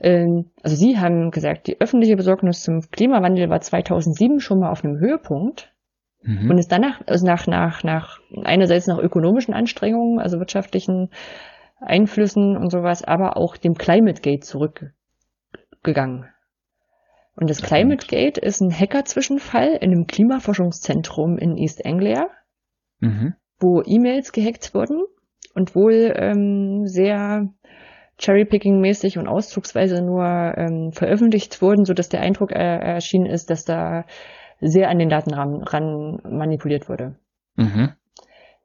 Ähm, also Sie haben gesagt, die öffentliche Besorgnis zum Klimawandel war 2007 schon mal auf einem Höhepunkt Mhm. und ist danach, also nach, nach, nach, einerseits nach ökonomischen Anstrengungen, also wirtschaftlichen Einflüssen und sowas, aber auch dem Climate Gate zurückgegangen. Und das Climate Gate ist ein Hacker-Zwischenfall in einem Klimaforschungszentrum in East Anglia, Mhm. wo E-Mails gehackt wurden und wohl ähm, sehr Cherrypicking-mäßig und auszugsweise nur ähm, veröffentlicht wurden, so dass der Eindruck äh, erschienen ist, dass da sehr an den Daten ran, ran manipuliert wurde. Mhm.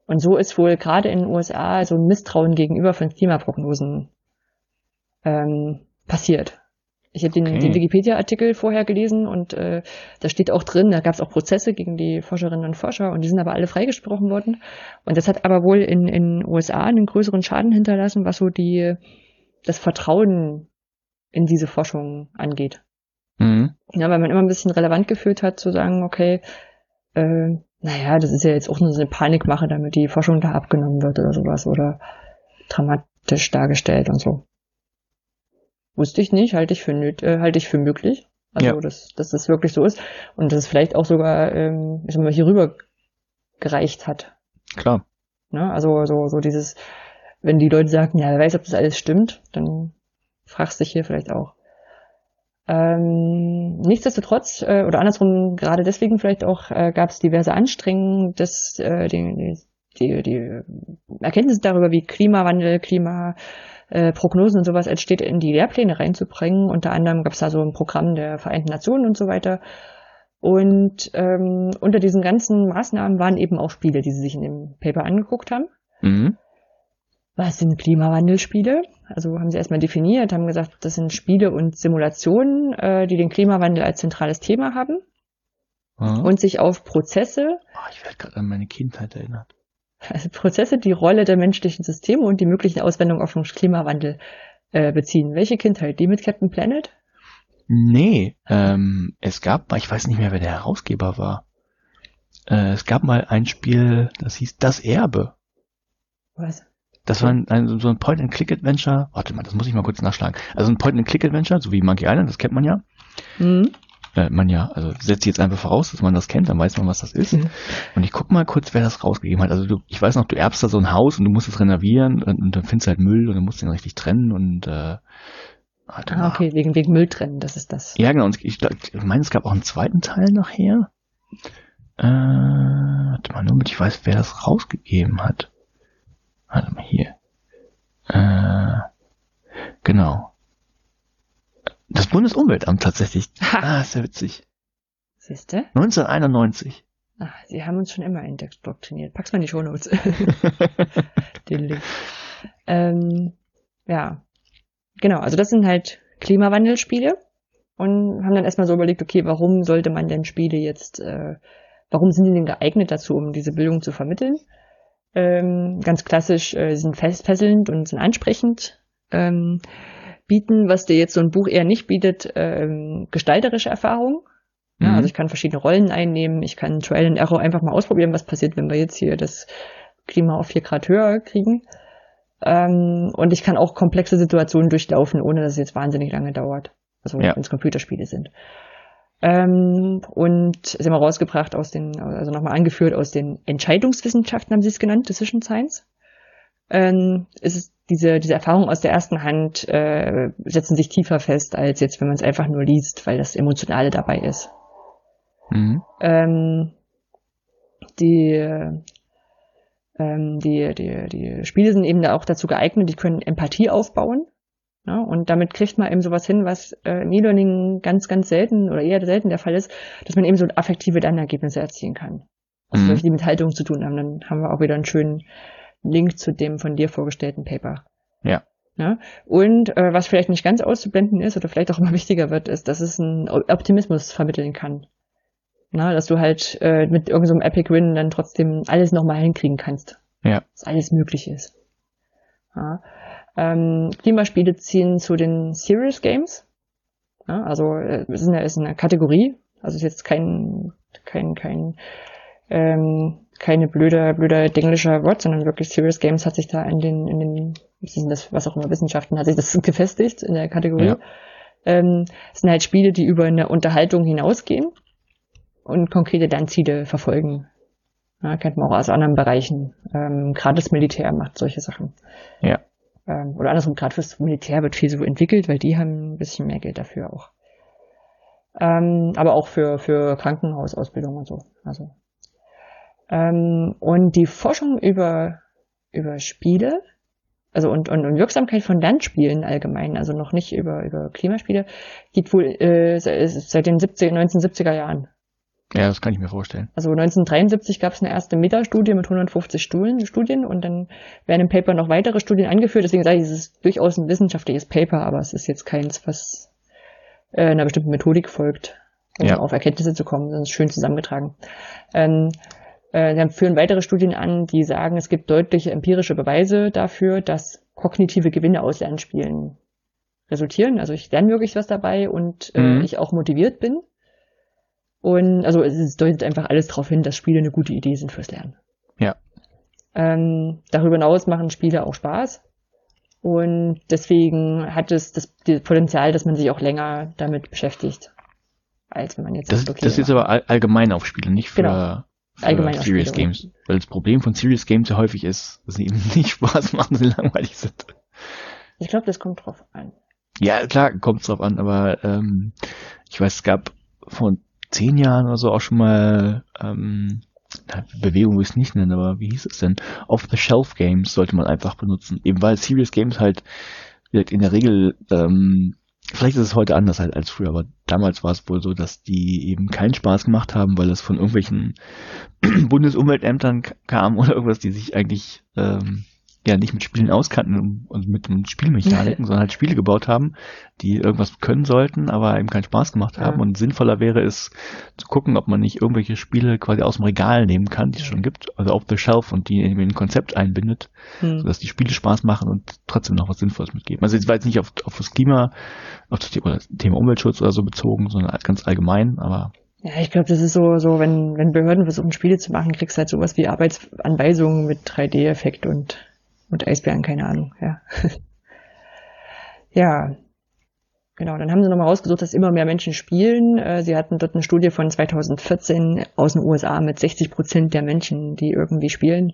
Und so ist wohl gerade in den USA so ein Misstrauen gegenüber von Klimaprognosen ähm, passiert. Ich habe den, Okay. den Wikipedia-Artikel vorher gelesen und äh, da steht auch drin, da gab es auch Prozesse gegen die Forscherinnen und Forscher und die sind aber alle freigesprochen worden. Und das hat aber wohl in in USA einen größeren Schaden hinterlassen, was so die das Vertrauen in diese Forschung angeht. Mhm. Ja, weil man immer ein bisschen relevant gefühlt hat, zu sagen, okay, äh, naja, das ist ja jetzt auch nur so eine Panikmache, damit die Forschung da abgenommen wird oder sowas oder dramatisch dargestellt und so. Wusste ich nicht, halte ich für nöt äh, halte ich für möglich. Also, Ja. dass, dass das wirklich so ist und dass es vielleicht auch sogar, ähm, ich sag mal, hier rüber gereicht hat. Klar. Ne? Also so, so dieses, wenn die Leute sagen, ja, wer weiß, ob das alles stimmt, dann fragst du dich hier vielleicht auch. Ähm, nichtsdestotrotz, äh, oder andersrum, gerade deswegen vielleicht auch, äh, gab es diverse Anstrengungen, dass äh, die, die, die, Erkenntnisse darüber, wie Klimawandel, äh, Prognosen und sowas entsteht, in die Lehrpläne reinzubringen. Unter anderem gab es da so ein Programm der Vereinten Nationen und so weiter. Und ähm, unter diesen ganzen Maßnahmen waren eben auch Spiele, die sie sich in dem Paper angeguckt haben. Mhm. Was sind Klimawandelspiele? Also haben sie erstmal definiert, haben gesagt, das sind Spiele und Simulationen, äh, die den Klimawandel als zentrales Thema haben mhm. und sich auf Prozesse. Oh, ich werde gerade an meine Kindheit erinnert. Also Prozesse, die Rolle der menschlichen Systeme und die möglichen Auswendungen auf den Klimawandel äh, beziehen. Welche Kindheit? Die mit Captain Planet? Nee, ähm, es gab mal, ich weiß nicht mehr, wer der Herausgeber war. Äh, es gab mal ein Spiel, das hieß Das Erbe. Was? Das war ein, ein, so ein Point-and-Click-Adventure. Warte mal, das muss ich mal kurz nachschlagen. Also ein Point-and-Click-Adventure, so wie Monkey Island, das kennt man ja. Mhm. Äh, man ja, also setzt jetzt einfach voraus, dass man das kennt, dann weiß man, was das ist. Mhm. Und ich guck mal kurz, wer das rausgegeben hat. Also du, ich weiß noch, du erbst da so ein Haus und du musst es renovieren und, und dann findest du halt Müll und dann musst du den richtig trennen und äh, ah, okay, wegen, wegen Müll trennen, das ist das. Ja, genau. Und ich, ich, ich meine, es gab auch einen zweiten Teil nachher. Äh, warte mal, nur damit ich weiß, wer das rausgegeben hat. Warte mal hier. Äh, genau. Das Bundesumweltamt tatsächlich. Ha. Ah, ist ja witzig. Siehste? 1991. Ach, sie haben uns schon immer indoktriniert. Pack's mal in die Shownotes. Den Link. Ähm, ja. Genau, also das sind halt Klimawandelspiele und haben dann erstmal so überlegt, okay, warum sollte man denn Spiele jetzt, äh, warum sind die denn geeignet dazu, um diese Bildung zu vermitteln? Ähm, ganz klassisch äh, sind fesselnd und sind ansprechend. Ähm, bieten, was dir jetzt so ein Buch eher nicht bietet, ähm, gestalterische Erfahrung. Ja, mhm. Also ich kann verschiedene Rollen einnehmen, ich kann Trial and Error einfach mal ausprobieren, was passiert, wenn wir jetzt hier das Klima auf vier Grad höher kriegen. Ähm, und ich kann auch komplexe Situationen durchlaufen, ohne dass es jetzt wahnsinnig lange dauert. Also ja. wenn es Computerspiele sind. Ähm, und sie haben rausgebracht aus den, also nochmal angeführt aus den Entscheidungswissenschaften, haben sie es genannt, Decision Science. Ähm, es ist diese, diese Erfahrungen aus der ersten Hand äh, setzen sich tiefer fest, als jetzt, wenn man es einfach nur liest, weil das Emotionale dabei ist. Mhm. Ähm, die, ähm, die, die, die Spiele sind eben da auch dazu geeignet, die können Empathie aufbauen. Ja, und damit kriegt man eben sowas hin, was äh, im E-Learning ganz, ganz selten oder eher selten der Fall ist, dass man eben so affektive Lernergebnisse erzielen kann. Also mhm. die mit Haltung zu tun haben. Dann haben wir auch wieder einen schönen Link zu dem von dir vorgestellten Paper. Ja. Ja? Und äh, was vielleicht nicht ganz auszublenden ist oder vielleicht auch immer wichtiger wird, ist, dass es einen Optimismus vermitteln kann. Na, dass du halt äh, mit irgendeinem so Epic Win dann trotzdem alles nochmal hinkriegen kannst. Ja. Dass alles möglich ist. Ja. Ähm, Klimaspiele ziehen zu den Serious Games. Ja, also äh, es ist eine, ist eine Kategorie, also ist jetzt kein kein kein ähm, keine blöde blöde englischer Wort, sondern wirklich Serious Games hat sich da in den in den was das was auch immer Wissenschaften hat sich das gefestigt in der Kategorie. Ja. Ähm, es sind halt Spiele, die über eine Unterhaltung hinausgehen und konkrete Lernziele verfolgen. Ja, kennt man auch aus anderen Bereichen. Ähm, gerade das Militär macht solche Sachen. Ja ähm, oder andersrum, gerade fürs Militär wird viel so entwickelt, weil die haben ein bisschen mehr Geld dafür auch. Ähm, aber auch für, für Krankenhausausbildung und so. Also. Ähm, und die Forschung über, über Spiele, also und, und, und Wirksamkeit von Lernspielen allgemein, also noch nicht über, über Klimaspiele, geht wohl äh, seit den 70, 1970er Jahren. Ja, das kann ich mir vorstellen. Also 1973 gab es eine erste Metastudie mit 150 Studien, Studien und dann werden im Paper noch weitere Studien angeführt. Deswegen sage ich, es ist durchaus ein wissenschaftliches Paper, aber es ist jetzt keins, was äh, einer bestimmten Methodik folgt, um ja. auf Erkenntnisse zu kommen. Das ist schön zusammengetragen. Ähm, äh, dann führen weitere Studien an, die sagen, es gibt deutliche empirische Beweise dafür, dass kognitive Gewinne aus Lernspielen resultieren. Also ich lerne wirklich was dabei und äh, mhm. ich auch motiviert bin. Und also es deutet einfach alles darauf hin, dass Spiele eine gute Idee sind fürs Lernen. Ja. Ähm, darüber hinaus machen Spiele auch Spaß. Und deswegen hat es das, das Potenzial, dass man sich auch länger damit beschäftigt, als wenn man jetzt. Das, das ist jetzt aber all, allgemein auf Spiele, nicht für, genau. für allgemein Serious Spiele, Games. Weil das Problem von Serious Games ja häufig ist, dass sie eben nicht Spaß machen, sie langweilig sind. Ich glaube, das kommt drauf an. Ja, klar, kommt drauf an, aber ähm, ich weiß, es gab von zehn Jahren oder so auch schon mal, ähm, Bewegung will ich es nicht nennen, aber wie hieß es denn? Off-the-Shelf-Games sollte man einfach benutzen. Eben weil Serious Games halt in der Regel, ähm, vielleicht ist es heute anders halt als früher, aber damals war es wohl so, dass die eben keinen Spaß gemacht haben, weil es von irgendwelchen Bundesumweltämtern kam oder irgendwas, die sich eigentlich ähm, ja nicht mit Spielen auskannten und mit Spielmechaniken, sondern halt Spiele gebaut haben, die irgendwas können sollten, aber eben keinen Spaß gemacht haben. Ja. Und sinnvoller wäre es zu gucken, ob man nicht irgendwelche Spiele quasi aus dem Regal nehmen kann, die es schon gibt, also auf the shelf und die in ein Konzept einbindet, hm. sodass die Spiele Spaß machen und trotzdem noch was Sinnvolles mitgeben. Also es war jetzt nicht auf, auf das Klima, auf das Thema, das Thema Umweltschutz oder so bezogen, sondern ganz allgemein, aber ja, ich glaube, das ist so, so, wenn, wenn Behörden versuchen, Spiele zu machen, kriegst du halt sowas wie Arbeitsanweisungen mit 3D-Effekt und und Eisbären, keine Ahnung, ja. ja. Genau, dann haben sie nochmal rausgesucht, dass immer mehr Menschen spielen. Äh, sie hatten dort eine Studie von 2014 aus den USA mit 60 Prozent der Menschen, die irgendwie spielen.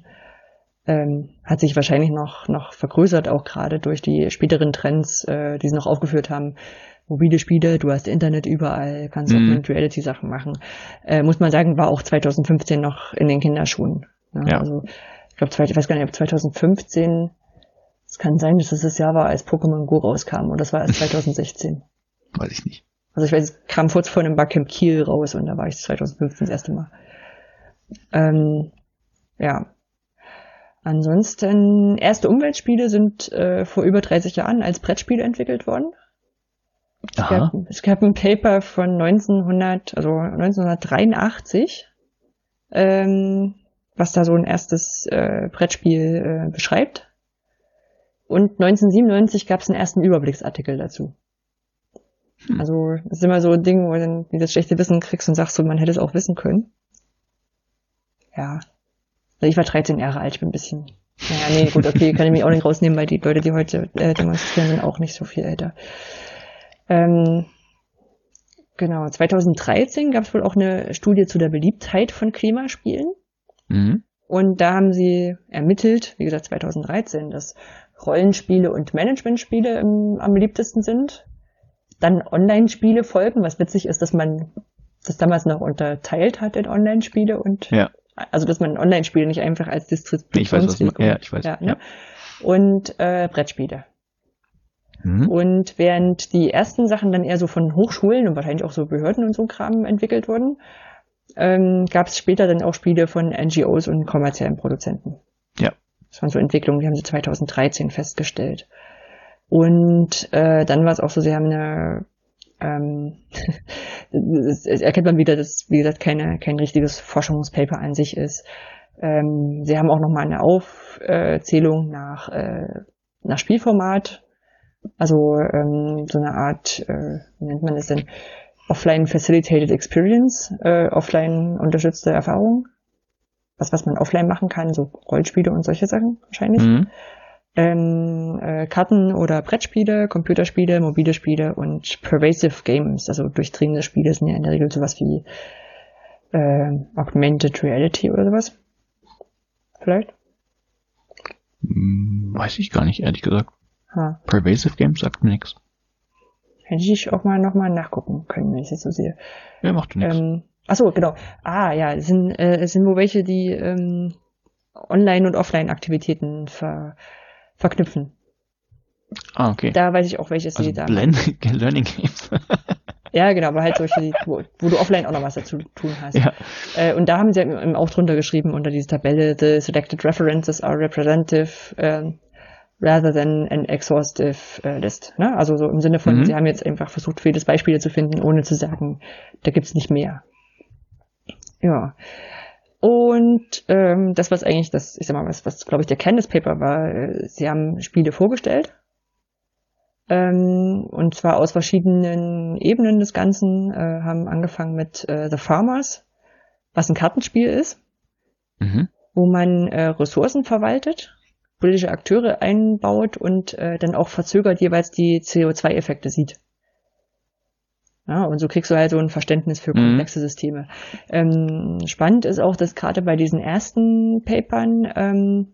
Ähm, hat sich wahrscheinlich noch, noch vergrößert, auch gerade durch die späteren Trends, äh, die sie noch aufgeführt haben. Mobile Spiele, du hast Internet überall, kannst mhm. Augmented Reality Sachen machen. Äh, muss man sagen, war auch 2015 noch in den Kinderschuhen. Ja, ja. Also glaube, ich weiß gar nicht, ob 2015, es kann sein, dass es das Jahr war, als Pokémon Go rauskam. Und das war erst 2016. Weiß ich nicht. Also ich weiß, es kam kurz vor einem Barcamp Kiel raus und da war ich 2015 das erste Mal. Ähm, ja. Ansonsten, erste Umweltspiele sind äh, vor über 30 Jahren als Brettspiele entwickelt worden. Es gab, es gab, ein Paper von 1900, also 1983, ähm, was da so ein erstes äh, Brettspiel äh, beschreibt. Und 1997 gab es einen ersten Überblicksartikel dazu. Hm. Also das ist immer so ein Ding, wo du dann dieses schlechte Wissen kriegst und sagst so, man hätte es auch wissen können. Ja. Also ich war 13 Jahre alt, ich bin ein bisschen. Naja, nee, gut, okay, kann ich mich auch nicht rausnehmen, weil die Leute, die heute äh, demonstrieren, sind auch nicht so viel älter. Ähm, genau, 2013 gab es wohl auch eine Studie zu der Beliebtheit von Klimaspielen. Mhm. Und da haben sie ermittelt, wie gesagt 2013, dass Rollenspiele und Managementspiele im, am beliebtesten sind. Dann Online-Spiele folgen, was witzig ist, dass man das damals noch unterteilt hat in Online-Spiele und ja. also dass man Online-Spiele nicht einfach als Distributionsweg ja, ich weiß. Ja, ne? ja. Und äh, Brettspiele. Mhm. Und während die ersten Sachen dann eher so von Hochschulen und wahrscheinlich auch so Behörden und so Kram entwickelt wurden, ähm, gab es später dann auch Spiele von NGOs und kommerziellen Produzenten. Ja. Das waren so Entwicklungen, die haben sie 2013 festgestellt. Und äh, dann war es auch so, sie haben eine ähm, das erkennt man wieder, dass, wie gesagt, keine, kein richtiges Forschungspaper an sich ist. Ähm, sie haben auch nochmal eine Aufzählung nach, äh, nach Spielformat, also ähm, so eine Art, äh, wie nennt man das denn, Offline Facilitated Experience, äh, offline unterstützte Erfahrung. Was, was man offline machen kann, so Rollspiele und solche Sachen wahrscheinlich. Mhm. Ähm, äh, Karten- oder Brettspiele, Computerspiele, mobile Spiele und Pervasive Games, also durchdringende Spiele sind ja in der Regel sowas wie äh, Augmented Reality oder sowas. Vielleicht? Hm, weiß ich gar nicht, ehrlich gesagt. Ha. Pervasive Games sagt mir nichts. Hätte ich auch mal nochmal nachgucken können, wenn ich es so sehe. Ja, macht nichts. Ähm, achso, genau. Ah, ja, es sind, äh, es sind wohl welche, die ähm, Online- und Offline-Aktivitäten ver verknüpfen. Ah, okay. Da weiß ich auch, welches also sie da Learning Games. ja, genau, aber halt solche, wo, wo, du offline auch noch was dazu tun hast. Ja. Äh, und da haben sie eben auch drunter geschrieben, unter diese Tabelle, the selected references are representative ähm, rather than an exhaustive äh, list. Ne? Also so im Sinne von, mhm. sie haben jetzt einfach versucht, vieles Beispiele zu finden, ohne zu sagen, da gibt's nicht mehr. Ja. Und ähm, das, was eigentlich das, ich sag mal, was, was glaube ich der des Paper war, äh, sie haben Spiele vorgestellt. Ähm, und zwar aus verschiedenen Ebenen des Ganzen, äh, haben angefangen mit äh, The Farmers, was ein Kartenspiel ist, mhm. wo man äh, Ressourcen verwaltet politische Akteure einbaut und äh, dann auch verzögert jeweils die CO2-Effekte sieht. Ja, und so kriegst du halt so ein Verständnis für mhm. komplexe. Systeme. Ähm, spannend ist auch, dass gerade bei diesen ersten Papern ähm,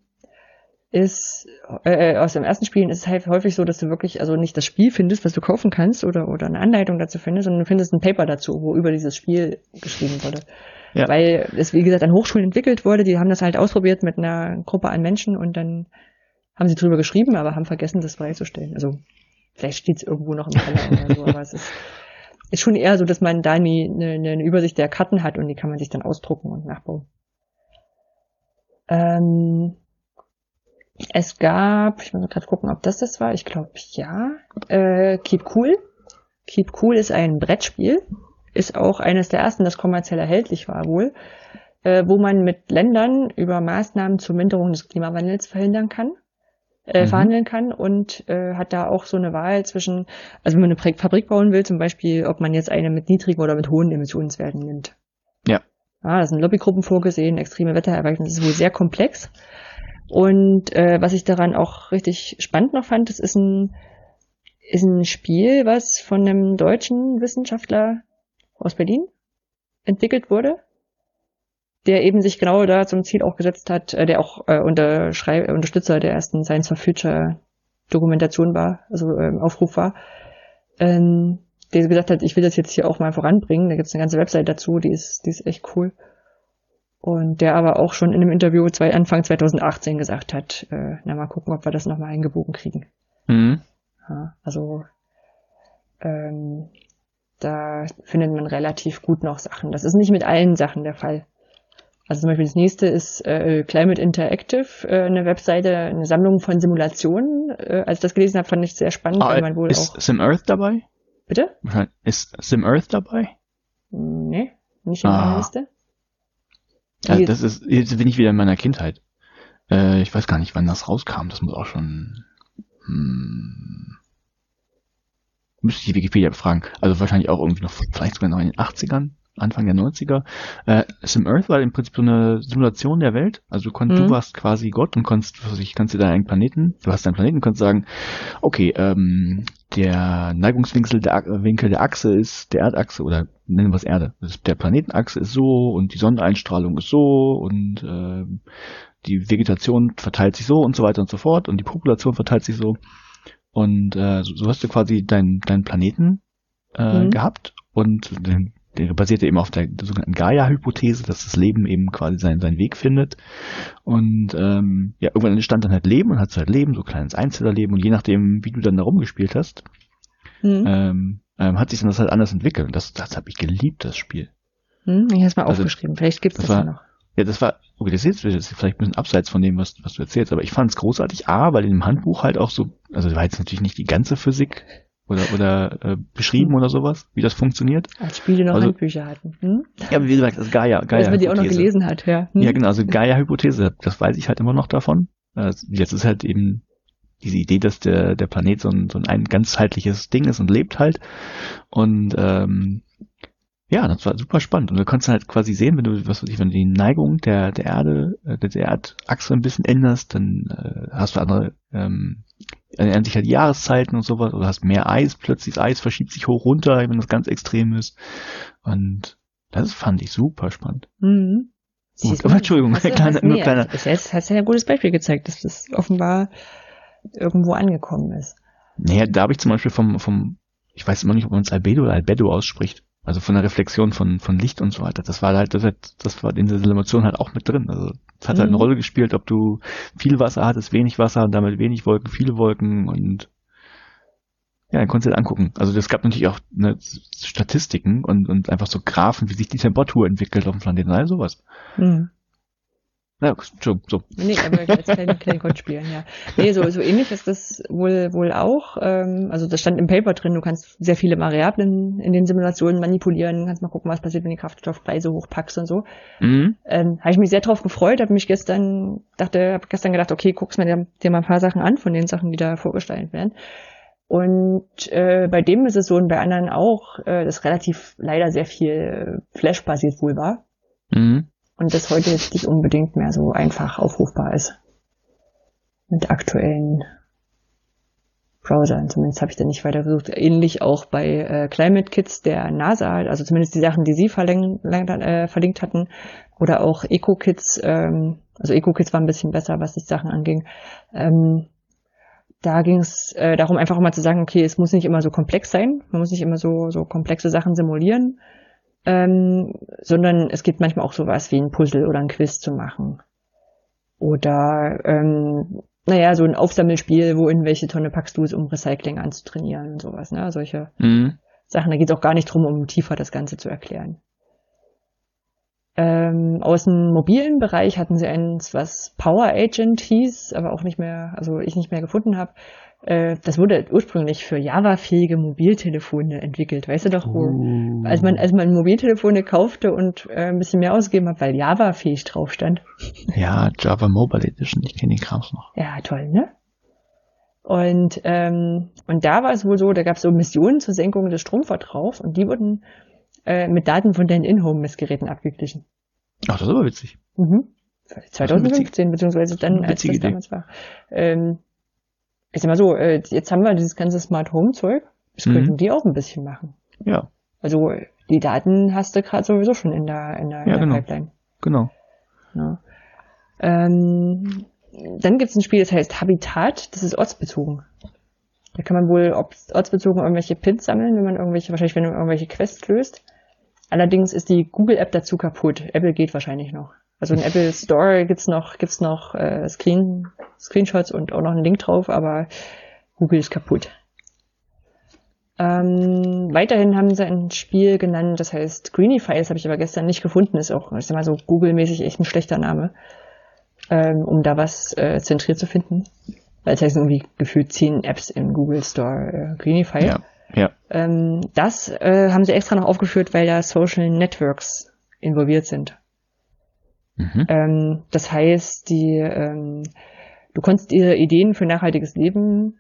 ist, äh, äh, aus dem ersten Spielen ist es halt häufig so, dass du wirklich also nicht das Spiel findest, was du kaufen kannst oder, oder eine Anleitung dazu findest, sondern du findest ein Paper dazu, wo über dieses Spiel geschrieben wurde. Ja. Weil es, wie gesagt, an Hochschulen entwickelt wurde. Die haben das halt ausprobiert mit einer Gruppe an Menschen und dann haben sie drüber geschrieben, aber haben vergessen, das freizustellen. Also vielleicht steht es irgendwo noch im Keller oder so, aber es ist, ist schon eher so, dass man da nie eine, eine Übersicht der Karten hat und die kann man sich dann ausdrucken und nachbauen. Ähm, es gab, ich muss gerade gucken, ob das das war. Ich glaube ja. Äh, Keep Cool. Keep Cool ist ein Brettspiel, ist auch eines der ersten, das kommerziell erhältlich war wohl, äh, wo man mit Ländern über Maßnahmen zur Minderung des Klimawandels verhindern kann äh, mhm. verhandeln kann und äh, hat da auch so eine Wahl zwischen, also wenn man eine Fabrik bauen will, zum Beispiel, ob man jetzt eine mit niedrigen oder mit hohen Emissionswerten nimmt. Ja. Ja, da sind Lobbygruppen vorgesehen, extreme Wetterereignisse, das ist wohl sehr komplex. Und äh, was ich daran auch richtig spannend noch fand, das ist ein, ist ein Spiel, was von einem deutschen Wissenschaftler aus Berlin entwickelt wurde der eben sich genau da zum Ziel auch gesetzt hat, äh, der auch äh, Unterschrei Unterstützer der ersten Science for Future Dokumentation war, also ähm, Aufruf war, ähm, der gesagt hat, ich will das jetzt hier auch mal voranbringen. Da gibt es eine ganze Website dazu, die ist, die ist echt cool. Und der aber auch schon in einem Interview zwei, Anfang 2018 gesagt hat, äh, na mal gucken, ob wir das nochmal eingebogen kriegen. Mhm. Ja, also ähm, da findet man relativ gut noch Sachen. Das ist nicht mit allen Sachen der Fall. Also zum Beispiel das nächste ist äh, Climate Interactive, äh, eine Webseite, eine Sammlung von Simulationen. Äh, als ich das gelesen habe, fand ich sehr spannend, ah, weil man wohl ist auch. Sim Earth dabei? Bitte? Ist Sim Earth dabei? Nee, nicht in ah. meiner Liste. Also das ist, jetzt bin ich wieder in meiner Kindheit. Äh, ich weiß gar nicht, wann das rauskam. Das muss auch schon. Hm, müsste ich die Wikipedia befragen. Also wahrscheinlich auch irgendwie noch, vielleicht sogar noch in den 80ern. Anfang der 90er. Äh, Sim Earth war im Prinzip so eine Simulation der Welt. Also du, konntest, mhm. du warst quasi Gott und konntest, was ich, kannst dir deinen Planeten, du hast deinen Planeten, kannst sagen, okay, ähm, der Neigungswinkel der, Winkel der Achse ist der Erdachse oder nennen wir es Erde. Der Planetenachse ist so und die Sonneneinstrahlung ist so und äh, die Vegetation verteilt sich so und so weiter und so fort und die Population verteilt sich so. Und äh, so, so hast du quasi deinen deinen Planeten äh, mhm. gehabt und den der basierte eben auf der sogenannten Gaia-Hypothese, dass das Leben eben quasi seinen, seinen Weg findet. Und ähm, ja, irgendwann entstand dann halt Leben und hat halt Leben, so kleines Einzellerleben. Und je nachdem, wie du dann da rumgespielt hast, mhm. ähm, ähm, hat sich dann das halt anders entwickelt. Und das, das habe ich geliebt, das Spiel. Hm, ich habe es mal also, aufgeschrieben. Vielleicht gibt es das, das war, ja noch. Ja, das war, okay, das ist jetzt vielleicht ein bisschen abseits von dem, was, was du erzählst, aber ich fand es großartig, A, weil in dem Handbuch halt auch so, also war jetzt natürlich nicht die ganze Physik oder oder äh, beschrieben oder sowas, wie das funktioniert. Als Spiele noch also, Handbücher hatten. Hm? Ja, wie gesagt, das Gaia, Gaia. Dass man die auch noch gelesen hat, ja. Hm? Ja, genau, also Gaia-Hypothese, das weiß ich halt immer noch davon. Also jetzt ist halt eben diese Idee, dass der, der Planet so ein, so ein ganzheitliches Ding ist und lebt halt. Und ähm, ja, das war super spannend. Und du konntest halt quasi sehen, wenn du, was weiß ich, wenn du die Neigung der, der Erde, äh, der Erdachse ein bisschen änderst, dann äh, hast du andere, ähm, ändern sich halt die Jahreszeiten und sowas, oder hast mehr Eis, plötzlich das Eis verschiebt sich hoch runter, wenn das ganz extrem ist. Und das fand ich super spannend. Mhm. Gut, aber Entschuldigung, kleiner, hast, nur kleiner. Bis jetzt hast du ja ein gutes Beispiel gezeigt, dass das offenbar irgendwo angekommen ist. Naja, da habe ich zum Beispiel vom, vom, ich weiß immer nicht, ob man es Albedo oder Albedo ausspricht. Also von der Reflexion von, von Licht und so weiter. Das war halt, das, hat, das war in dieser Simulation halt auch mit drin. Also es hat mhm. halt eine mhm. Rolle gespielt, ob du viel Wasser hattest, wenig Wasser und damit wenig Wolken, viele Wolken und ja, dann konntest du halt angucken. Also es gab natürlich auch ne, Statistiken und, und einfach so Graphen, wie sich die Temperatur entwickelt auf dem Planeten, all sowas. Mhm. Ja, so. Nee, aber als kleinen, kleinen Gott spielen, ja. Nee, so, so ähnlich ist das wohl, wohl auch. Ähm, also das stand im Paper drin, du kannst sehr viele Variablen in den Simulationen manipulieren, kannst mal gucken, was passiert, wenn die Kraftstoffpreise hochpackst und so. Mhm. Ähm, habe ich mich sehr drauf gefreut, habe mich gestern, dachte, habe gestern gedacht, okay, guckst mir dir, dir mal ein paar Sachen an von den Sachen, die da vorgestellt werden. Und äh, bei dem ist es so und bei anderen auch, äh, dass relativ leider sehr viel Flash-basiert wohl war. Mhm und das heute jetzt nicht unbedingt mehr so einfach aufrufbar ist. Mit aktuellen Browsern. Zumindest habe ich da nicht weiter versucht. Ähnlich auch bei äh, Climate Kits der NASA, also zumindest die Sachen, die sie verlinkt, äh, verlinkt hatten. Oder auch Eco-Kits, ähm, also Eco-Kits war ein bisschen besser, was die Sachen anging. Ähm, da ging es äh, darum, einfach mal zu sagen, okay, es muss nicht immer so komplex sein, man muss nicht immer so, so komplexe Sachen simulieren, ähm, sondern es gibt manchmal auch sowas wie ein Puzzle oder ein Quiz zu machen. Oder, ähm, naja, so ein Aufsammelspiel, wo in welche Tonne packst du es, um Recycling anzutrainieren und sowas, ne? Solche mhm. Sachen. Da geht es auch gar nicht drum, um tiefer das Ganze zu erklären. Ähm, aus dem mobilen Bereich hatten sie eins, was Power Agent hieß, aber auch nicht mehr, also ich nicht mehr gefunden habe. Äh, das wurde ursprünglich für Java-fähige Mobiltelefone entwickelt. Weißt du doch, wo, uh. als man, als man Mobiltelefone kaufte und äh, ein bisschen mehr ausgegeben hat, weil Java-fähig drauf stand. Ja, Java Mobile Edition, ich kenne die Krams noch. Ja, toll, ne? Und, ähm, und da war es wohl so, da gab es so Missionen zur Senkung des Stromverbrauchs und die wurden äh, mit Daten von deinen In-Home-Messgeräten abgeglichen. Ach, das ist aber witzig. Mhm. 2015, beziehungsweise dann, als das damals war. Ähm, ich sag mal so, äh, jetzt haben wir dieses ganze Smart Home Zeug. Das mhm. könnten die auch ein bisschen machen. Ja. Also die Daten hast du gerade sowieso schon in der, in der, in ja, der genau. Pipeline. Genau. Ja. Ähm, dann gibt es ein Spiel, das heißt Habitat, das ist ortsbezogen. Da kann man wohl ortsbezogen irgendwelche Pins sammeln, wenn man irgendwelche, wahrscheinlich wenn man irgendwelche Quests löst. Allerdings ist die Google-App dazu kaputt. Apple geht wahrscheinlich noch. Also im Apple Store gibt's noch, gibt's noch äh, Screen, Screenshots und auch noch einen Link drauf, aber Google ist kaputt. Ähm, weiterhin haben sie ein Spiel genannt, das heißt Greenify, das habe ich aber gestern nicht gefunden, ist auch, ich sag mal so Google-mäßig echt ein schlechter Name, ähm, um da was äh, zentriert zu finden. Weil es heißt irgendwie gefühlt zehn Apps im Google Store äh, Greenify. Ja. Ja. Ähm, das äh, haben sie extra noch aufgeführt, weil da Social Networks involviert sind. Mhm. Ähm, das heißt, die, ähm, du konntest ihre Ideen für nachhaltiges Leben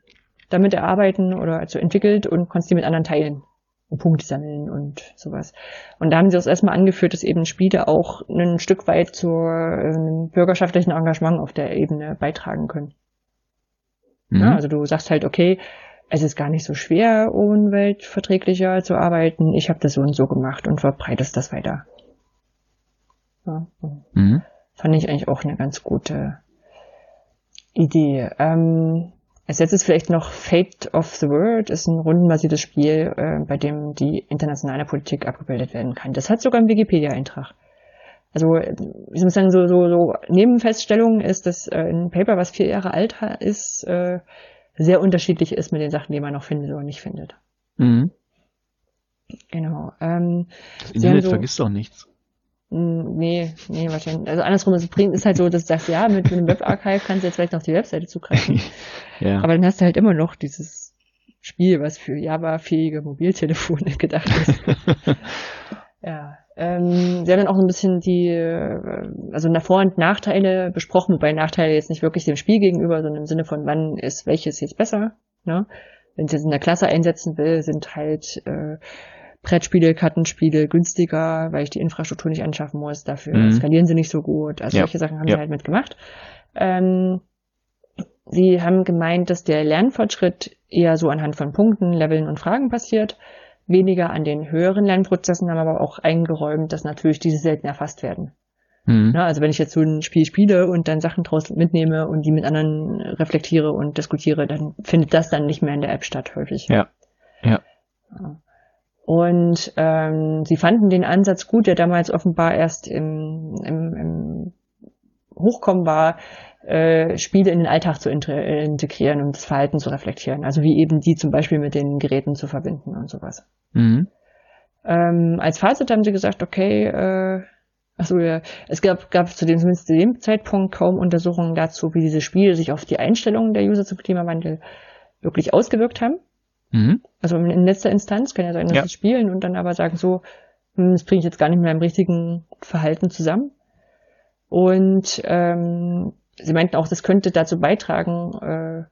damit erarbeiten oder also entwickelt und konntest die mit anderen teilen und Punkte sammeln und sowas. Und da haben sie auch erstmal angeführt, dass eben Spiele auch ein Stück weit zur ähm, bürgerschaftlichen Engagement auf der Ebene beitragen können. Mhm. Ja, also du sagst halt, okay, es ist gar nicht so schwer, umweltverträglicher zu arbeiten. Ich habe das so und so gemacht und verbreitest das weiter. Mhm. Fand ich eigentlich auch eine ganz gute Idee. Ähm, als letztes vielleicht noch Fate of the World ist ein rundenbasiertes Spiel, äh, bei dem die internationale Politik abgebildet werden kann. Das hat sogar einen Wikipedia-Eintrag. Also, ich muss sagen, so, so, so Nebenfeststellung ist, dass äh, ein Paper, was vier Jahre alt ist, äh, sehr unterschiedlich ist mit den Sachen, die man noch findet oder nicht findet. Mhm. Genau. Ähm, das Internet so, vergisst doch nichts. Hm, nee, nee, wahrscheinlich. Also andersrum, es bringt, ist halt so, dass du sagst, ja, mit, mit einem Webarchive kannst du jetzt vielleicht noch die Webseite zugreifen. ja. Aber dann hast du halt immer noch dieses Spiel, was für Java-fähige Mobiltelefone gedacht ist. ja. Ähm, sie haben dann auch so ein bisschen die, äh, also nach Vor- und Nachteile besprochen, wobei Nachteile jetzt nicht wirklich dem Spiel gegenüber, sondern im Sinne von, wann ist welches jetzt besser. Ne? Wenn es jetzt in der Klasse einsetzen will, sind halt äh, Brettspiele, Kartenspiele günstiger, weil ich die Infrastruktur nicht anschaffen muss. Dafür mhm. skalieren sie nicht so gut. Also ja. solche Sachen haben ja. sie halt mitgemacht. Ähm, sie haben gemeint, dass der Lernfortschritt eher so anhand von Punkten, Leveln und Fragen passiert weniger an den höheren Lernprozessen, haben aber auch eingeräumt, dass natürlich diese selten erfasst werden. Mhm. Ja, also wenn ich jetzt so ein Spiel spiele und dann Sachen draus mitnehme und die mit anderen reflektiere und diskutiere, dann findet das dann nicht mehr in der App statt, häufig. Ja. Ja. Und ähm, sie fanden den Ansatz gut, der damals offenbar erst im, im, im Hochkommen war, äh, Spiele in den Alltag zu integrieren und das Verhalten zu reflektieren. Also wie eben die zum Beispiel mit den Geräten zu verbinden und sowas. Mhm. Ähm, als Fazit haben sie gesagt, okay, äh, achso, ja, es gab, gab zu dem, zumindest zu dem Zeitpunkt kaum Untersuchungen dazu, wie diese Spiele sich auf die Einstellungen der User zum Klimawandel wirklich ausgewirkt haben. Mhm. Also in, letzter Instanz kann ja sein, dass ja. sie spielen und dann aber sagen so, hm, das bringe ich jetzt gar nicht mehr im richtigen Verhalten zusammen. Und ähm, sie meinten auch, das könnte dazu beitragen, äh,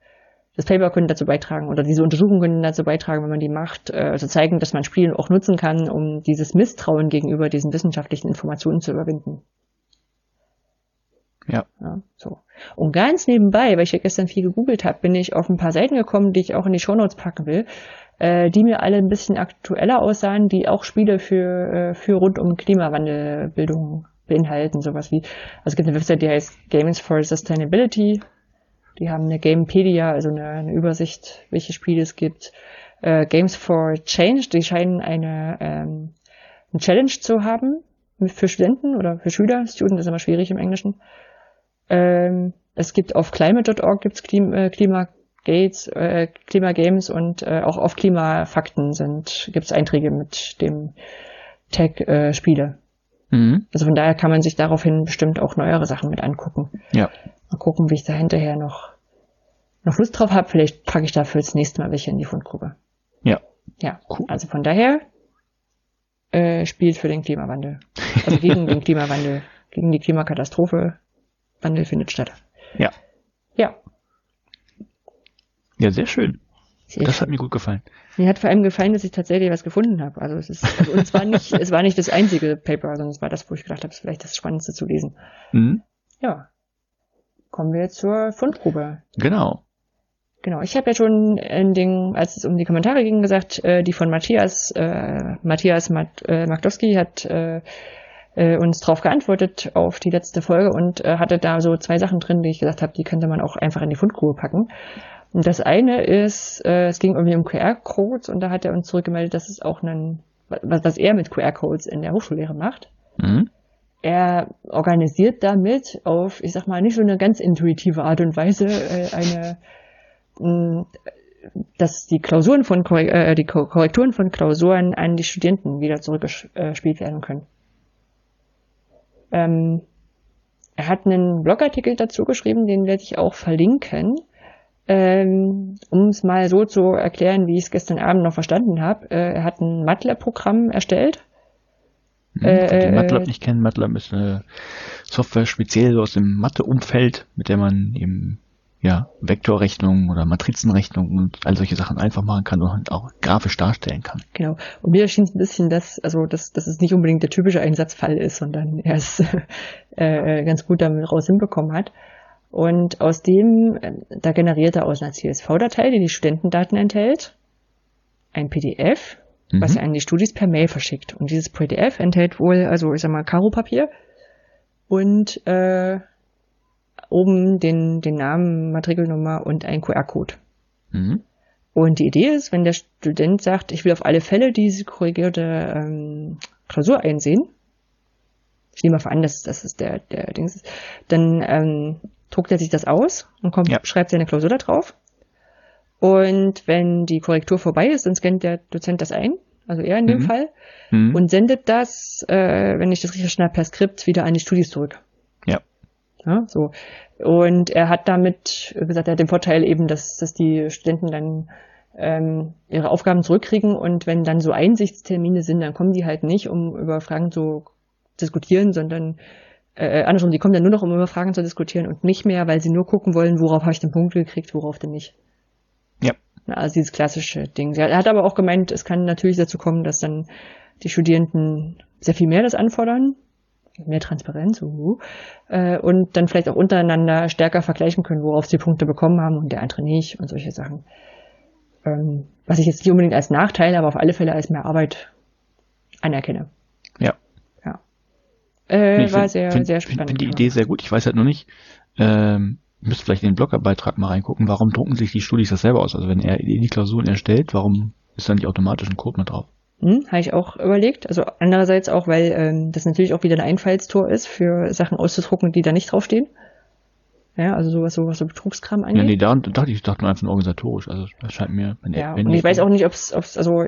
das Paper könnte dazu beitragen oder diese Untersuchungen können dazu beitragen, wenn man die macht, äh, also zeigen, dass man Spielen auch nutzen kann, um dieses Misstrauen gegenüber diesen wissenschaftlichen Informationen zu überwinden. Ja. ja. so. Und ganz nebenbei, weil ich ja gestern viel gegoogelt habe, bin ich auf ein paar Seiten gekommen, die ich auch in die Shownotes packen will, äh, die mir alle ein bisschen aktueller aussahen, die auch Spiele für, äh, für rund um Klimawandelbildung beinhalten, sowas wie, also es gibt eine Website, die heißt Games for Sustainability. Die haben eine Gamepedia, also eine, eine Übersicht, welche Spiele es gibt. Äh, Games for Change, die scheinen eine ähm, eine Challenge zu haben für Studenten oder für Schüler. Student ist immer schwierig im Englischen. Ähm, es gibt auf climate.org gibt's Klima, äh, Klima Gates, äh, Klimagames und äh, auch auf Klimafakten sind gibt's Einträge mit dem Tag äh, Spiele. Mhm. Also von daher kann man sich daraufhin bestimmt auch neuere Sachen mit angucken. Ja. Mal gucken, wie ich da hinterher noch noch Lust drauf habe. Vielleicht packe ich dafür das nächste Mal welche in die Fundgrube. Ja. Ja, cool. Also von daher äh, spielt für den Klimawandel. Also gegen den Klimawandel, gegen die Klimakatastrophe. Wandel findet statt. Ja. Ja. Ja, sehr schön. Sehr das schön. hat mir gut gefallen. Mir hat vor allem gefallen, dass ich tatsächlich was gefunden habe. Also es ist, also, und es war nicht, es war nicht das einzige Paper, sondern es war das, wo ich gedacht habe, es ist vielleicht das Spannendste zu lesen. Mhm. Ja. Kommen wir jetzt zur Fundprobe. Genau. Genau, ich habe ja schon in den, als es um die Kommentare ging, gesagt, äh, die von Matthias, äh, Matthias Mat, äh, Magdowski hat äh, äh, uns darauf geantwortet auf die letzte Folge und äh, hatte da so zwei Sachen drin, die ich gesagt habe, die könnte man auch einfach in die Fundgrube packen. Und das eine ist, äh, es ging irgendwie um QR-Codes und da hat er uns zurückgemeldet, dass es auch ein, was, was er mit QR-Codes in der Hochschullehre macht. Mhm. Er organisiert damit auf, ich sag mal, nicht so eine ganz intuitive Art und Weise äh, eine dass die Klausuren von äh, die Korrekturen von Klausuren an die Studenten wieder zurückgespielt werden können. Ähm, er hat einen Blogartikel dazu geschrieben, den werde ich auch verlinken. Ähm, um es mal so zu erklären, wie ich es gestern Abend noch verstanden habe. Äh, er hat ein MATLAB-Programm erstellt. Hm, äh, die MATLAB nicht kennen, MATLAB ist eine Software speziell aus dem Mathe-Umfeld, mit der man eben ja, Vektorrechnungen oder Matrizenrechnungen und all solche Sachen einfach machen kann und auch grafisch darstellen kann. Genau. Und mir schien es ein bisschen, dass, also, dass, dass es nicht unbedingt der typische Einsatzfall ist, sondern er es äh, ganz gut damit raus hinbekommen hat. Und aus dem, äh, da generiert er aus einer CSV-Datei, die die Studentendaten enthält, ein PDF, mhm. was er an die Studis per Mail verschickt. Und dieses PDF enthält wohl, also ich sag mal, Karo-Papier und äh, oben den, den Namen, Matrikelnummer und ein QR-Code. Mhm. Und die Idee ist, wenn der Student sagt, ich will auf alle Fälle diese korrigierte ähm, Klausur einsehen, ich nehme mal an, dass das ist der, der Dings ist, dann ähm, druckt er sich das aus und kommt, ja. schreibt seine Klausur da drauf. Und wenn die Korrektur vorbei ist, dann scannt der Dozent das ein, also er in dem mhm. Fall, mhm. und sendet das, äh, wenn ich das richtig schnell per Skript, wieder an die Studis zurück. Ja. Ja, so. Und er hat damit gesagt, er hat den Vorteil eben, dass, dass die Studenten dann ähm, ihre Aufgaben zurückkriegen und wenn dann so Einsichtstermine sind, dann kommen die halt nicht, um über Fragen zu diskutieren, sondern äh, andersrum, die kommen dann nur noch, um über Fragen zu diskutieren und nicht mehr, weil sie nur gucken wollen, worauf habe ich den Punkt gekriegt, worauf denn nicht. Ja. Also dieses klassische Ding. Er hat aber auch gemeint, es kann natürlich dazu kommen, dass dann die Studierenden sehr viel mehr das anfordern, mehr Transparenz uh, äh, und dann vielleicht auch untereinander stärker vergleichen können, worauf sie Punkte bekommen haben und der andere nicht und solche Sachen. Ähm, was ich jetzt nicht unbedingt als Nachteil, aber auf alle Fälle als mehr Arbeit anerkenne. Ja. Ja. Äh, nee, war find, sehr, find, sehr spannend. Ich finde die Idee sehr gut. Ich weiß halt nur nicht, ähm, müsst vielleicht in den Blogbeitrag mal reingucken, warum drucken sich die Studis das selber aus? Also wenn er die Klausuren erstellt, warum ist dann nicht automatisch ein Code mit drauf? Hm, Habe ich auch überlegt. Also andererseits auch, weil ähm, das natürlich auch wieder ein Einfallstor ist, für Sachen auszudrucken, die da nicht draufstehen. Ja, also sowas, sowas so Betrugskram angeht. Ja, nee, da dachte ich, dachte nur einfach nur organisatorisch. Also das scheint mir. Wenn ja, wenn und ich weiß auch nicht, ob es, also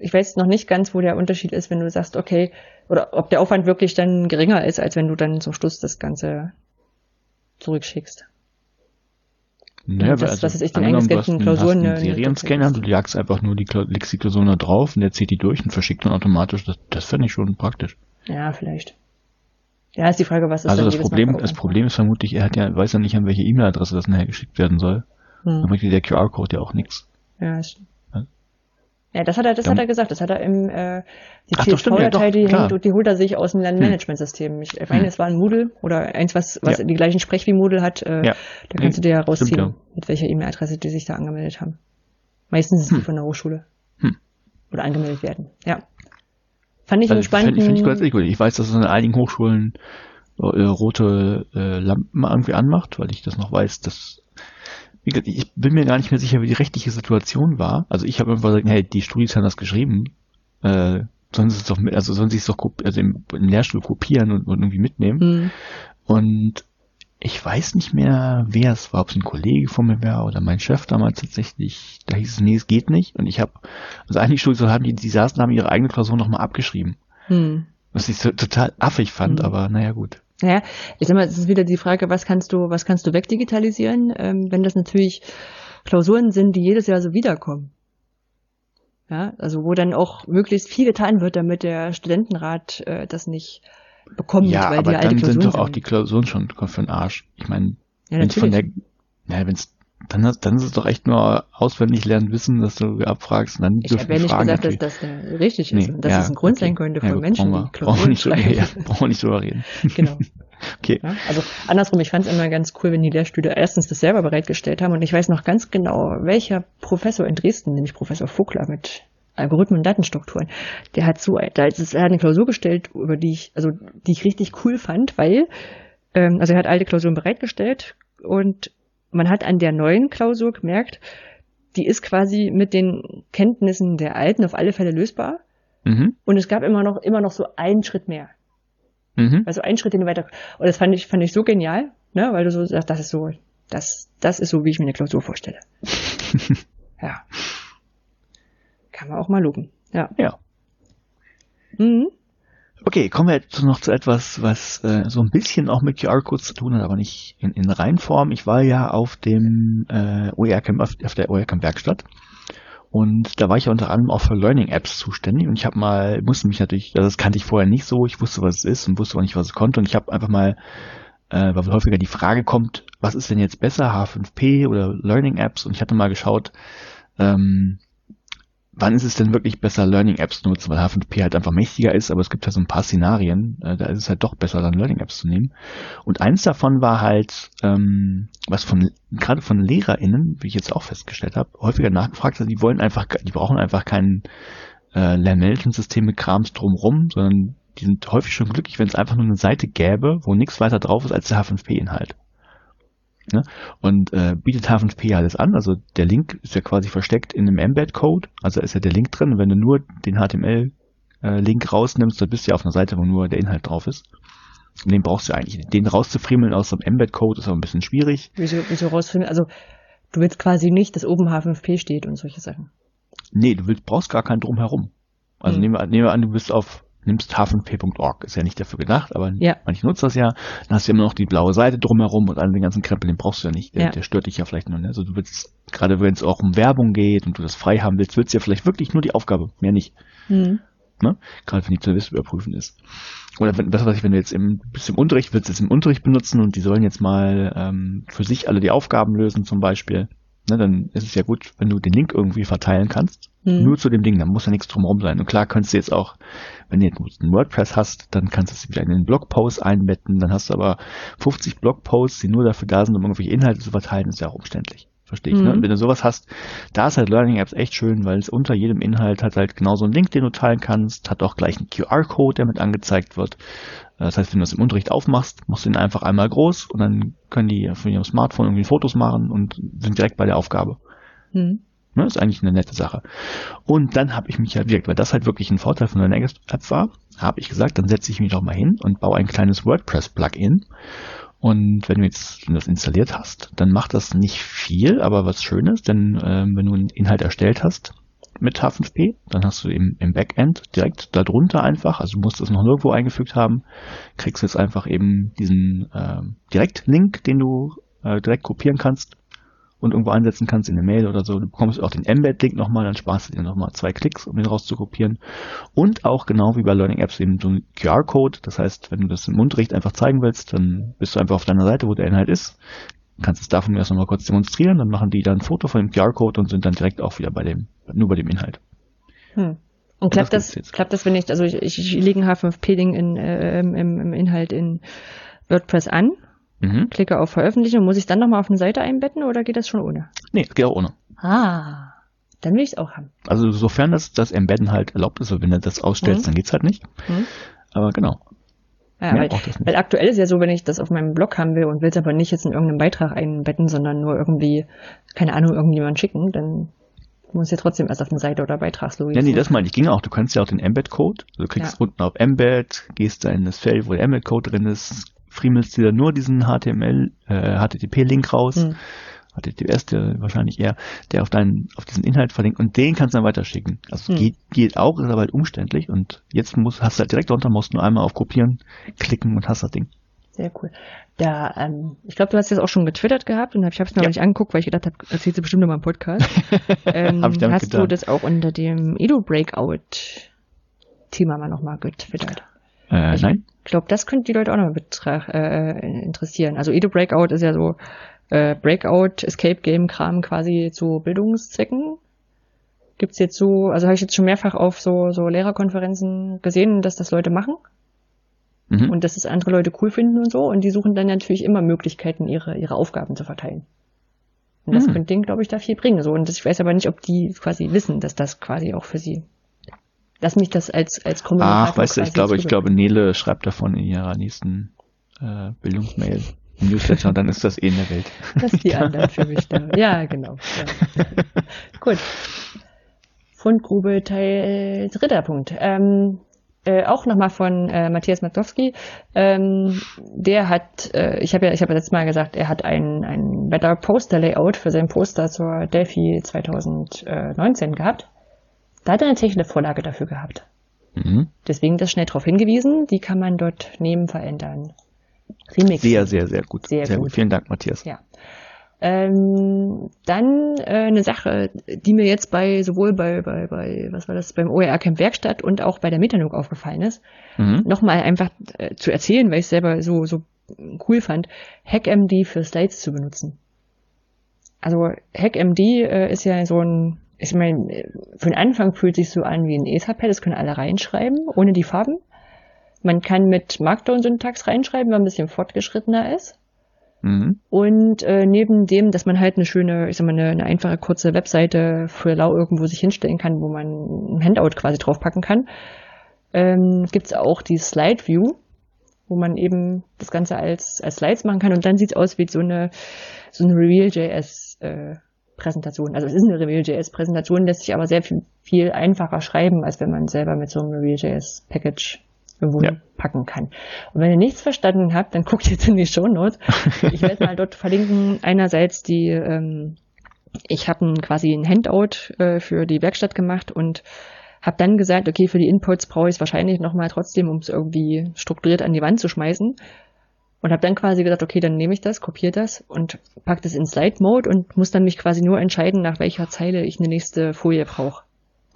ich weiß noch nicht ganz, wo der Unterschied ist, wenn du sagst, okay, oder ob der Aufwand wirklich dann geringer ist, als wenn du dann zum Schluss das Ganze zurückschickst. Naja, das, also, was ist ich, den eingescannten Klausuren. Einen Serienscanner, du jagst einfach nur die, legst die Klausuren da drauf und der zieht die durch und verschickt dann automatisch. Das, das finde ich schon praktisch. Ja, vielleicht. Ja, ist die Frage, was ist Also das Problem, das Problem ist vermutlich, er hat ja, weiß ja nicht, an welche E-Mail-Adresse das nachher geschickt werden soll. Hm. Dann bringt der QR-Code ja auch nichts. Ja, ist, ja, das hat er, das ja. hat er gesagt. Das hat er im äh, die CSV-Datei, ja, die, hängt, die holt er sich aus dem Lernmanagementsystem. Hm. Ich meine, hm. es war ein Moodle oder eins, was, was ja. die gleichen Sprech wie Moodle hat. Äh, ja. Da kannst du dir ja rausziehen, Stimmt, mit welcher E-Mail-Adresse die sich da angemeldet haben. Meistens ist hm. die von der Hochschule. Hm. Oder angemeldet werden. Ja. Fand ich also, spannend. Finde ich, find ich gut. Ich weiß, dass es an einigen Hochschulen äh, rote äh, Lampen irgendwie anmacht, weil ich das noch weiß, dass ich bin mir gar nicht mehr sicher, wie die rechtliche Situation war. Also ich habe einfach gesagt, hey, die Studis haben das geschrieben. Äh, sollen sie es doch mit, also sollen sie es doch also im, im Lehrstuhl kopieren und, und irgendwie mitnehmen. Mhm. Und ich weiß nicht mehr, wer es war, ob es ein Kollege von mir war oder mein Chef damals tatsächlich. Da hieß es, nee, es geht nicht. Und ich habe, also eigentlich so haben die, die saßen, haben ihre eigene Klausur nochmal abgeschrieben. Hm. Was ich so total affig fand, hm. aber naja, gut. Naja, ich sag mal, es ist wieder die Frage, was kannst du, was kannst du wegdigitalisieren, ähm, wenn das natürlich Klausuren sind, die jedes Jahr so wiederkommen. Ja, also wo dann auch möglichst viel getan wird, damit der Studentenrat äh, das nicht bekommt, ja, weil aber die alte dann Klausuren sind doch auch die Klausuren schon für den Arsch. Ich meine, ja, wenn von der, ja, wenn's dann, hast, dann ist es doch echt nur auswendig lernen wissen, dass du abfragst und dann Ich habe ja nicht Fragen gesagt, natürlich. dass das richtig ist nee, und dass ja, es ein Grund okay. sein könnte von ja, Menschen, brauchen wir, brauchen wir nicht, so, ja, brauchen wir nicht drüber reden. Genau. okay. Ja, also andersrum, ich fand es immer ganz cool, wenn die Lehrstühle erstens das selber bereitgestellt haben und ich weiß noch ganz genau, welcher Professor in Dresden, nämlich Professor Vogler mit Algorithmen und Datenstrukturen. Der hat so, da ist, er hat eine Klausur gestellt, über die ich, also die ich richtig cool fand, weil, ähm, also er hat alte Klausuren bereitgestellt und man hat an der neuen Klausur gemerkt, die ist quasi mit den Kenntnissen der alten auf alle Fälle lösbar. Mhm. Und es gab immer noch, immer noch so einen Schritt mehr. Mhm. Also einen Schritt, den du weiter, und das fand ich, fand ich so genial, ne, weil du so sagst, das ist so, das, das ist so, wie ich mir eine Klausur vorstelle. ja. Kann man auch mal loben. Ja. Ja. Mhm. Okay, kommen wir jetzt noch zu etwas, was äh, so ein bisschen auch mit QR-Codes zu tun hat, aber nicht in, in Reinform. Ich war ja auf dem äh, OER-Camp, auf, auf der OER-Camp-Werkstatt und da war ich ja unter anderem auch für Learning-Apps zuständig. Und ich habe mal, musste mich natürlich, also das kannte ich vorher nicht so, ich wusste, was es ist und wusste auch nicht, was es konnte. Und ich habe einfach mal, äh, weil häufiger die Frage kommt, was ist denn jetzt besser, H5P oder Learning-Apps und ich hatte mal geschaut, ähm, wann ist es denn wirklich besser, Learning-Apps zu nutzen, weil H5P halt einfach mächtiger ist, aber es gibt ja so ein paar Szenarien, äh, da ist es halt doch besser, dann Learning-Apps zu nehmen. Und eins davon war halt, ähm, was von gerade von LehrerInnen, wie ich jetzt auch festgestellt habe, häufiger nachgefragt hat, die wollen einfach, die brauchen einfach kein äh, Lernmanagement-System mit Krams drumrum, sondern die sind häufig schon glücklich, wenn es einfach nur eine Seite gäbe, wo nichts weiter drauf ist als der H5P-Inhalt. Ne? Und äh, bietet H5P alles an. Also der Link ist ja quasi versteckt in einem Embed-Code. Also ist ja der Link drin. wenn du nur den HTML-Link äh, rausnimmst, dann bist du ja auf einer Seite, wo nur der Inhalt drauf ist. Und den brauchst du eigentlich. Den rauszufriemeln aus dem Embed-Code ist aber ein bisschen schwierig. Wieso, wieso rausfriemeln? Also du willst quasi nicht, dass oben H5P steht und solche Sachen. Nee, du willst, brauchst gar keinen drumherum. Also hm. nehmen, wir, nehmen wir an, du bist auf nimmst h5p.org. Ist ja nicht dafür gedacht, aber ja. manche nutzen das ja. Dann hast du immer noch die blaue Seite drumherum und all den ganzen Krempel, den brauchst du ja nicht. Der, ja. der stört dich ja vielleicht nur. Ne? Also du willst, gerade wenn es auch um Werbung geht und du das frei haben willst, willst du ja vielleicht wirklich nur die Aufgabe, mehr nicht. Mhm. Ne? Gerade wenn die zur überprüfen ist. Oder wenn, was weiß ich, wenn du jetzt im, bist im Unterricht, willst du es im Unterricht benutzen und die sollen jetzt mal ähm, für sich alle die Aufgaben lösen zum Beispiel Ne, dann ist es ja gut, wenn du den Link irgendwie verteilen kannst. Mhm. Nur zu dem Ding, dann muss ja nichts drumherum sein. Und klar könntest du jetzt auch, wenn du jetzt einen WordPress hast, dann kannst du es wieder in den Blogpost einbetten. Dann hast du aber 50 Blogposts, die nur dafür da sind, um irgendwelche Inhalte zu verteilen, ist ja auch umständlich. Verstehe ich. Ne? Mhm. Ne? Und wenn du sowas hast, da ist halt Learning Apps echt schön, weil es unter jedem Inhalt hat halt genau so einen Link, den du teilen kannst, hat auch gleich einen QR-Code, der mit angezeigt wird. Das heißt, wenn du das im Unterricht aufmachst, machst du ihn einfach einmal groß und dann können die von ihrem Smartphone irgendwie Fotos machen und sind direkt bei der Aufgabe. Mhm. Ne, ist eigentlich eine nette Sache. Und dann habe ich mich halt wirklich, weil das halt wirklich ein Vorteil von der Next App war, habe ich gesagt, dann setze ich mich doch mal hin und baue ein kleines WordPress-Plugin. Und wenn du jetzt das installiert hast, dann macht das nicht viel, aber was Schönes, denn äh, wenn du einen Inhalt erstellt hast, mit H5P. Dann hast du eben im Backend direkt darunter einfach, also du musst es noch nirgendwo eingefügt haben, kriegst jetzt einfach eben diesen äh, Direktlink, den du äh, direkt kopieren kannst und irgendwo einsetzen kannst in eine Mail oder so. Du bekommst auch den Embed-Link nochmal, dann sparst du dir nochmal zwei Klicks, um den rauszukopieren. Und auch genau wie bei Learning Apps eben so ein QR-Code. Das heißt, wenn du das im Unterricht einfach zeigen willst, dann bist du einfach auf deiner Seite, wo der Inhalt ist, kannst es davon erst nochmal kurz demonstrieren, dann machen die dann ein Foto von dem QR-Code und sind dann direkt auch wieder bei dem, nur bei dem Inhalt. Hm. Und klappt das, das klappt das, wenn ich, also ich, ich lege ein H5P-Ding in, äh, im, im Inhalt in WordPress an, mhm. klicke auf Veröffentlichen, muss ich dann nochmal auf eine Seite einbetten oder geht das schon ohne? Nee, es geht auch ohne. Ah, dann will ich es auch haben. Also sofern das, das Embedden halt erlaubt ist, wenn du das ausstellst, mhm. dann geht's halt nicht. Mhm. Aber genau. Ja, weil, weil aktuell ist ja so, wenn ich das auf meinem Blog haben will und will es aber nicht jetzt in irgendeinem Beitrag einbetten, sondern nur irgendwie, keine Ahnung, irgendjemand schicken, dann Du musst ja trotzdem erst auf eine Seite oder Beitragslogik. Ja, nee, das meine ich. Ging auch. Du kannst ja auch den Embed-Code. Also du klickst Ja. unten auf Embed, gehst da in das Feld, wo der Embed-Code drin ist, friemelst dir nur diesen HTML, äh, HTTP-Link raus. Hm. HTTPS, der wahrscheinlich eher, der auf deinen, auf diesen Inhalt verlinkt und den kannst du dann weiterschicken. Also Hm. geht, geht auch, ist aber halt umständlich und jetzt musst, hast du halt direkt drunter, musst nur einmal auf Kopieren klicken und hast das Ding. Sehr cool. Da, ähm, ich glaube, du hast das auch schon getwittert gehabt und hab, ich habe es mir Ja. aber nicht angeguckt, weil ich gedacht habe, erzählst du bestimmt mal im Podcast. ähm, Hab ich damit hast du getan. das auch unter dem Edo Breakout Thema mal nochmal getwittert? Äh, Ich- nein? Ich glaube, das könnte die Leute auch noch mal betrach, äh, interessieren. Also Edo Breakout ist ja so äh, Breakout, Escape Game Kram quasi zu Bildungszwecken. Gibt's jetzt so, also habe ich jetzt schon mehrfach auf so, so Lehrerkonferenzen gesehen, dass das Leute machen Mhm. und dass es andere Leute cool finden und so. Und die suchen dann natürlich immer Möglichkeiten, ihre, ihre Aufgaben zu verteilen. Und das Mhm. könnte denen, glaube ich, da viel bringen. So. Und das, ich weiß aber nicht, ob die quasi wissen, dass das quasi auch für sie. Lass mich das als, als Kommunikator Ach, weißt du, ich glaube, ich glaube, Nele schreibt davon in ihrer nächsten äh, Bildungsmail Newsletter und dann ist das eh in der Welt. dass die anderen für mich da. Ja, genau. Ja. Gut. Fundgrube Teil dritter Punkt. Ähm, äh, auch nochmal von äh, Matthias Matkowski. Ähm, der hat, äh, ich habe ja, ich habe ja letztes Mal gesagt, er hat ein, ein Better Poster Layout für sein Poster zur Delphi 2019 gehabt. Da hat er eine technische Vorlage dafür gehabt. Mhm. Deswegen das schnell darauf hingewiesen. Die kann man dort nehmen, verändern. Remixen. Sehr, sehr, sehr gut. Sehr gut. Vielen Dank, Matthias. Ja. Ähm, dann äh, eine Sache, die mir jetzt bei sowohl bei, bei, bei was war das, beim OER Camp Werkstatt und auch bei der Metanuk aufgefallen ist, Mhm. nochmal einfach äh, zu erzählen, weil ich es selber so, so cool fand, HackMD für Slides zu benutzen. Also HackMD äh, ist ja so ein, ich meine, für den Anfang fühlt sich so an wie ein Etherpad, das können alle reinschreiben, ohne die Farben. Man kann mit Markdown-Syntax reinschreiben, wenn man ein bisschen fortgeschrittener ist. Mhm. Und äh, neben dem, dass man halt eine schöne, ich sag mal, eine, eine einfache kurze Webseite für lau irgendwo sich hinstellen kann, wo man ein Handout quasi draufpacken kann, ähm, gibt's auch die Slide View, wo man eben das Ganze als, als Slides machen kann und dann sieht's aus wie so eine, so eine Reveal.js äh, Präsentation. Also es ist eine Reveal.js Präsentation, lässt sich aber sehr viel, viel einfacher schreiben, als wenn man selber mit so einem Reveal.js Package irgendwo Ja. packen kann. Und wenn ihr nichts verstanden habt, dann guckt jetzt in die Show Notes. Ich werde mal dort verlinken, einerseits die, ähm, ich habe quasi ein Handout äh, für die Werkstatt gemacht und habe dann gesagt, okay, für die Inputs brauche ich es wahrscheinlich nochmal trotzdem, um es irgendwie strukturiert an die Wand zu schmeißen. Und habe dann quasi gesagt, okay, dann nehme ich das, kopiere das und pack das in Slide-Mode und muss dann mich quasi nur entscheiden, nach welcher Zeile ich eine nächste Folie brauche.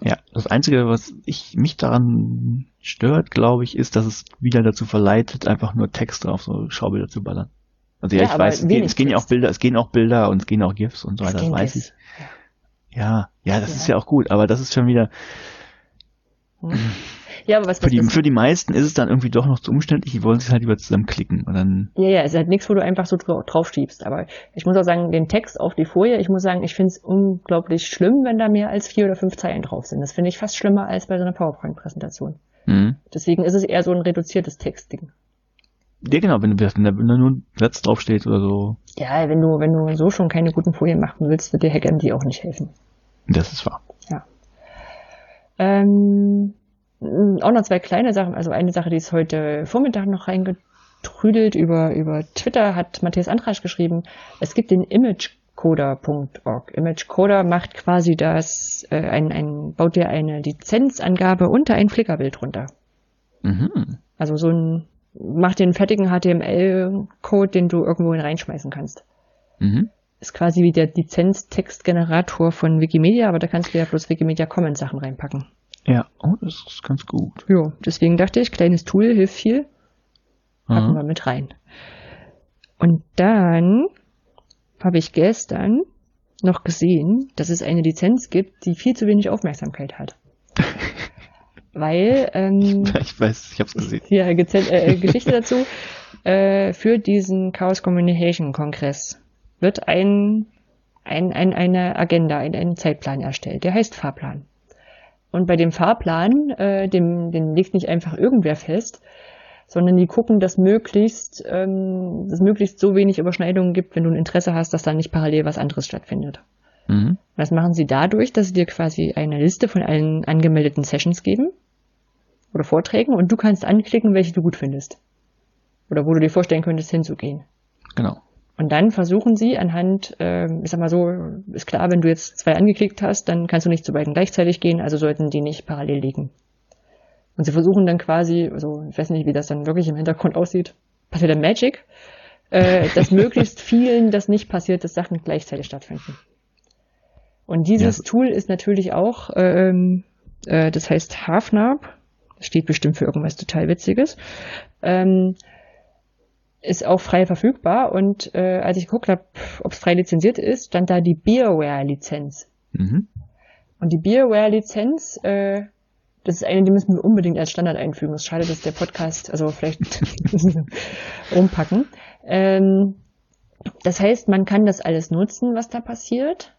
Ja, das Einzige, was ich mich daran stört, glaube ich, ist, dass es wieder dazu verleitet, einfach nur Text auf so Schaubilder zu ballern. Also ja, Ja, ich weiß, es gehen, es gehen ja auch. Bilder, es gehen auch Bilder und es gehen auch GIFs und so weiter, das weiß GIFs, ich. Ja, ja, das Ja. ist ja auch gut, aber das ist schon wieder, Hm. Ja, aber was, für was die, für die meisten ist es dann irgendwie doch noch zu umständlich, die wollen sich halt lieber zusammenklicken und dann, Ja, ja, es ist halt nichts, wo du einfach so dra- draufschiebst. Aber ich muss auch sagen, den Text auf die Folie, ich muss sagen, ich finde es unglaublich schlimm, wenn da mehr als vier oder fünf Zeilen drauf sind. Das finde ich fast schlimmer als bei so einer PowerPoint-Präsentation. hm. Deswegen ist es eher so ein reduziertes Textding. Ja, genau, wenn, du- wenn da nur ein Satz draufsteht oder so, Ja, wenn du, wenn du so schon keine guten Folien machen willst, wird dir HackMD auch nicht helfen. das ist wahr. Ja. Ähm, auch noch zwei kleine Sachen. Also eine Sache, die ist heute Vormittag noch reingetrüdelt über, über Twitter, hat Matthias Antrasch geschrieben. Es gibt den imagecoder.org. Imagecoder macht quasi das, äh, ein, ein, baut dir eine Lizenzangabe unter ein Flickerbild runter. Mhm. Also so ein, macht den fertigen HTML-Code, den du irgendwo reinschmeißen kannst. Mhm. Ist quasi wie der Lizenztextgenerator von Wikimedia, aber da kannst du ja bloß Wikimedia Commons Sachen reinpacken. Ja, oh, das ist ganz gut. Ja, deswegen dachte ich, kleines Tool hilft viel. Packen Mhm. wir mit rein. Und dann habe ich gestern noch gesehen, dass es eine Lizenz gibt, die viel zu wenig Aufmerksamkeit hat. Weil, ähm, Ich weiß, ich hab's gesehen. hier Geze- äh, Geschichte dazu, äh, für diesen Chaos Communication Kongress wird ein, ein, ein, eine Agenda, ein, ein Zeitplan erstellt. Der heißt Fahrplan. Und bei dem Fahrplan, äh, dem, den legt nicht einfach irgendwer fest, sondern die gucken, dass möglichst, ähm, dass möglichst so wenig Überschneidungen gibt, wenn du ein Interesse hast, dass da nicht parallel was anderes stattfindet. Mhm. Das machen sie dadurch, dass sie dir quasi eine Liste von allen angemeldeten Sessions geben oder Vorträgen und du kannst anklicken, welche du gut findest. Oder wo du dir vorstellen könntest, hinzugehen. Genau. Und dann versuchen sie anhand, äh, ich sag mal so, ist klar, wenn du jetzt zwei angeklickt hast, dann kannst du nicht zu beiden gleichzeitig gehen, also sollten die nicht parallel liegen. Und sie versuchen dann quasi, also ich weiß nicht, wie das dann wirklich im Hintergrund aussieht, passiert dann Magic, äh, dass möglichst vielen das nicht passiert, dass Sachen gleichzeitig stattfinden. Und dieses ja. Tool ist natürlich auch, ähm, äh, das heißt Halfnarb, das steht bestimmt für irgendwas total Witziges, ähm, ist auch frei verfügbar und äh, als ich geguckt habe, ob es frei lizenziert ist, stand da die Beerware-Lizenz. Mhm. Und die Beerware-Lizenz, äh, das ist eine, die müssen wir unbedingt als Standard einfügen. Es ist schade, dass der Podcast, also vielleicht rumpacken. Ähm, das heißt, man kann das alles nutzen, was da passiert.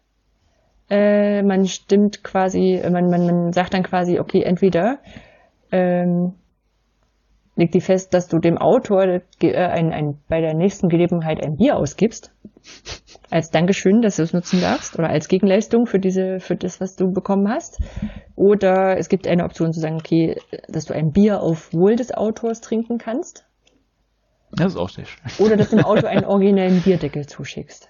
Äh, man stimmt quasi, man, man, man sagt dann quasi, okay, entweder ähm, legt die fest, dass du dem Autor äh, ein, ein, bei der nächsten Gelegenheit ein Bier ausgibst. Als Dankeschön, dass du es nutzen darfst oder als Gegenleistung für diese, für das, was du bekommen hast. Oder es gibt eine Option zu sagen, okay, dass du ein Bier auf Wohl des Autors trinken kannst. Das ist auch sehr schön. Oder dass du dem Autor einen originellen Bierdeckel zuschickst.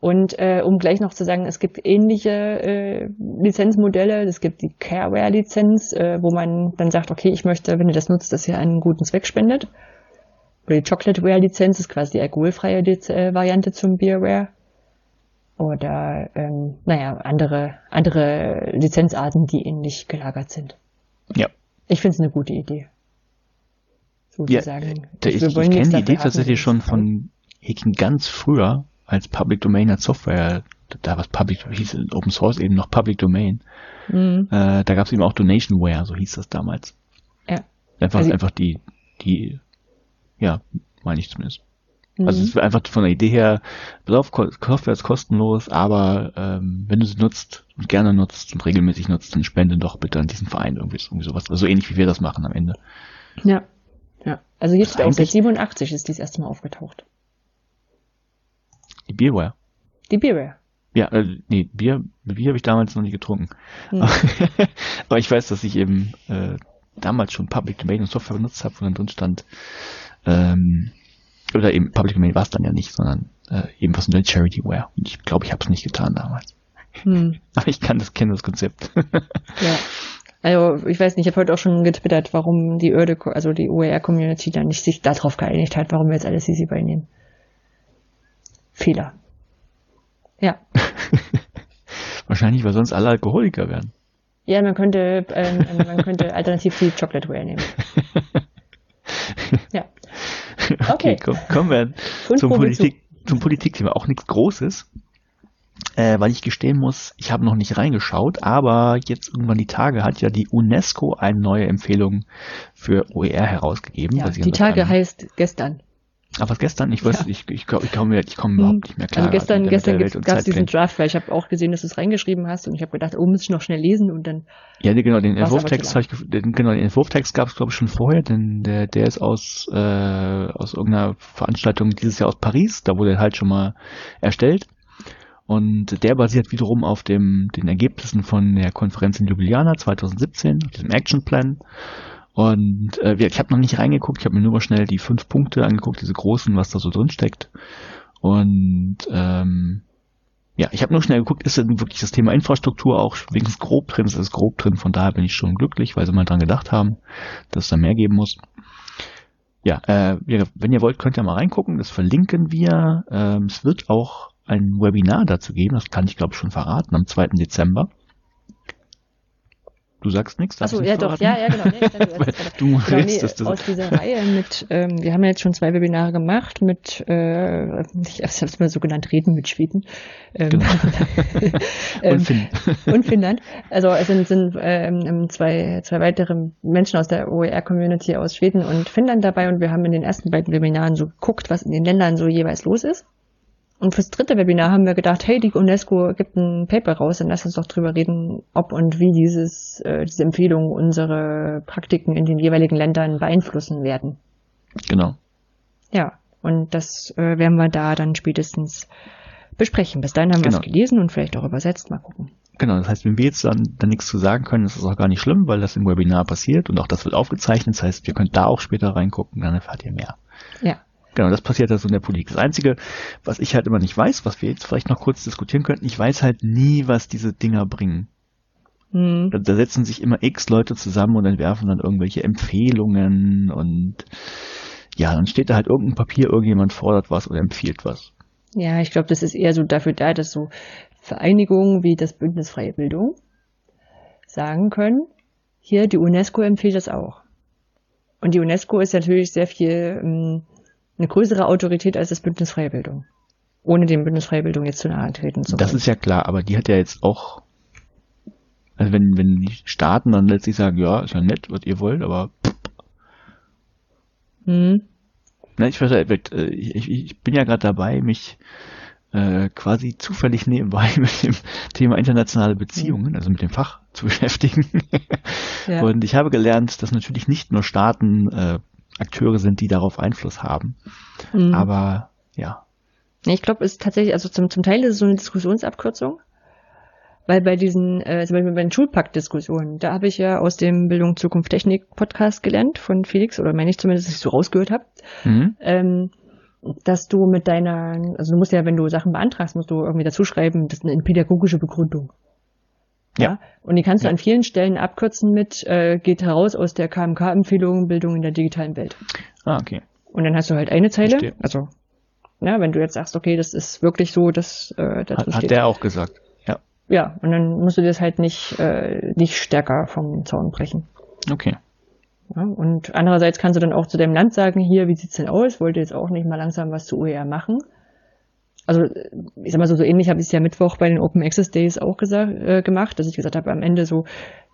Und äh, um gleich noch zu sagen, es gibt ähnliche äh, Lizenzmodelle. Es gibt die Careware-Lizenz, äh, wo man dann sagt, okay, ich möchte, wenn ihr das nutzt, dass ihr einen guten Zweck spendet. Oder die Chocolateware-Lizenz ist quasi die alkoholfreie äh, Variante zum Beerware. Oder ähm, naja, andere, andere Lizenzarten, die ähnlich gelagert sind. Ja. Ich finde es eine gute Idee. Sozusagen. Ja, ich, ich kenne die Idee tatsächlich schon von Heken ganz früher, als Public Domain als Software, da was Public, hieß Open Source eben noch Public Domain. Mhm. Äh, da gab es eben auch Donationware, so hieß das damals. Ja. Einfach, also, einfach die, die, ja, meine ich zumindest. Mhm. Also es ist einfach von der Idee her, auf, Software ist kostenlos, aber ähm, wenn du sie nutzt und gerne nutzt und regelmäßig nutzt, dann spende doch bitte an diesen Verein irgendwie, irgendwie sowas. Also ähnlich wie wir das machen am Ende. Ja. Ja. Also jetzt auch seit 87 ist dies erste Mal aufgetaucht. Die Beerware. Die Beerware. Ja, äh, nee, Bier, Bier habe ich damals noch nie getrunken. Hm. Aber ich weiß, dass ich eben äh, damals schon Public Domain und Software benutzt habe, wo dann drin stand, ähm, oder eben Public Domain war es dann ja nicht, sondern äh, eben was in Charityware. Und ich glaube, ich habe es nicht getan damals. Hm. Aber ich kann das, kenne das Konzept. ja. Also ich weiß nicht, ich habe heute auch schon getwittert, warum die Erde, also die OER-Community dann nicht sich darauf geeinigt hat, warum wir jetzt alles CC beinehmen. Fehler. Ja. Wahrscheinlich, weil sonst alle Alkoholiker werden. Ja, man könnte, ähm, ähm man könnte alternativ die Chocolate Whale nehmen. ja. Okay, okay komm, kommen wir zum, Politik, zum Politikthema. Auch nichts Großes, äh, weil ich gestehen muss, ich habe noch nicht reingeschaut, aber jetzt irgendwann die Tage hat ja die UNESCO eine neue Empfehlung für OER herausgegeben. Ja, die Tage heißt gestern. Was gestern? Ich weiß, ja. ich, ich, ich komme ich komm überhaupt nicht mehr klar. Also gestern, gestern gab es diesen Draft, weil ich habe auch gesehen, dass du es reingeschrieben hast und ich habe gedacht, oh, muss ich noch schnell lesen und dann. Ja, genau, den Entwurftext habe ich, den, genau, den Entwurftext gab es glaube ich schon vorher, denn der, der ist aus äh, aus irgendeiner Veranstaltung dieses Jahr aus Paris, da wurde er halt schon mal erstellt. Und der basiert wiederum auf dem, den Ergebnissen von der Konferenz in Ljubljana 2017, auf diesem Action Plan. Und äh, ich habe noch nicht reingeguckt, ich habe mir nur mal schnell die fünf Punkte angeguckt, diese großen, was da so drin steckt. Und ähm, ja, ich habe nur schnell geguckt, ist denn wirklich das Thema Infrastruktur auch wenigstens grob drin? Es ist grob drin, von daher bin ich schon glücklich, weil sie mal dran gedacht haben, dass es da mehr geben muss. Ja, äh, wenn ihr wollt, könnt ihr mal reingucken, das verlinken wir. Ähm, es wird auch ein Webinar dazu geben, das kann ich glaube ich schon verraten, am 2. Dezember. Du sagst nichts? Achso, ja doch, ja, ja, genau. Nee, dachte, du genau, nee, das. Aus dieser Reihe mit, ähm, wir haben ja jetzt schon zwei Webinare gemacht mit, äh, ich habe es mal so genannt, Reden mit Schweden. Ähm, genau. ähm, und, Finn. und Finnland. Also es sind, sind ähm, zwei, zwei weitere Menschen aus der OER-Community aus Schweden und Finnland dabei und wir haben in den ersten beiden Webinaren so geguckt, was in den Ländern so jeweils los ist. Und fürs dritte Webinar haben wir gedacht, hey, die UNESCO gibt ein Paper raus, dann lass uns doch drüber reden, ob und wie dieses, äh, diese Empfehlungen unsere Praktiken in den jeweiligen Ländern beeinflussen werden. Genau. Ja, und das äh, werden wir da dann spätestens besprechen. Bis dahin haben wir Genau. es gelesen und vielleicht auch übersetzt. Mal gucken. Genau, das heißt, wenn wir jetzt dann, dann nichts zu sagen können, ist das auch gar nicht schlimm, weil das im Webinar passiert und auch das wird aufgezeichnet. Das heißt, ihr könnt da auch später reingucken, dann erfahrt ihr mehr. Ja. Genau, das passiert also in der Politik. Das Einzige, was ich halt immer nicht weiß, was wir jetzt vielleicht noch kurz diskutieren könnten, ich weiß halt nie, was diese Dinger bringen. Hm. Da, da setzen sich immer x Leute zusammen und entwerfen dann irgendwelche Empfehlungen und ja, dann steht da halt irgendein Papier, irgendjemand fordert was oder empfiehlt was. Ja, ich glaube, das ist eher so dafür da, dass so Vereinigungen wie das Bündnis Freie Bildung sagen können, hier, die UNESCO empfiehlt das auch. Und die UNESCO ist natürlich sehr viel ähm, eine größere Autorität als das Bündnis Freie Bildung. Ohne dem Bündnis Freie Bildung jetzt zu nahe treten zu Das wollen. ist ja klar, aber die hat ja jetzt auch, also wenn, wenn die Staaten dann letztlich sagen, ja, ist ja nett, was ihr wollt, aber hm. Ne, ich, weiß, ich, ich, ich bin ja gerade dabei, mich äh, quasi zufällig nebenbei mit dem Thema internationale Beziehungen, also mit dem Fach zu beschäftigen. Ja. Und ich habe gelernt, dass natürlich nicht nur Staaten äh, Akteure sind, die darauf Einfluss haben. Hm. Aber ja, Ich glaube, es ist tatsächlich, also zum, zum Teil ist es so eine Diskussionsabkürzung. Weil bei diesen, äh, zum Beispiel bei den Schulpakt-Diskussionen, da habe ich ja aus dem Bildung Zukunft Technik Podcast gelernt von Felix, oder meine ich zumindest, dass ich so rausgehört habe, mhm. ähm, dass du mit deiner, also du musst ja, wenn du Sachen beantragst, musst du irgendwie dazu schreiben, das ist eine pädagogische Begründung. Ja. Und die kannst du Ja. an vielen Stellen abkürzen mit, äh, geht heraus aus der KMK-Empfehlung Bildung in der digitalen Welt. ah, okay. Und dann hast du halt eine Zeile, Verstehe. also, na, wenn du jetzt sagst, okay, das ist wirklich so, dass äh, dazu Hat, steht. hat der auch gesagt. Ja, Ja, und dann musst du das halt nicht, äh, nicht stärker vom Zaun brechen. okay. Ja, und andererseits kannst du dann auch zu deinem Land sagen, hier, wie sieht's denn aus? Wollt ihr jetzt auch nicht mal langsam was zu OER machen? Also, ich sag mal so, so ähnlich habe ich es ja Mittwoch bei den Open Access Days auch gesagt, äh, gemacht, dass ich gesagt habe, am Ende so,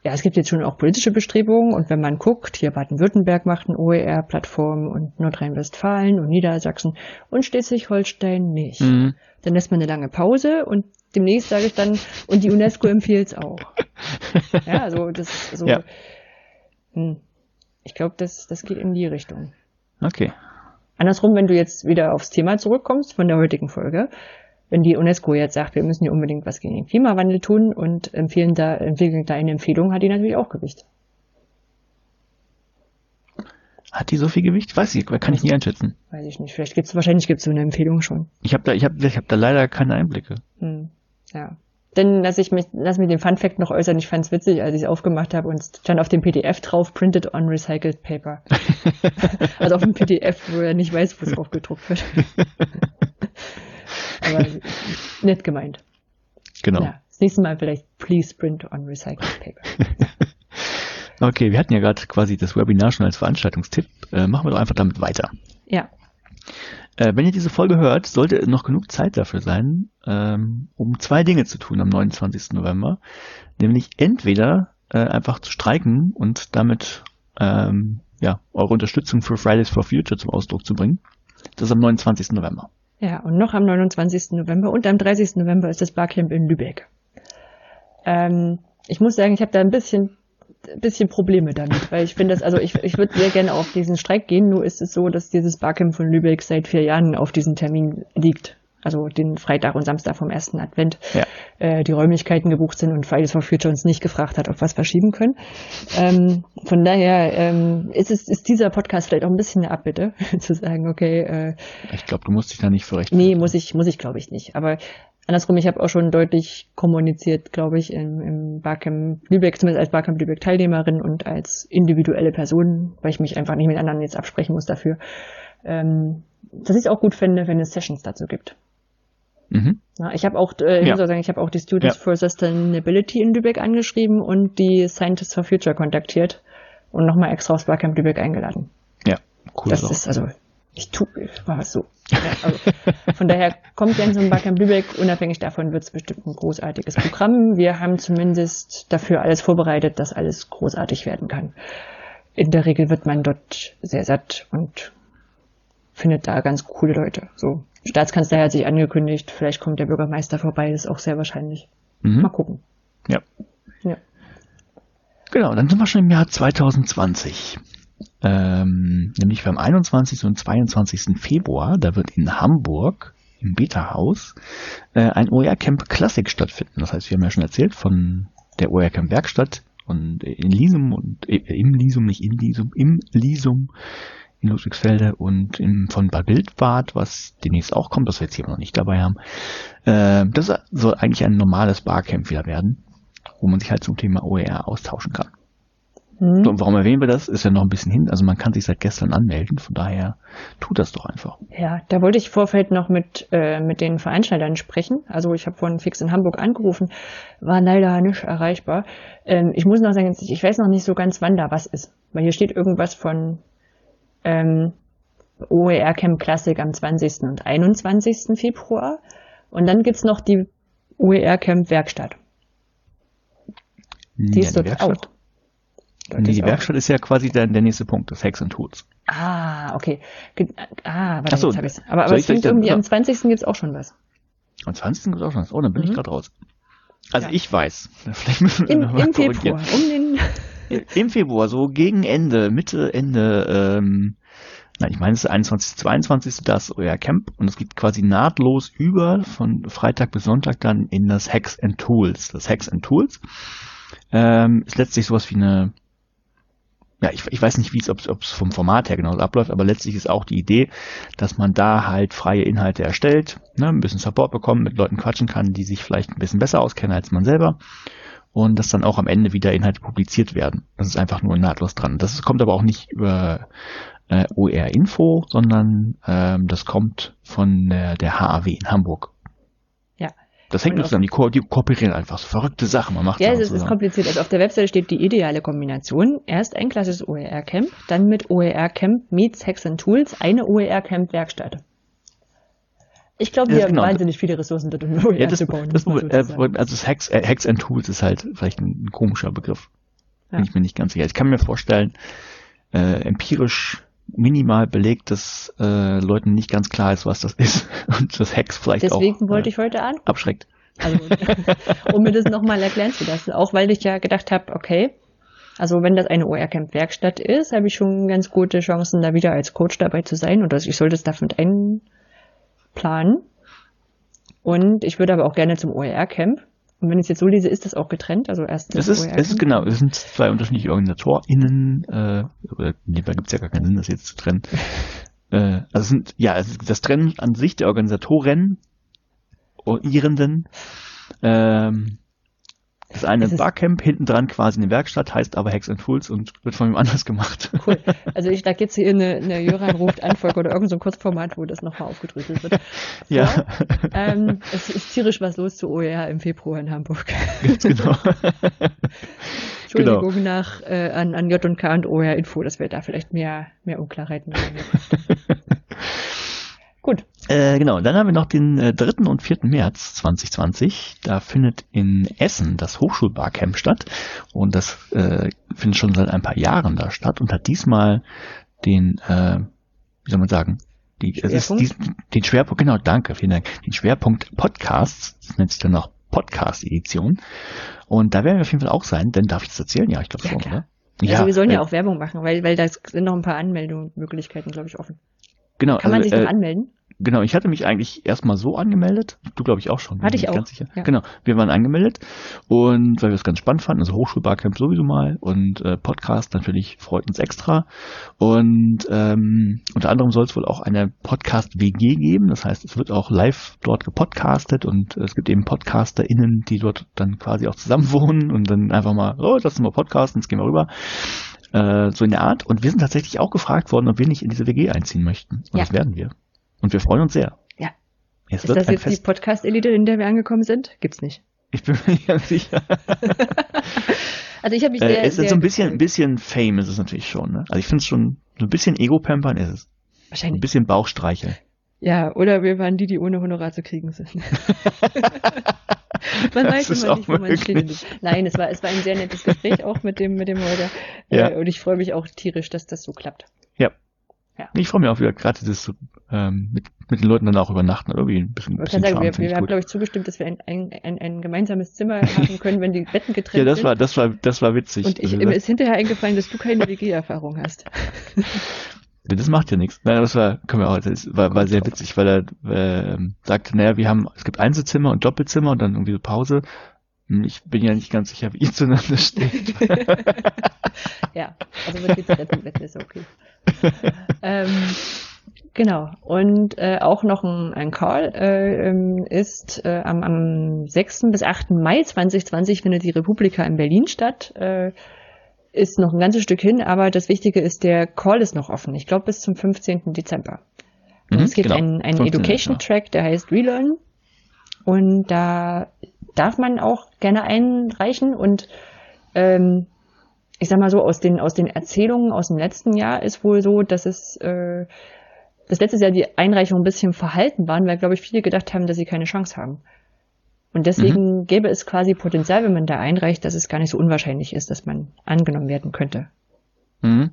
ja, es gibt jetzt schon auch politische Bestrebungen und wenn man guckt, hier Baden-Württemberg macht eine OER-Plattform und Nordrhein-Westfalen und Niedersachsen und Schleswig-Holstein nicht. Mhm. Dann lässt man eine lange Pause und demnächst sage ich dann, und die UNESCO empfiehlt es auch. Ja, also das so. Ja. Hm. Ich glaube, das, das geht in die Richtung. Okay. Andersrum, wenn du jetzt wieder aufs Thema zurückkommst von der heutigen Folge, wenn die UNESCO jetzt sagt, wir müssen hier unbedingt was gegen den Klimawandel tun und empfehlen da, entwickeln da eine Empfehlung, hat die natürlich auch Gewicht. Hat die so viel Gewicht? Weiß ich, kann ich nie einschätzen. Weiß ich nicht. Vielleicht gibt's wahrscheinlich gibt's so eine Empfehlung schon. Ich habe da, ich habe, ich habe da leider keine Einblicke. Hm. Ja. Denn lass ich mich, lass mich den Fun Fact noch äußern. Ich fand's witzig, als ich es aufgemacht habe und es stand auf dem PDF drauf, printed on recycled paper. also auf dem PDF, wo er nicht weiß, wo es drauf gedruckt wird. Aber nett gemeint. Genau. Ja. Das nächste Mal vielleicht please print on recycled paper. Okay, wir hatten ja gerade quasi das Webinar schon als Veranstaltungstipp. Äh, machen wir doch einfach damit weiter. Ja. Äh, wenn ihr diese Folge hört, sollte noch genug Zeit dafür sein, ähm, um zwei Dinge zu tun am 29. November. Nämlich entweder äh, einfach zu streiken und damit ähm, ja, eure Unterstützung für Fridays for Future zum Ausdruck zu bringen. Das ist am 29. November. Ja, und noch am 29. November und am 30. November ist das Barcamp in Lübeck. Ähm, ich muss sagen, ich habe da ein bisschen, ein bisschen Probleme damit, weil ich finde das, also ich, ich würde sehr gerne auf diesen Streik gehen, nur ist es so, dass dieses Barcamp von Lübeck seit vier Jahren auf diesen Termin liegt. Also den Freitag und Samstag vom ersten Advent Ja. äh, die Räumlichkeiten gebucht sind und Fridays for Future uns nicht gefragt hat, ob wir es verschieben können. Ähm, von daher ähm, ist, es, ist dieser Podcast vielleicht auch ein bisschen eine Abbitte, zu sagen, okay, äh, Ich glaube, du musst dich da nicht für recht. Nee, muss ich, muss ich glaube ich nicht. Aber andersrum, ich habe auch schon deutlich kommuniziert, glaube ich, im, im Barcamp Lübeck, zumindest als Barcamp Lübeck Teilnehmerin und als individuelle Person, weil ich mich einfach nicht mit anderen jetzt absprechen muss dafür, ähm, dass ich es auch gut fände, wenn es Sessions dazu gibt. Mhm. Ja, ich habe auch, äh, ich Ja. muss auch sagen, ich habe auch die Students Ja. for Sustainability in Lübeck angeschrieben und die Scientists for Future kontaktiert und nochmal extra aufs Barcamp Lübeck eingeladen. Ja, cool. Das ist also, ich tu, war was so. Ja, also, von daher kommt gerne zum Barcamp Lübeck. Unabhängig davon wird es bestimmt ein großartiges Programm. Wir haben zumindest dafür alles vorbereitet, dass alles großartig werden kann. In der Regel wird man dort sehr satt und findet da ganz coole Leute. So, Staatskanzler hat sich angekündigt, vielleicht kommt der Bürgermeister vorbei, das ist auch sehr wahrscheinlich. mhm. Mal gucken. Ja. Ja. Genau, dann sind wir schon im Jahr 2020. Ähm, nämlich beim 21. und 22. Februar, da wird in Hamburg im Beta-Haus äh, ein OER-Camp Classic stattfinden. Das heißt, wir haben ja schon erzählt von der OER-Camp Werkstatt und in Lisum und äh, im Lisum, nicht in Lisum, im Lisum in Ludwigsfelde und im, von Bad Wildbad, was demnächst auch kommt, das wir jetzt hier noch nicht dabei haben. Äh, das soll eigentlich ein normales Barcamp wieder werden, wo man sich halt zum Thema OER austauschen kann. Mhm. So, und warum erwähnen wir das? Ist ja noch ein bisschen hin. Also man kann sich seit gestern anmelden, von daher tut das doch einfach. Ja, da wollte ich Vorfeld noch mit, äh, mit den Veranstaltern sprechen. Also ich habe von Fix in Hamburg angerufen, war leider nicht erreichbar. Ähm, ich muss noch sagen, ich weiß noch nicht so ganz, wann da was ist. Weil hier steht irgendwas von ähm, OER Camp Classic am 20. und 21. Februar. Und dann gibt's noch die OER Camp Werkstatt. Die ja, ist dort auch. Nee, die Werkstatt ist ja quasi der, der nächste Punkt, das Hacks and Tools. Ah, okay. Ah, warte, so, jetzt hab ich's. Aber, aber es klingt irgendwie, am 20. gibt's auch schon was. Am 20. gibt's auch schon was. Oh, dann bin mhm. ich gerade raus. Also ja. ich weiß. Vielleicht müssen wir Im, im Februar, um den Im Februar, so gegen Ende, Mitte, Ende, ähm, nein, ich meine, es ist 21. 22. das euer Camp und es geht quasi nahtlos über von Freitag bis Sonntag dann in das Hacks and Tools. Das Hacks and Tools ähm, ist letztlich sowas wie eine ja, ich, ich weiß nicht, wie es, ob es vom Format her genau abläuft, aber letztlich ist auch die Idee, dass man da halt freie Inhalte erstellt, ne, ein bisschen Support bekommt, mit Leuten quatschen kann, die sich vielleicht ein bisschen besser auskennen als man selber und dass dann auch am Ende wieder Inhalte publiziert werden. Das ist einfach nur nahtlos dran. Das kommt aber auch nicht über äh, OER Info, sondern ähm, das kommt von äh, der HAW in Hamburg. Das hängt nur zusammen, die, ko die kooperieren einfach, so verrückte Sachen, man macht Ja, es ist kompliziert. Also auf der Webseite steht die ideale Kombination. Erst ein klassisches OER-Camp, dann mit OER-Camp meets Hacks and Tools eine OER-Camp-Werkstatt. Ich glaube, wir haben genau. wahnsinnig viele Ressourcen dort, um OER ja, das, zu bauen. Das, so äh, also das Hacks, äh, Hacks and Tools ist halt vielleicht ein, ein komischer Begriff. Ja. Bin ich mir nicht ganz sicher. Ich kann mir vorstellen, äh, empirisch minimal belegt, dass äh, Leuten nicht ganz klar ist, was das ist und das Hex vielleicht Deswegen auch Deswegen wollte äh, ich heute an. Abschreckt. Also, um mir das nochmal erklären zu lassen. Auch weil ich ja gedacht habe, okay, also wenn das eine OR-Camp Werkstatt ist, habe ich schon ganz gute Chancen, da wieder als Coach dabei zu sein und ich sollte es davon einplanen. Und ich würde aber auch gerne zum OER-Camp. Und wenn ich es jetzt so lese, ist das auch getrennt, also erst das ist, es ist genau, es sind zwei unterschiedliche OrganisatorInnen, äh, oder dem Fall gibt es ja gar keinen Sinn, das jetzt zu trennen. äh, also es sind, ja, es ist das Trennen an sich der Organisatoren, Irenden, ähm, das eine ist Barcamp, hinten dran quasi eine Werkstatt, heißt aber Hex and Fools und wird von ihm anders gemacht. Cool. Also ich lag jetzt hier eine, eine Jöran ruft Anfolge oder irgendein so Kurzformat, wo das nochmal aufgedröselt wird. So, ja. Ähm, es ist tierisch was los zu OER im Februar in Hamburg. Ganz genau. Entschuldigung genau. nach äh, an, an J und K und OER Info, dass wir da vielleicht mehr, mehr Unklarheiten haben. Gut. Äh, genau, dann haben wir noch den äh, 3. und 4. März 2020. Da findet in Essen das Hochschulbarcamp statt. Und das äh, findet schon seit ein paar Jahren da statt und hat diesmal den, äh, wie soll man sagen, die, es ist dies, den Schwerpunkt, genau, danke, vielen Dank, den Schwerpunkt Podcasts, das nennt sich dann noch Podcast-Edition. Und da werden wir auf jeden Fall auch sein, denn darf ich das erzählen? Ja, ich glaube ja, schon, oder? Ja, also wir sollen ja auch Werbung machen, weil, weil da sind noch ein paar Anmeldungsmöglichkeiten, glaube ich, offen. Genau. Kann man also, sich noch äh, anmelden? Genau, ich hatte mich eigentlich erstmal so angemeldet. Du glaube ich auch schon. Hatte ich auch. Ganz sicher. Ja. Genau, wir waren angemeldet und weil wir es ganz spannend fanden, also Hochschulbarcamp sowieso mal und äh, Podcast natürlich freut uns extra. Und ähm, unter anderem soll es wohl auch eine Podcast-WG geben. Das heißt, es wird auch live dort gepodcastet und es gibt eben PodcasterInnen, die dort dann quasi auch zusammen wohnen und dann einfach mal, oh, lass uns mal podcasten, jetzt gehen wir rüber äh, so in der Art. Und wir sind tatsächlich auch gefragt worden, ob wir nicht in diese WG einziehen möchten. Und ja. das werden wir. Und wir freuen uns sehr. Ja. Es ist das jetzt Fest. die Podcast-Elite, in der wir angekommen sind? Gibt's nicht. Ich bin mir nicht ganz sicher. also ich habe mich äh, sehr, äh, Es ist so ein bisschen, ein bisschen Fame ist es natürlich schon. Ne? Also ich finde es schon, so ein bisschen Ego-Pampern ist es. Wahrscheinlich. Ein bisschen Bauchstreichel. Ja, oder wir waren die, die ohne Honorar zu kriegen sind. man das weiß immer nicht, wo man steht. Nein, es war, es war ein sehr nettes Gespräch auch mit dem, mit dem Holder. Ja. Äh, und ich freue mich auch tierisch, dass das so klappt. Ja. Ich freue mich auch wieder gerade das ähm, mit, mit den Leuten dann auch übernachten. Irgendwie ein bisschen, bisschen sagen, wir, wir haben, glaube ich, zugestimmt, dass wir ein, ein, ein, ein gemeinsames Zimmer haben können, wenn die Betten getrennt sind. Ja, das war, das war, das war witzig. Und ich, also, mir ist hinterher eingefallen, dass du keine WG-Erfahrung hast. Das macht ja nichts. Nein, das war, können wir auch, das war, war sehr witzig, weil er äh, sagte, naja, wir haben, es gibt Einzelzimmer und Doppelzimmer und dann irgendwie so Pause. Hm, Ich bin ja nicht ganz sicher, wie ihr zueinander steht. ja, also mit Doppelbetten ist okay. ähm, genau. Und äh, auch noch ein, ein Call äh, ähm, ist äh, am, am 6. bis 8. Mai 2020 findet die Republika in Berlin statt. Äh, ist noch ein ganzes Stück hin, aber das Wichtige ist, der Call ist noch offen. Ich glaube bis zum 15. Dezember. Und Mhm, es gibt genau. einen, einen 15. Education-Track, der heißt Relearn. Und da darf man auch gerne einreichen. Und ähm, ich sag mal so, aus den, aus den Erzählungen aus dem letzten Jahr ist wohl so, dass es äh, das letzte Jahr die Einreichungen ein bisschen verhalten waren, weil, glaube ich, viele gedacht haben, dass sie keine Chance haben. Und deswegen gäbe es quasi Potenzial, wenn man da einreicht, dass es gar nicht so unwahrscheinlich ist, dass man angenommen werden könnte. Mhm.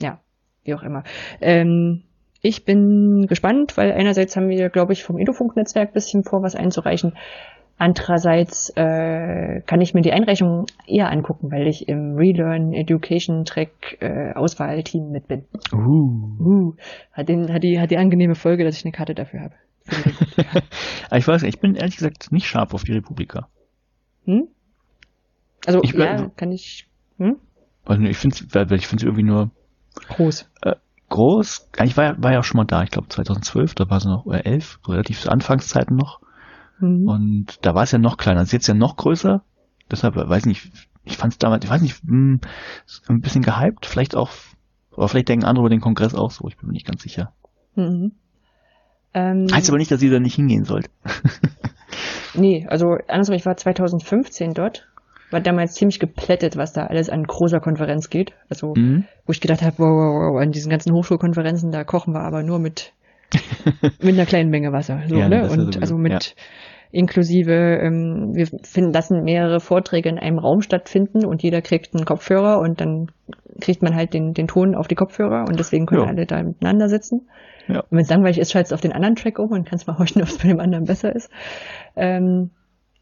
Ja, wie auch immer. Ähm, ich bin gespannt, weil einerseits haben wir, glaube ich, vom Edufunk-Netzwerk bisschen vor, was einzureichen. Andererseits äh, kann ich mir die Einreichung eher angucken, weil ich im Relearn Education Track äh, Auswahlteam mit bin. Uh. Uh, hat, den, hat, die, hat die angenehme Folge, dass ich eine Karte dafür habe. Aber ich weiß nicht, ich bin ehrlich gesagt nicht scharf auf die Republika. hm? Also, Ich ja, bin- kann ich. Hm? Also ich finde ich finde sie irgendwie nur Groß. groß. Ich war, ja- war ja auch schon mal da, ich glaube 2012, da war sie noch, oder 11, so relativ zu Anfangszeiten noch. Mhm. Und da war es ja noch kleiner. Es ist jetzt ja noch größer. Deshalb, weiß nicht, ich fand es damals, ich weiß nicht, mh, ist ein bisschen gehypt. Vielleicht auch, aber vielleicht denken andere über den Kongress auch so. Ich bin mir nicht ganz sicher. Mhm. Ähm, Heißt aber nicht, dass ihr da nicht hingehen sollt. Nee, also andersrum, ich war 2015 dort, war damals ziemlich geplättet, was da alles an großer Konferenz geht. Also, Mhm. wo ich gedacht habe, wow, wow, wow, an diesen ganzen Hochschulkonferenzen, da kochen wir aber nur mit, mit einer kleinen Menge Wasser. So, Ja, ne? ja Und also mit inklusive, ähm, wir finden, lassen mehrere Vorträge in einem Raum stattfinden und jeder kriegt einen Kopfhörer und dann kriegt man halt den, den Ton auf die Kopfhörer und deswegen können Ja. alle da miteinander sitzen. Ja. Und wenn es langweilig ist, schaltest du auf den anderen Track um und kannst mal horchen, ob es bei dem anderen besser ist. Ähm,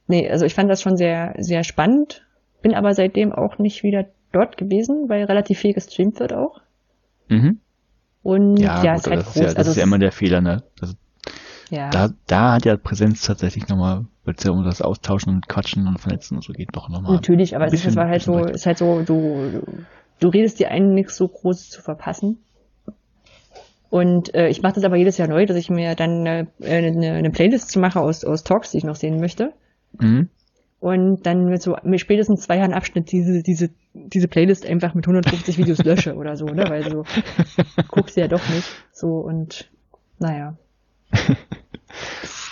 nee, also ich fand das schon sehr, sehr spannend, bin aber seitdem auch nicht wieder dort gewesen, weil relativ viel gestreamt wird auch. Mhm. Und Ja, ja, gut, ist halt das, ist groß. ja, das also ist ja immer der Fehler, ne? Das, ja, da, da hat ja Präsenz tatsächlich nochmal, weil es ja um das Austauschen und Quatschen und Vernetzen und so geht, doch nochmal. natürlich, aber ein es ist, bisschen- halt bisschen so, ist halt so, du, du redest dir ein, nichts so Großes zu verpassen. Und äh, ich mache das aber jedes Jahr neu, dass ich mir dann äh, eine, eine Playlist mache aus, aus Talks, die ich noch sehen möchte. Mhm. Und dann mit so mit spätestens zwei Jahren Abschnitt diese diese diese Playlist einfach mit 150 Videos lösche oder so, ne, weil so guckst du ja doch nicht so und naja.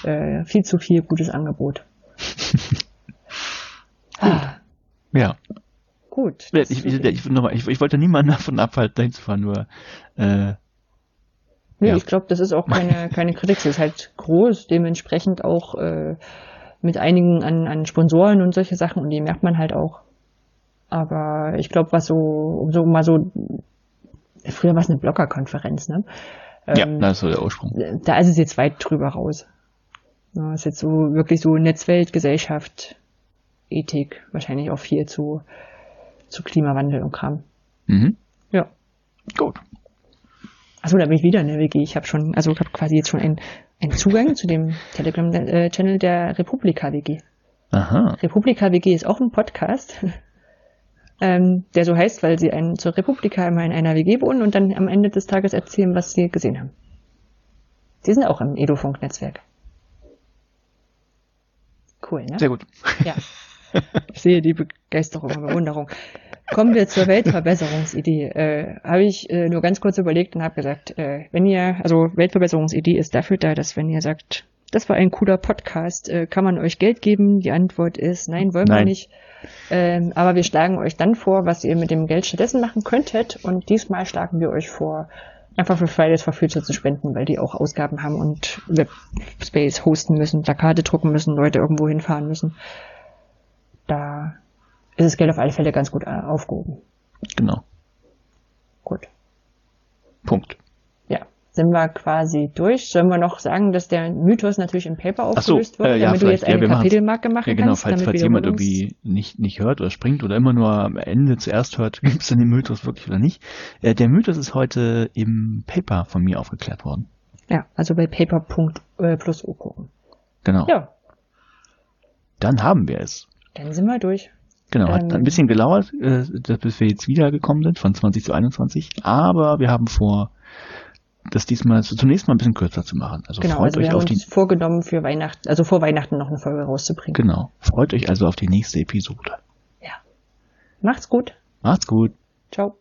Äh, viel zu viel gutes Angebot. ah, Ja. gut. Ich, ich, ich, noch mal, ich, ich wollte niemanden davon abhalten, dahin zu fahren, nur äh, Nee, Ja. ich glaube, das ist auch keine, keine Kritik. Es ist halt groß, dementsprechend auch äh, mit einigen an, an Sponsoren und solche Sachen und die merkt man halt auch. Aber ich glaube, was so, um so mal so, früher war es eine Bloggerkonferenz, ne? ja, Ähm, das ist so der Ursprung. da ist es jetzt weit drüber raus. Ja, ist jetzt so wirklich so Netzwelt, Gesellschaft, Ethik, wahrscheinlich auch viel zu, zu Klimawandel und Kram. Mhm. Ja. Gut. Achso, da bin ich wieder in der WG. Ich habe schon, also ich habe quasi jetzt schon einen, einen Zugang zu dem Telegram-Channel der Republika WG. Aha. Republika WG ist auch ein Podcast, ähm, der so heißt, weil sie einen zur Republika immer in einer WG wohnen und dann am Ende des Tages erzählen, was sie gesehen haben. Die sind auch im Edofunk-Netzwerk. Cool, ne? Sehr gut. Ja. Ich sehe die Begeisterung und Bewunderung. Kommen wir zur Weltverbesserungsidee. Äh, habe ich äh, nur ganz kurz überlegt und habe gesagt, äh, wenn ihr, also Weltverbesserungsidee ist dafür da, dass wenn ihr sagt, das war ein cooler Podcast, äh, kann man euch Geld geben? Die Antwort ist nein, wollen wir Nein. nicht. Ähm, aber wir schlagen euch dann vor, was ihr mit dem Geld stattdessen machen könntet. Und diesmal schlagen wir euch vor, einfach für Fridays for Future zu spenden, weil die auch Ausgaben haben und Webspace hosten müssen, Plakate drucken müssen, Leute irgendwo hinfahren müssen. Da ist das Geld auf alle Fälle ganz gut äh, aufgehoben. Genau. Gut. Punkt. Ja. sind wir quasi durch. Sollen wir noch sagen, dass der Mythos natürlich im Paper aufgelöst so, wird, äh, ja, damit du jetzt. Ja, eine machen's. Kapitelmarke machen Ja, genau, kannst? falls, damit falls jemand irgendwie nicht, nicht hört oder springt oder immer nur am Ende zuerst hört, gibt es denn den Mythos wirklich oder nicht. Äh, der Mythos ist heute im Paper von mir aufgeklärt worden. Ja, also bei paper.plus.o gucken. Genau. Ja, Dann haben wir es. Dann sind wir durch. Genau, hat Ähm, ein bisschen gelauert, äh, dass- bis wir jetzt wiedergekommen sind, von 20 zu 21. Aber wir haben vor, das diesmal so zunächst mal ein bisschen kürzer zu machen. Also Genau, freut also wir euch haben auf die, uns vorgenommen für Weihnachten, also vor Weihnachten noch eine Folge rauszubringen. genau, freut euch also auf die nächste Episode. Ja. Macht's gut. Macht's gut. Ciao.